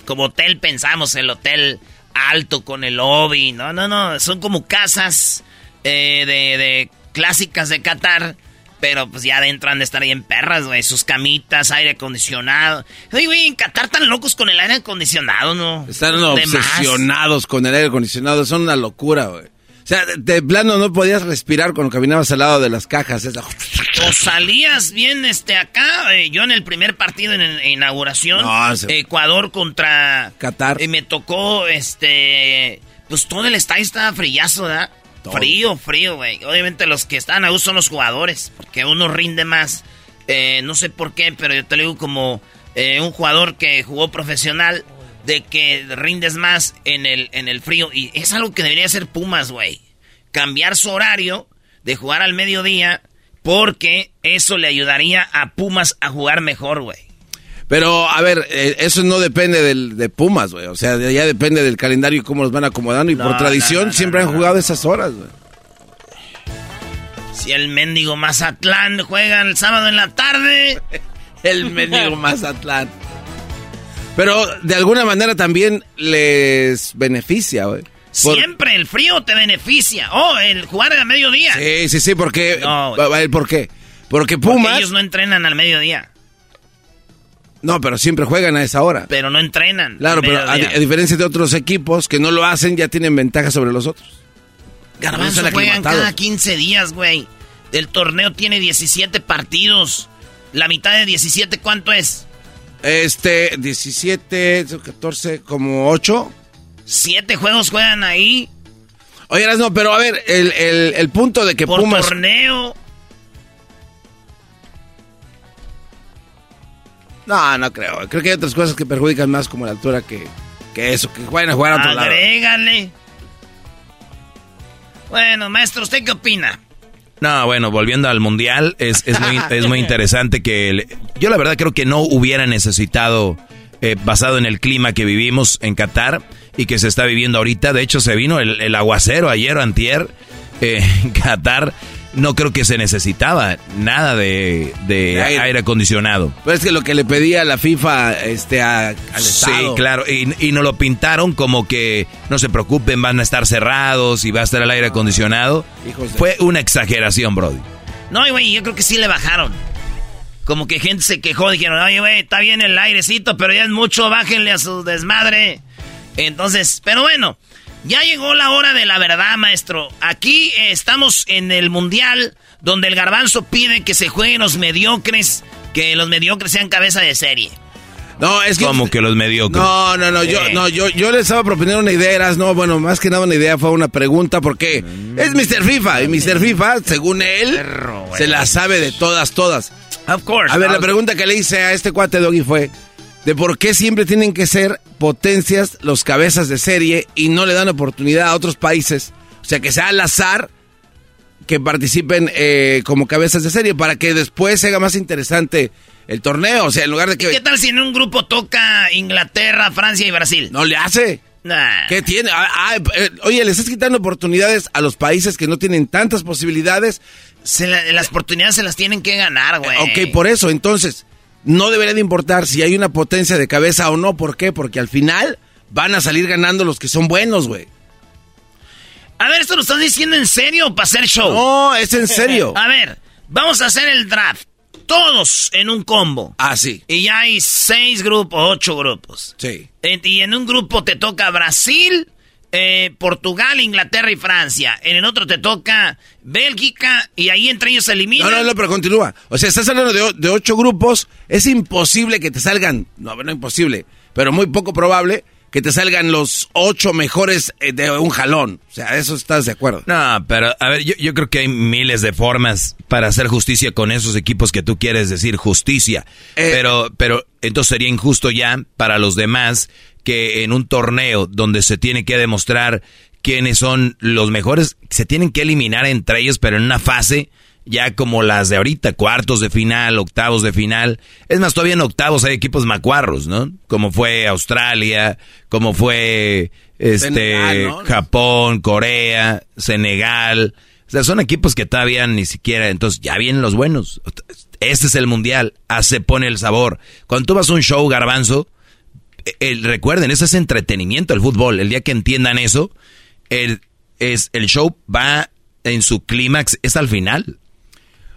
como hotel pensamos, el hotel alto con el lobby. No, no, no. Son como casas eh, de, de clásicas de Qatar. Pero pues ya adentro han de estar bien perras, güey. Sus camitas, aire acondicionado. Oye, güey, en Qatar tan locos con el aire acondicionado, ¿no? Están más. obsesionados con el aire acondicionado. Son una locura, güey. O sea, de, de plano no podías respirar cuando caminabas al lado de las cajas. esa- O salías bien este acá, eh, yo en el primer partido en, en inauguración, No, se- Ecuador contra Qatar. Y me tocó este pues todo el estadio estaba frillazo, ¿verdad? Frío, frío, güey. Obviamente los que están a uso son los jugadores, porque uno rinde más. Eh, no sé por qué, pero yo te lo digo como eh, un jugador que jugó profesional, de que rindes más en el, en el frío. Y es algo que debería hacer Pumas, güey. Cambiar su horario de jugar al mediodía, porque eso le ayudaría a Pumas a jugar mejor, güey. Pero, a ver, eh, eso no depende del, de Pumas, güey. O sea, ya depende del calendario y cómo los van acomodando. Y No, por tradición no, no, siempre han jugado esas horas, güey. Si el mendigo Mazatlán juega el sábado en la tarde. El mendigo Mazatlán. Pero de alguna manera también les beneficia, güey. Por- Siempre el frío te beneficia. Oh, el jugar a mediodía. Sí, sí, sí, porque... No, ¿Por qué? Porque Porque Pumas... ellos no entrenan al mediodía. No, pero siempre juegan a esa hora. Pero no entrenan. Claro, pero a, diferencia de otros equipos que no lo hacen, ya tienen ventaja sobre los otros. Garbanzo juegan cada 15 días, güey. El torneo tiene 17 partidos. La mitad de 17, ¿cuánto es? Este, 17, 14, como 8. Siete juegos juegan ahí. Oye, no, pero a ver, el, el- el punto de que Por Pumas... torneo. No, no creo. Creo que hay otras cosas que perjudican más como la altura que, que eso, que vayan a jugar a otro lado. Agrégale. Bueno, maestro, ¿usted qué opina? No, bueno, volviendo al mundial, es, es, muy, es muy interesante que... yo la verdad creo que no hubiera necesitado, eh, basado en el clima que vivimos en Qatar y que se está viviendo ahorita, de hecho se vino el, el aguacero ayer o antier eh, en Qatar, no creo que se necesitaba nada de, de De aire. aire. acondicionado. Pero es que lo que le pedía la FIFA este, a- al Sí, Estado. claro, y, y nos lo pintaron como que no se preocupen, van a estar cerrados y va a estar el aire acondicionado. Hijos de- Fue una exageración, Brody. No, güey, yo creo que sí le bajaron. Como que gente se quejó, dijeron, oye, güey, está bien el airecito, pero ya es mucho, bájenle a su desmadre. Entonces, pero bueno, ya llegó la hora de la verdad, maestro. Aquí estamos en el Mundial, donde el garbanzo pide que se jueguen los mediocres, que los mediocres sean cabeza de serie. No, es que... Como que los mediocres. No, no, no, yo, Eh. no, yo, yo les estaba proponiendo una idea, eras, no, bueno, más que nada una idea fue una pregunta, porque es Mr. FIFA, y Mr. FIFA, según él, se la sabe de todas, todas. Of course. A ver, la pregunta que le hice a este cuate Doggy fue, de por qué siempre tienen que ser potencias los cabezas de serie y no le dan oportunidad a otros países. O sea, que sea al azar que participen eh, como cabezas de serie para que después se haga más interesante el torneo. O sea, en lugar de que... ¿Qué tal si en un grupo toca Inglaterra, Francia y Brasil? No le hace. Nah. ¿Qué tiene? Ah, ah, eh, oye, le estás quitando oportunidades a los países que no tienen tantas posibilidades. Se la- las oportunidades se las tienen que ganar, güey. Ok, por eso, entonces, no debería de importar si hay una potencia de cabeza o no. ¿Por qué? Porque al final van a salir ganando los que son buenos, güey. A ver, ¿esto lo estás diciendo en serio para hacer show? No, es en serio. A ver, vamos a hacer el draft. Todos en un combo. Ah, sí. Y ya hay seis grupos, ocho grupos. Sí. Y en un grupo te toca Brasil, eh, Portugal, Inglaterra y Francia. En el otro te toca Bélgica y ahí entre ellos se eliminan. No, no, no, pero continúa. O sea, estás hablando de, de ocho grupos. Es imposible que te salgan. No, no imposible. Pero muy poco probable que te salgan los ocho mejores eh, de un jalón. O sea, eso estás de acuerdo. No, pero a ver, yo, yo creo que hay miles de formas para hacer justicia con esos equipos que tú quieres decir justicia. Eh. pero, pero entonces sería injusto ya para los demás que en un torneo donde se tiene que demostrar quiénes son los mejores, se tienen que eliminar entre ellos, pero en una fase ya como las de ahorita, cuartos de final, octavos de final. Es más, todavía en octavos hay equipos macuarros, ¿no? Como fue Australia, como fue este Senegal, ¿no? Japón, Corea, Senegal. O sea, son equipos que todavía ni siquiera, entonces ya vienen los buenos. Este es el mundial, ah, se pone el sabor. Cuando tú vas a un show garbanzo, eh, el- recuerden, eso es entretenimiento el fútbol. El día que entiendan eso, el, es, el show va en su clímax, es al final.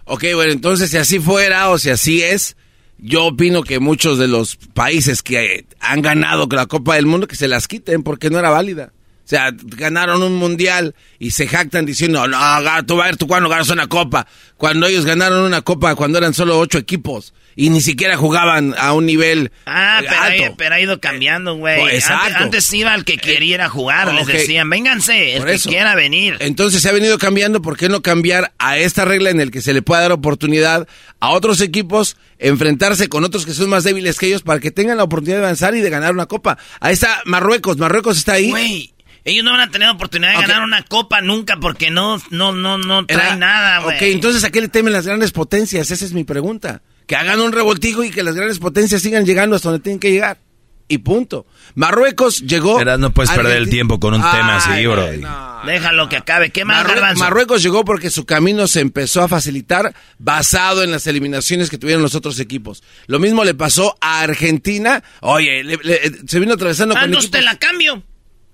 Ok, bueno, entonces si así fuera o si así es, yo opino que muchos de los países que han ganado la Copa del Mundo que se las quiten porque no era válida. O sea, ganaron un mundial y se jactan diciendo, no, tú vas a ver tú cuando ganas una copa. Cuando ellos ganaron una copa cuando eran solo ocho equipos y ni siquiera jugaban a un nivel Ah, eh, pero, alto. ha- pero ha ido cambiando, güey. Exacto. Antes, antes iba el que queriera jugar, les ok. decían, vénganse, el Por que eso. quiera venir. Entonces se ha venido cambiando, ¿por qué no cambiar a esta regla en el que se le pueda dar oportunidad a otros equipos enfrentarse con otros que son más débiles que ellos para que tengan la oportunidad de avanzar y de ganar una copa? Ahí está Marruecos, Marruecos está ahí. Güey, ellos no van a tener oportunidad de ganar una copa nunca porque no, no, no, no trae Era- nada, güey. Ok, entonces ¿a qué le temen las grandes potencias? Esa es mi pregunta. Que hagan un revoltijo y que las grandes potencias sigan llegando hasta donde tienen que llegar. Y punto. Marruecos llegó... Verás, no puedes perder el tiempo con un tema así, bro. no. Déjalo que acabe. ¿Qué más, Marrue- Garbanzo? Marruecos llegó porque su camino se empezó a facilitar basado en las eliminaciones que tuvieron los otros equipos. Lo mismo le pasó a Argentina. Oye, le- le- se vino atravesando Ah, con entonces equipos... te la cambio.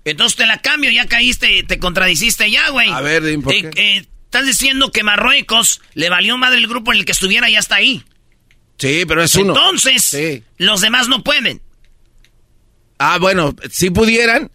Entonces te la cambio, ya caíste, te contradiciste ya, güey. A ver, por Eh, qué. eh, estás diciendo que Marruecos le valió madre el grupo en el que estuviera y ya está ahí. Sí, pero es uno. Entonces, Sí. los demás no pueden. Ah, bueno, si pudieran,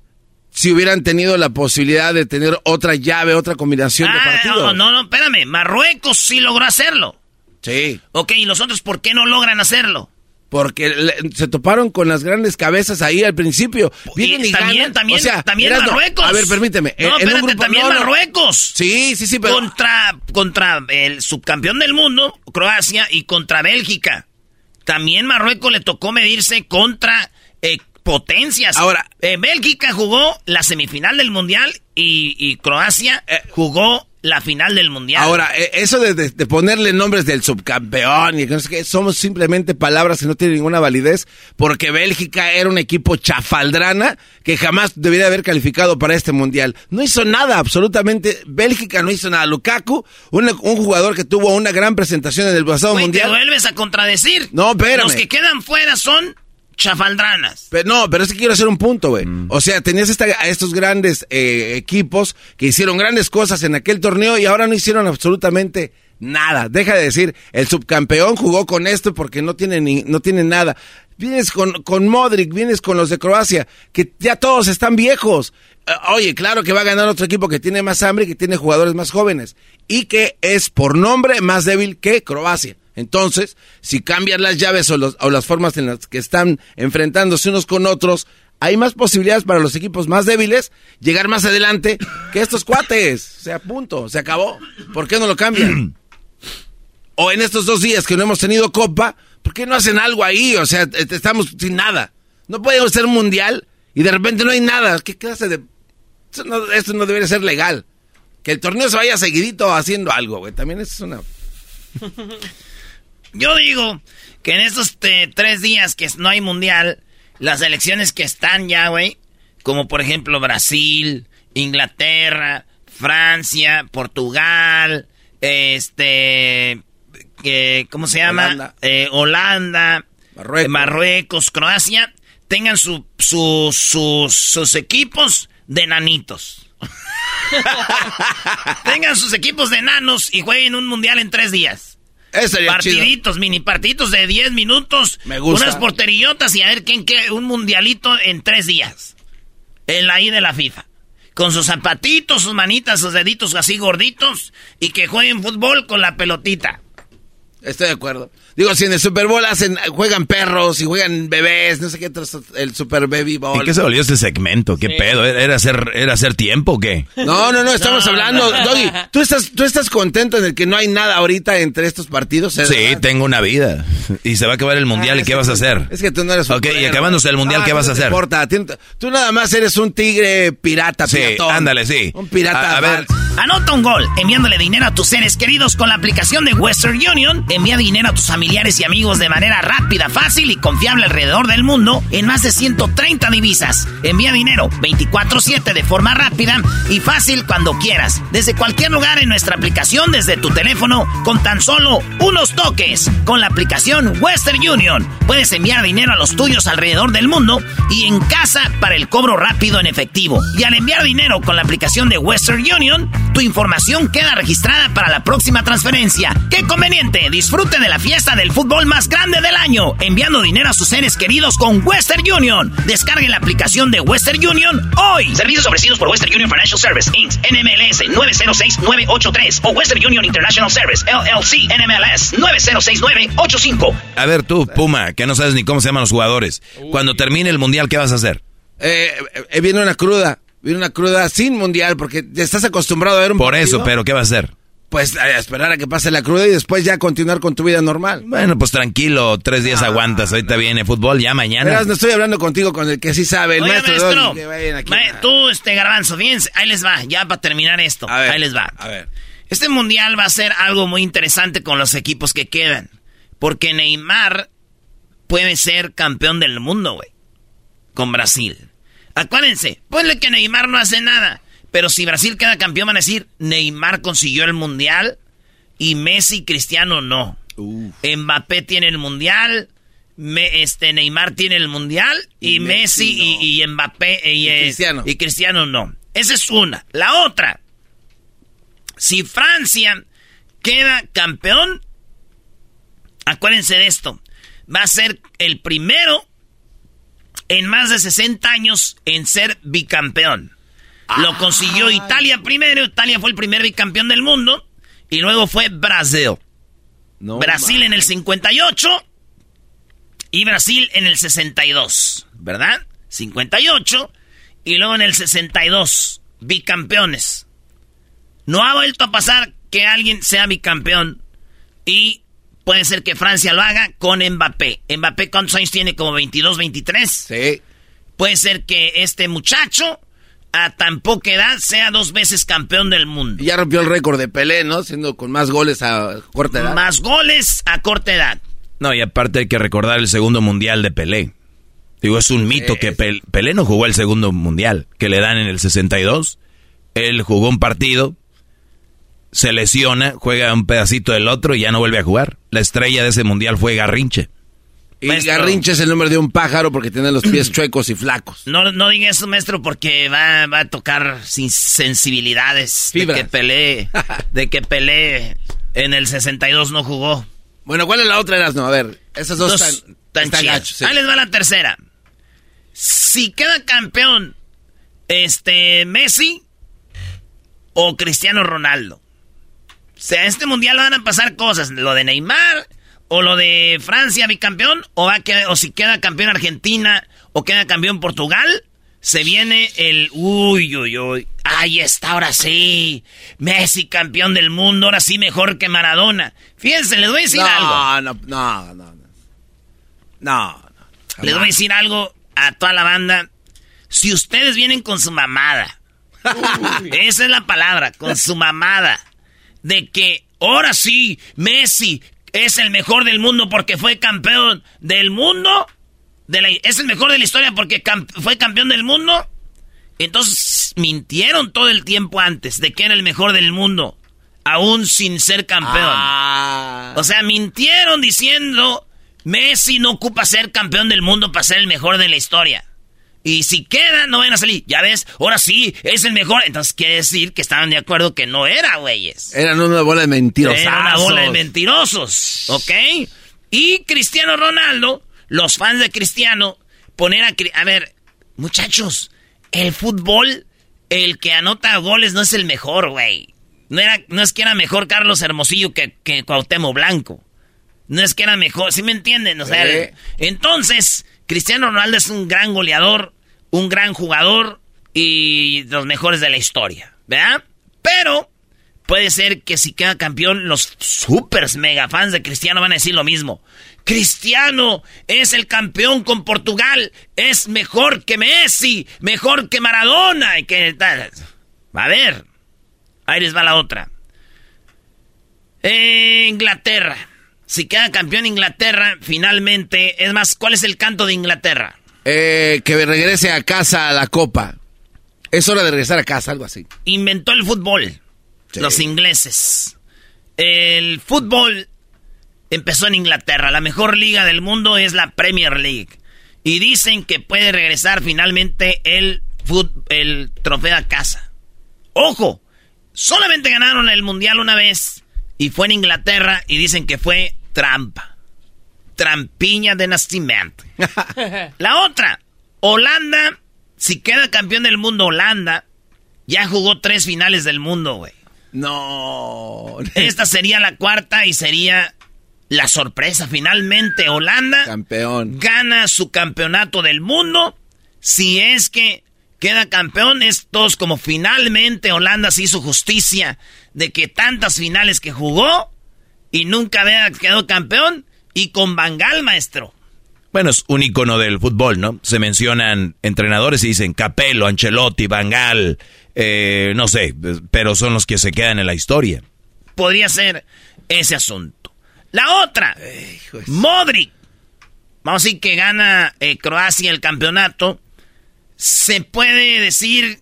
si hubieran tenido la posibilidad de tener otra llave, otra combinación de Ah, partidos. no, no, no, espérame. Marruecos sí logró hacerlo. Sí, Ok, ¿y los otros por qué no logran hacerlo? Porque le- se toparon con las grandes cabezas ahí al principio. Vienen y, también, ganan. también, O sea, también Marruecos. A ver, permíteme. No, en un espérate, grupo- también no. Marruecos. Sí, sí, sí, pero... Contra, contra el subcampeón del mundo, Croacia, y contra Bélgica. También Marruecos le tocó medirse contra eh, potencias. Ahora- Eh, Bélgica jugó la semifinal del mundial y, y Croacia jugó la final del mundial. Ahora, eh, eso de, de- de ponerle nombres del subcampeón y que no sé qué, somos simplemente palabras que no tienen ninguna validez, porque Bélgica era un equipo chafaldrana que jamás debería haber calificado para este mundial. No hizo nada, absolutamente. Bélgica no hizo nada. Lukaku, un, un jugador que tuvo una gran presentación en el pasado te mundial. vuelves a contradecir. No, espérame. Los que quedan fuera son chafaldranas. Pero no, pero es que quiero hacer un punto, güey. O sea, tenías esta- a estos grandes eh, equipos que hicieron grandes cosas en aquel torneo y ahora no hicieron absolutamente nada. Deja de decir, el subcampeón jugó con esto porque no tiene, ni, no tiene nada. Vienes con, con Modric, vienes con los de Croacia, que ya todos están viejos. Eh, Oye, claro que va a ganar otro equipo que tiene más hambre y que tiene jugadores más jóvenes. Y que es por nombre más débil que Croacia. Entonces, si cambian las llaves o, los- o las formas en las que están enfrentándose unos con otros, hay más posibilidades para los equipos más débiles llegar más adelante que estos cuates. O sea, punto, se acabó. ¿Por qué no lo cambian? o en estos dos días que no hemos tenido copa, ¿Por qué no hacen algo ahí? O sea, est- estamos sin nada. No podemos ser un mundial y de repente no hay nada. ¿Qué clase de...? Eso no, esto no debería ser legal. Que el torneo se vaya seguidito haciendo algo, güey. También eso es una... Yo digo que en estos eh, tres días que no hay mundial, las elecciones que están ya, güey, como por ejemplo Brasil, Inglaterra, Francia, Portugal, este, eh, ¿cómo se llama? Holanda. Eh, Holanda, eh, Marruecos. Croacia, tengan su, su- sus equipos de nanitos. tengan sus equipos de nanos y jueguen un mundial en tres días. Partiditos, mini partiditos de 10 minutos. Me gusta. Unas porterillotas y a ver quién quiere un mundialito en tres días. En la I de la FIFA. Con sus zapatitos, sus manitas, sus deditos así gorditos. Y que jueguen fútbol con la pelotita. Estoy de acuerdo. Digo, si en el Super Bowl hacen, juegan perros y juegan bebés, no sé qué, el Super Baby Bowl. ¿En qué se volvió este segmento? ¿Qué pedo? ¿Era hacer, ¿Era hacer tiempo o qué? No, no, no, estamos No, hablando. no. Doggy, ¿tú estás, ¿tú estás contento en el que no hay nada ahorita entre estos partidos? Sí, ¿verdad? tengo una vida. Y se va a acabar el mundial. Ah, ¿Y qué vas a hacer? Es que tú no eres Ok, y acabándose el mundial, Ah, ¿qué vas a no hacer? importa, tú, nada más eres un tigre pirata, Sí, piratón. ándale, sí. Un pirata. A- a ver. Anota un gol enviándole dinero a tus seres queridos con la aplicación de Western Union. Envía dinero a tus familiares y amigos de manera rápida, fácil y confiable alrededor del mundo en más de 130 divisas. Envía dinero 24/7 de forma rápida y fácil cuando quieras. Desde cualquier lugar en nuestra aplicación, desde tu teléfono, con tan solo unos toques. Con la aplicación Western Union puedes enviar dinero a los tuyos alrededor del mundo y en casa para el cobro rápido en efectivo. Y al enviar dinero con la aplicación de Western Union, tu información queda registrada para la próxima transferencia. ¡Qué conveniente! Disfrute de la fiesta del fútbol más grande del año, enviando dinero a sus seres queridos con Western Union. Descargue la aplicación de Western Union hoy. Servicios ofrecidos por Western Union Financial Service, Inc., NMLS 906983 o Western Union International Service, LLC, NMLS 906985. A ver tú, Puma, que no sabes ni cómo se llaman los jugadores. Cuando termine el mundial, ¿qué vas a hacer? Eh, eh, viene una cruda. Viene una cruda sin mundial porque estás acostumbrado a ver un Por partido. eso, pero ¿qué vas a hacer? Pues a esperar a que pase la cruda y después ya continuar con tu vida normal. Bueno, pues tranquilo, tres días aguantas. Ahorita viene fútbol, ya mañana. No estoy hablando contigo con el que sí sabe, el Oiga, maestro. maestro, aquí. ma- tú, este garbanzo, fíjense, ahí les va, ya para terminar esto, ahí les va. A ver. Este mundial va a ser algo muy interesante con los equipos que quedan, porque Neymar puede ser campeón del mundo, güey, con Brasil. Acuérdense, ponle que Neymar no hace nada, pero si Brasil queda campeón van a decir, Neymar consiguió el mundial y Messi y Cristiano no. Mbappé tiene el mundial, me- este Neymar tiene el mundial y, Y Messi, Messi y, y Mbappé y, Y eh, Cristiano. y Cristiano no. Esa es una. La otra, si Francia queda campeón, acuérdense de esto, va a ser el primero en más de 60 años en ser bicampeón. Lo consiguió Italia primero, Italia fue el primer bicampeón del mundo, y luego fue Brasil. Brasil en el 58 y Brasil en el 62, ¿verdad? 58 y luego en el 62, bicampeones. No ha vuelto a pasar que alguien sea bicampeón y puede ser que Francia lo haga con Mbappé. Mbappé, ¿cuántos años tiene? Como 22, 23. Sí. Puede ser que este muchacho a tan poca edad sea dos veces campeón del mundo. Y ya rompió el récord de Pelé, ¿no? Siendo con más goles a corta edad. Más goles a corta edad. No, y aparte hay que recordar el segundo mundial de Pelé. Digo, es un mito que Pel- Pelé no jugó el segundo mundial, que le dan en el 62. Él jugó un partido, se lesiona, juega un pedacito del otro y ya no vuelve a jugar. La estrella de ese mundial fue Garrinche. Y Garrincha es el nombre de un pájaro porque tiene los pies chuecos y flacos. No, no diga eso, maestro, porque va, va a tocar sin sensibilidades Fibras. de que Pelé, de que Pelé en el 62 no jugó. Bueno, ¿cuál es la otra, Erasno? A ver, esas dos, Dos están, tan están chidas. gachos, sí. Ahí les va la tercera. Si queda campeón este Messi o Cristiano Ronaldo. O sea, este mundial van a pasar cosas, lo de Neymar o lo de Francia bicampeón o va quedar- o si queda campeón Argentina o queda campeón Portugal, se viene el uy uy uy. Ahí está, ahora sí. Messi campeón del mundo, ahora sí mejor que Maradona. Fíjense, les voy a decir no, algo. No, no, no, no. No. Les voy a decir algo a toda la banda. Si ustedes vienen con su mamada, esa es la palabra, con su mamada, de que ahora sí, Messi es el mejor del mundo porque fue campeón del mundo, de la- es el mejor de la historia porque fue campeón del mundo, entonces mintieron todo el tiempo antes de que era el mejor del mundo, aún sin ser campeón. Ah. O sea, mintieron diciendo Messi no ocupa ser campeón del mundo para ser el mejor de la historia. Y si queda, no van a salir. Ya ves, ahora sí, es el mejor. Entonces quiere decir que estaban de acuerdo que no era, güeyes. Eran una bola de mentirosos. Era una bola de mentirosos, ¿ok? Y Cristiano Ronaldo, los fans de Cristiano, poner a... A ver, muchachos, el fútbol, el que anota goles no es el mejor, güey. No, era, no es que era mejor Carlos Hermosillo que, que Cuauhtémoc Blanco. No es que era mejor, ¿sí me entienden? O sea, entonces, Cristiano Ronaldo es un gran goleador, un gran jugador y los mejores de la historia, ¿verdad? Pero puede ser que si queda campeón, los super mega fans de Cristiano van a decir lo mismo. Cristiano es el campeón con Portugal, es mejor que Messi, mejor que Maradona y que tal. A ver, ahí les va la otra. Inglaterra. Si queda campeón Inglaterra, finalmente, es más, ¿cuál es el canto de Inglaterra? Eh, que regrese a casa a la copa. Es hora de regresar a casa, algo así. inventó el fútbol. Los ingleses. El fútbol empezó en Inglaterra. La mejor liga del mundo es la Premier League. Y dicen que puede regresar finalmente el, el trofeo a casa. ¡Ojo! Solamente ganaron el mundial una vez. Y fue en Inglaterra. Y dicen que fue trampa. Trampiña de nacimiento. La otra, Holanda, si queda campeón del mundo Holanda, ya jugó tres finales del mundo, güey. No. Esta sería la cuarta y sería la sorpresa. Finalmente Holanda Campeón. gana su campeonato del mundo. Si es que queda campeón, estos como finalmente Holanda se hizo justicia de que tantas finales que jugó y nunca había quedado campeón y con Bangal, maestro. Bueno, es un icono del fútbol, ¿no? Se mencionan entrenadores y dicen Capello, Ancelotti, Bangal, eh, no sé, pero son los que se quedan en la historia. podría ser ese asunto. La otra, Modric. Vamos a decir que gana eh, Croacia el campeonato. Se puede decir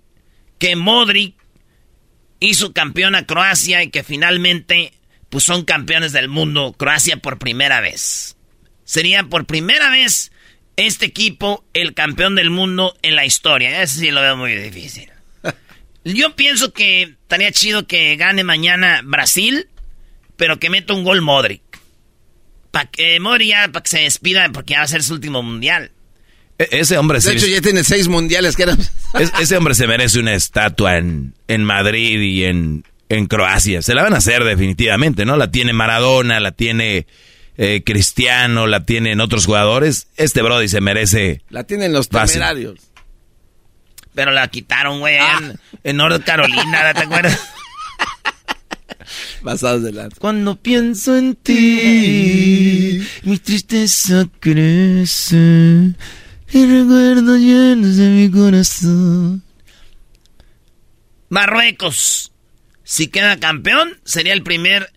que Modric hizo campeón a Croacia y que finalmente pues son campeones del mundo Croacia por primera vez. Sería por primera vez este equipo el campeón del mundo en la historia. Eso sí lo veo muy difícil. Yo pienso que estaría chido que gane mañana Brasil, pero que meta un gol Modric. Para que Modric ya, para que se despida, porque ya va a ser su último mundial. E- ese hombre De se- hecho, ya tiene seis mundiales que eran. es- ese hombre se merece una estatua en, en Madrid y en, en Croacia. Se la van a hacer definitivamente, ¿no? La tiene Maradona, la tiene eh, Cristiano, la tienen otros jugadores. Este Brody se merece. La tienen los Fácil. temerarios. Pero la quitaron, güey, en, en North Carolina, ¿te acuerdas? Basados de lanza. Cuando pienso en ti, mi tristeza crece. Y recuerdo llenos de mi corazón. Marruecos. Si queda campeón, sería el primer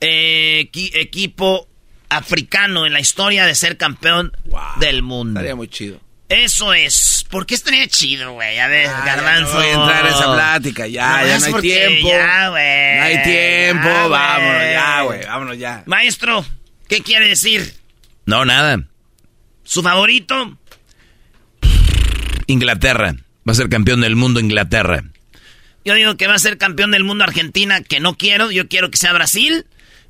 eh, equi- equipo africano en la historia de ser campeón del mundo. Estaría muy chido. Eso es. ¿Por qué estaría chido, güey? A ver, garbanzo. no voy a entrar a esa plática, ya, ya no hay porque tiempo. Ya, güey. No hay tiempo, Ya, vámonos ya, güey, vámonos ya. Maestro, ¿qué quiere decir? No, nada. ¿Su favorito? Inglaterra. Va a ser campeón del mundo Inglaterra. Yo digo que va a ser campeón del mundo Argentina, que no quiero. Yo quiero que sea Brasil,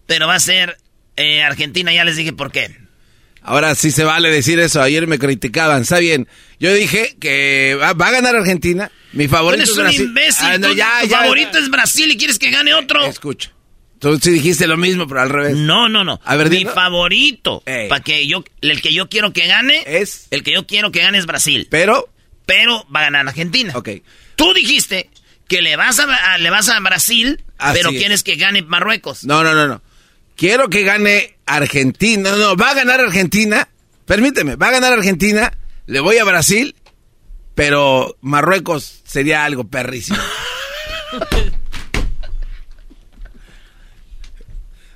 pero va a ser eh, Argentina. Ya les dije por qué. Ahora sí se vale decir eso. Ayer me criticaban. Está bien. Yo dije que va, va a ganar Argentina. Mi favorito eres es un Brasil. imbécil. Ah, no, tú- ya, tu ya, favorito es Brasil y quieres que gane otro. Escucha. Tú sí dijiste lo mismo, pero al revés. No, no, no. A ver, Mi dilo. favorito, para que yo, el que yo quiero que gane, Es. el que yo quiero que gane es Brasil. Pero. Pero va a ganar Argentina. Ok. Tú dijiste que le vas a, a- le vas a Brasil, Así pero es. quieres que gane Marruecos. No, no, no, no. Quiero que gane Argentina. No, no, va a ganar Argentina, permíteme, va a ganar Argentina, le voy a Brasil, pero Marruecos sería algo perrísimo.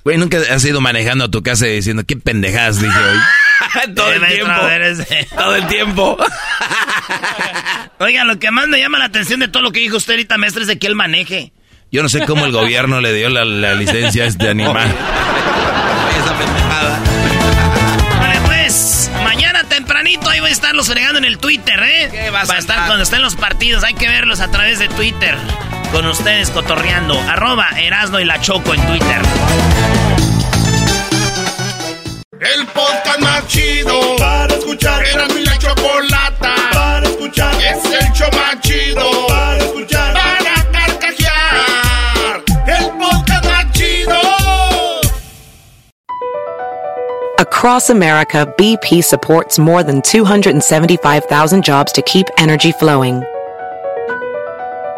Güey, nunca has ido manejando a tu casa diciendo, qué pendejadas dije hoy. todo, el tiempo, todo el tiempo. Oigan, lo que más me llama la atención de todo lo que dijo usted ahorita, maestro, es de que él maneje. Yo no sé cómo el gobierno le dio la, licencia a este animal. Vale, pues, mañana tempranito ahí voy a estarlos fregando en el Twitter, ¿eh? ¿Qué va a estar cuando estén los partidos, hay que verlos a través de Twitter. Con ustedes cotorreando. Arroba Erasno y la Choco en Twitter. El podcast más chido para escuchar. Era mi la chocolata para escuchar. Es el show más chido para escuchar. Para carcajear. El podcast más chido. Across America, BP supports more than 275,000 jobs to keep energy flowing.